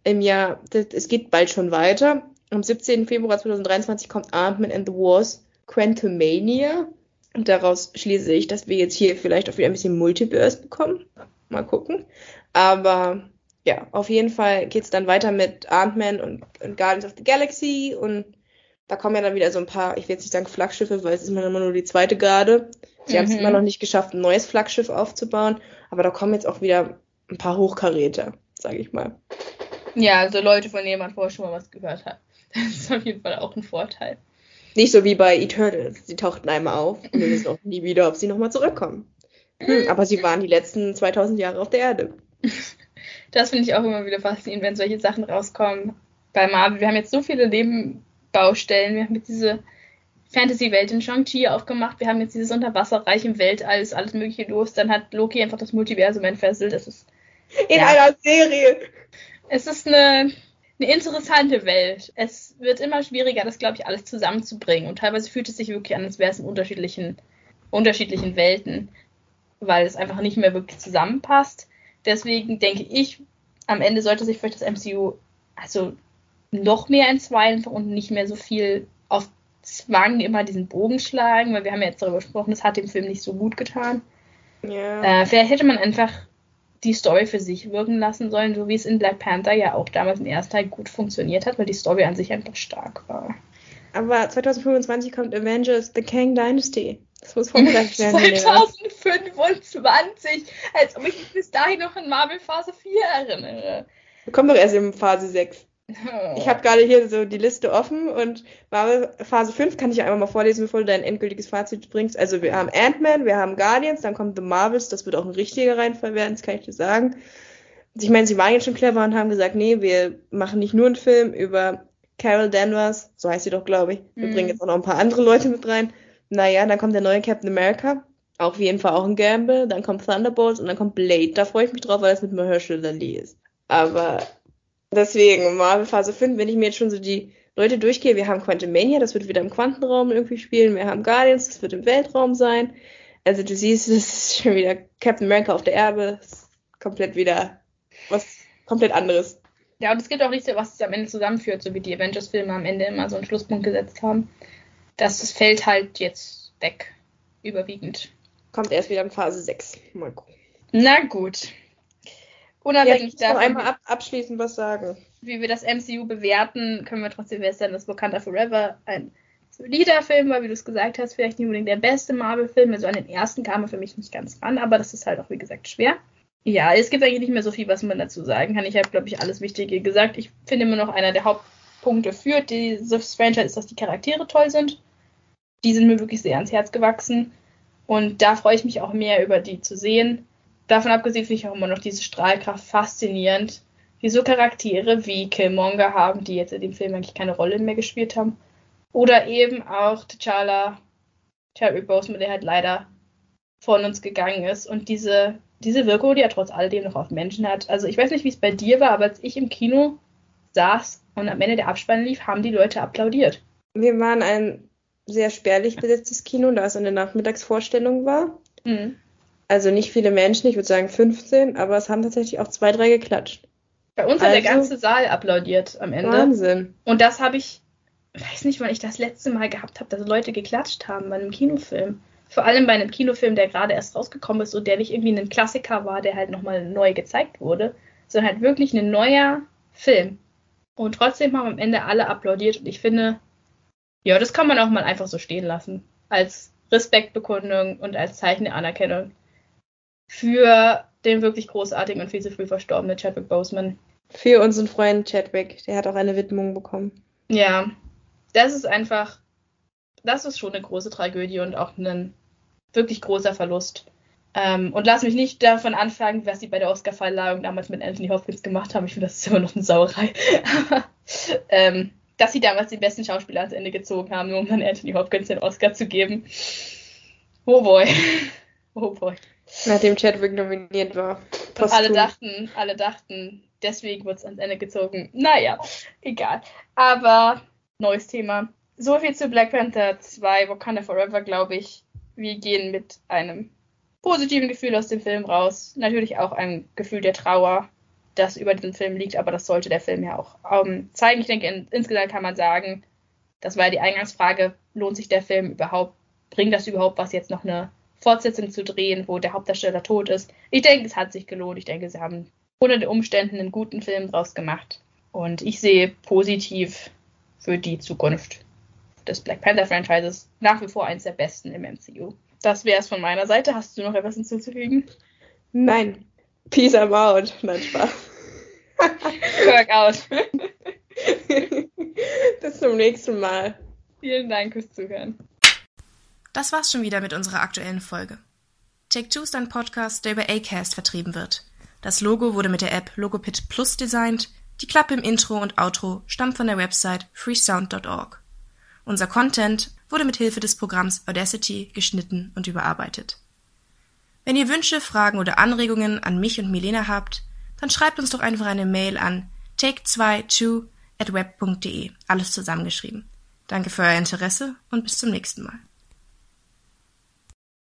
im Jahr. Es geht bald schon weiter. Am 17. Februar 2023 kommt Ant-Man and the Wars Quantumania. Und daraus schließe ich, dass wir jetzt hier vielleicht auch wieder ein bisschen Multiverse bekommen. Mal gucken. Aber ja, auf jeden Fall geht es dann weiter mit Ant-Man und, und, Guardians of the Galaxy und da kommen ja dann wieder so ein paar, ich will jetzt nicht sagen Flaggschiffe, weil es ist immer nur die zweite Garde. Sie mhm. haben es immer noch nicht geschafft, ein neues Flaggschiff aufzubauen, aber da kommen jetzt auch wieder ein paar Hochkaräter, sage ich mal. Ja, also Leute, von denen man vorher schon mal was gehört hat. Das ist auf jeden Fall auch ein Vorteil. Nicht so wie bei Eternals. Sie tauchten einmal auf und wir wissen auch nie wieder, ob sie nochmal zurückkommen. Hm, aber sie waren die letzten 2000 Jahre auf der Erde. Das finde ich auch immer wieder faszinierend, wenn solche Sachen rauskommen. Bei Marvel, wir haben jetzt so viele Nebenbaustellen. Wir haben jetzt diese Fantasy-Welt in Shang-Chi aufgemacht. Wir haben jetzt dieses Unterwasserreich im Weltall, ist alles Mögliche los. Dann hat Loki einfach das Multiversum entfesselt. Das ist. In ja, einer Serie. Es ist eine, eine interessante Welt. Es wird immer schwieriger, das, glaube ich, alles zusammenzubringen. Und teilweise fühlt es sich wirklich an, als wäre es in unterschiedlichen, unterschiedlichen Welten, weil es einfach nicht mehr wirklich zusammenpasst. Deswegen denke ich, am Ende sollte sich vielleicht das MCU also noch mehr entzweien und nicht mehr so viel auf Zwang immer diesen Bogen schlagen, weil wir haben ja jetzt darüber gesprochen, das hat dem Film nicht so gut getan. Ja. Äh, vielleicht hätte man einfach die Story für sich wirken lassen sollen, so wie es in Black Panther ja auch damals im ersten Teil gut funktioniert hat, weil die Story an sich einfach stark war. Aber 2025 kommt Avengers The Kang Dynasty. Das muss vorbereitet werden. 2025! Als ob ich mich bis dahin noch an Marvel Phase 4 erinnere. Wir kommen doch erst in Phase 6. Ich habe gerade hier so die Liste offen und Phase 5 kann ich einmal mal vorlesen, bevor du dein endgültiges Fazit bringst. Also wir haben Ant-Man, wir haben Guardians, dann kommt The Marvels, das wird auch ein richtiger Reinfall werden, das kann ich dir sagen. Ich meine, sie waren jetzt schon clever und haben gesagt, nee, wir machen nicht nur einen Film über Carol Danvers, so heißt sie doch, glaube ich. Wir mhm. bringen jetzt auch noch ein paar andere Leute mit rein. Naja, dann kommt der neue Captain America. Auch auf jeden Fall auch ein Gamble. Dann kommt Thunderbolts und dann kommt Blade. Da freue ich mich drauf, weil es mit Mahershala Ali ist. Aber deswegen, Marvel Phase 5, wenn ich mir jetzt schon so die Leute durchgehe, wir haben Quantum Mania, das wird wieder im Quantenraum irgendwie spielen. Wir haben Guardians, das wird im Weltraum sein. Also du siehst, es ist schon wieder Captain America auf der Erbe. komplett wieder was komplett anderes. Ja, und es gibt auch nichts, was es am Ende zusammenführt, so wie die Avengers-Filme am Ende immer so einen Schlusspunkt gesetzt haben. Das fällt halt jetzt weg, überwiegend. Kommt erst wieder in Phase 6. Mal gucken. Na gut. Unabhängig davon. noch einmal ab, abschließend was sagen. Wie wir das MCU bewerten, können wir trotzdem feststellen, dass Wakanda Forever ein solider Film war, wie du es gesagt hast, vielleicht nicht unbedingt der beste Marvel-Film. Also an den ersten kam er für mich nicht ganz ran, aber das ist halt auch, wie gesagt, schwer. Ja, es gibt eigentlich nicht mehr so viel, was man dazu sagen kann. Ich habe, glaube ich, alles Wichtige gesagt. Ich finde immer noch einer der Hauptpunkte für dieses Franchise ist, dass die Charaktere toll sind. Die sind mir wirklich sehr ans Herz gewachsen. Und da freue ich mich auch mehr, über die zu sehen. Davon abgesehen finde ich auch immer noch diese Strahlkraft faszinierend, die so Charaktere wie Killmonger haben, die jetzt in dem Film eigentlich keine Rolle mehr gespielt haben. Oder eben auch T'Challa, Terry Boseman, der halt leider von uns gegangen ist. Und diese diese Wirkung, die er trotz alledem noch auf Menschen hat. Also ich weiß nicht, wie es bei dir war, aber als ich im Kino saß und am Ende der Abspann lief, haben die Leute applaudiert. Wir waren ein sehr spärlich besetztes Kino, da es eine Nachmittagsvorstellung war. Mhm. Also nicht viele Menschen, ich würde sagen 15, aber es haben tatsächlich auch zwei, drei geklatscht. Bei uns also, hat der also ganze Saal applaudiert am Ende. Wahnsinn. Und das habe ich, weiß nicht, wann ich das letzte Mal gehabt habe, dass Leute geklatscht haben bei einem Kinofilm vor allem bei einem Kinofilm, der gerade erst rausgekommen ist und der nicht irgendwie ein Klassiker war, der halt nochmal neu gezeigt wurde, sondern halt wirklich ein neuer Film. Und trotzdem haben am Ende alle applaudiert und ich finde, ja, das kann man auch mal einfach so stehen lassen. Als Respektbekundung und als Zeichen der Anerkennung für den wirklich großartigen und viel zu früh verstorbenen Chadwick Boseman. Für unseren Freund Chadwick, der hat auch eine Widmung bekommen. Ja, das ist einfach, das ist schon eine große Tragödie und auch ein wirklich großer Verlust. Ähm, und lass mich nicht davon anfangen, was sie bei der Oscar-Verleihung damals mit Anthony Hopkins gemacht haben. Ich finde, das ist immer noch eine Sauerei. ähm, dass sie damals den besten Schauspieler ans Ende gezogen haben, nur um dann Anthony Hopkins den Oscar zu geben. Oh boy. Oh boy. Nachdem Chadwick nominiert war. Und alle dachten, alle dachten, deswegen wird es ans Ende gezogen. Naja, egal. Aber neues Thema. So viel zu Black Panther 2, Wakanda Forever, glaube ich wir gehen mit einem positiven Gefühl aus dem Film raus. Natürlich auch ein Gefühl der Trauer, das über diesen Film liegt, aber das sollte der Film ja auch ähm, zeigen. Ich denke, in, insgesamt kann man sagen, das war ja die Eingangsfrage, lohnt sich der Film überhaupt bringt das überhaupt was, jetzt noch eine Fortsetzung zu drehen, wo der Hauptdarsteller tot ist? Ich denke, es hat sich gelohnt. Ich denke, sie haben unter den Umständen einen guten Film draus gemacht. Und ich sehe positiv für die Zukunft des Black Panther Franchises nach wie vor eins der besten im MCU. Das wäre es von meiner Seite. Hast du noch etwas hinzuzufügen? Nein. Peace I'm out. Nein, Spaß. Work out. Bis zum nächsten Mal. Vielen Dank fürs Zuhören. Das war's schon wieder mit unserer aktuellen Folge. Take Two ist ein Podcast, der über Acast vertrieben wird. Das Logo wurde mit der App Logopit Plus designt. Die Klappe im Intro und Outro stammt von der Website freesound.org. Unser Content wurde mit Hilfe des Programms Audacity geschnitten und überarbeitet. Wenn ihr Wünsche, Fragen oder Anregungen an mich und Milena habt, dann schreibt uns doch einfach eine Mail an take22 at web.de, alles zusammengeschrieben. Danke für euer Interesse und bis zum nächsten Mal.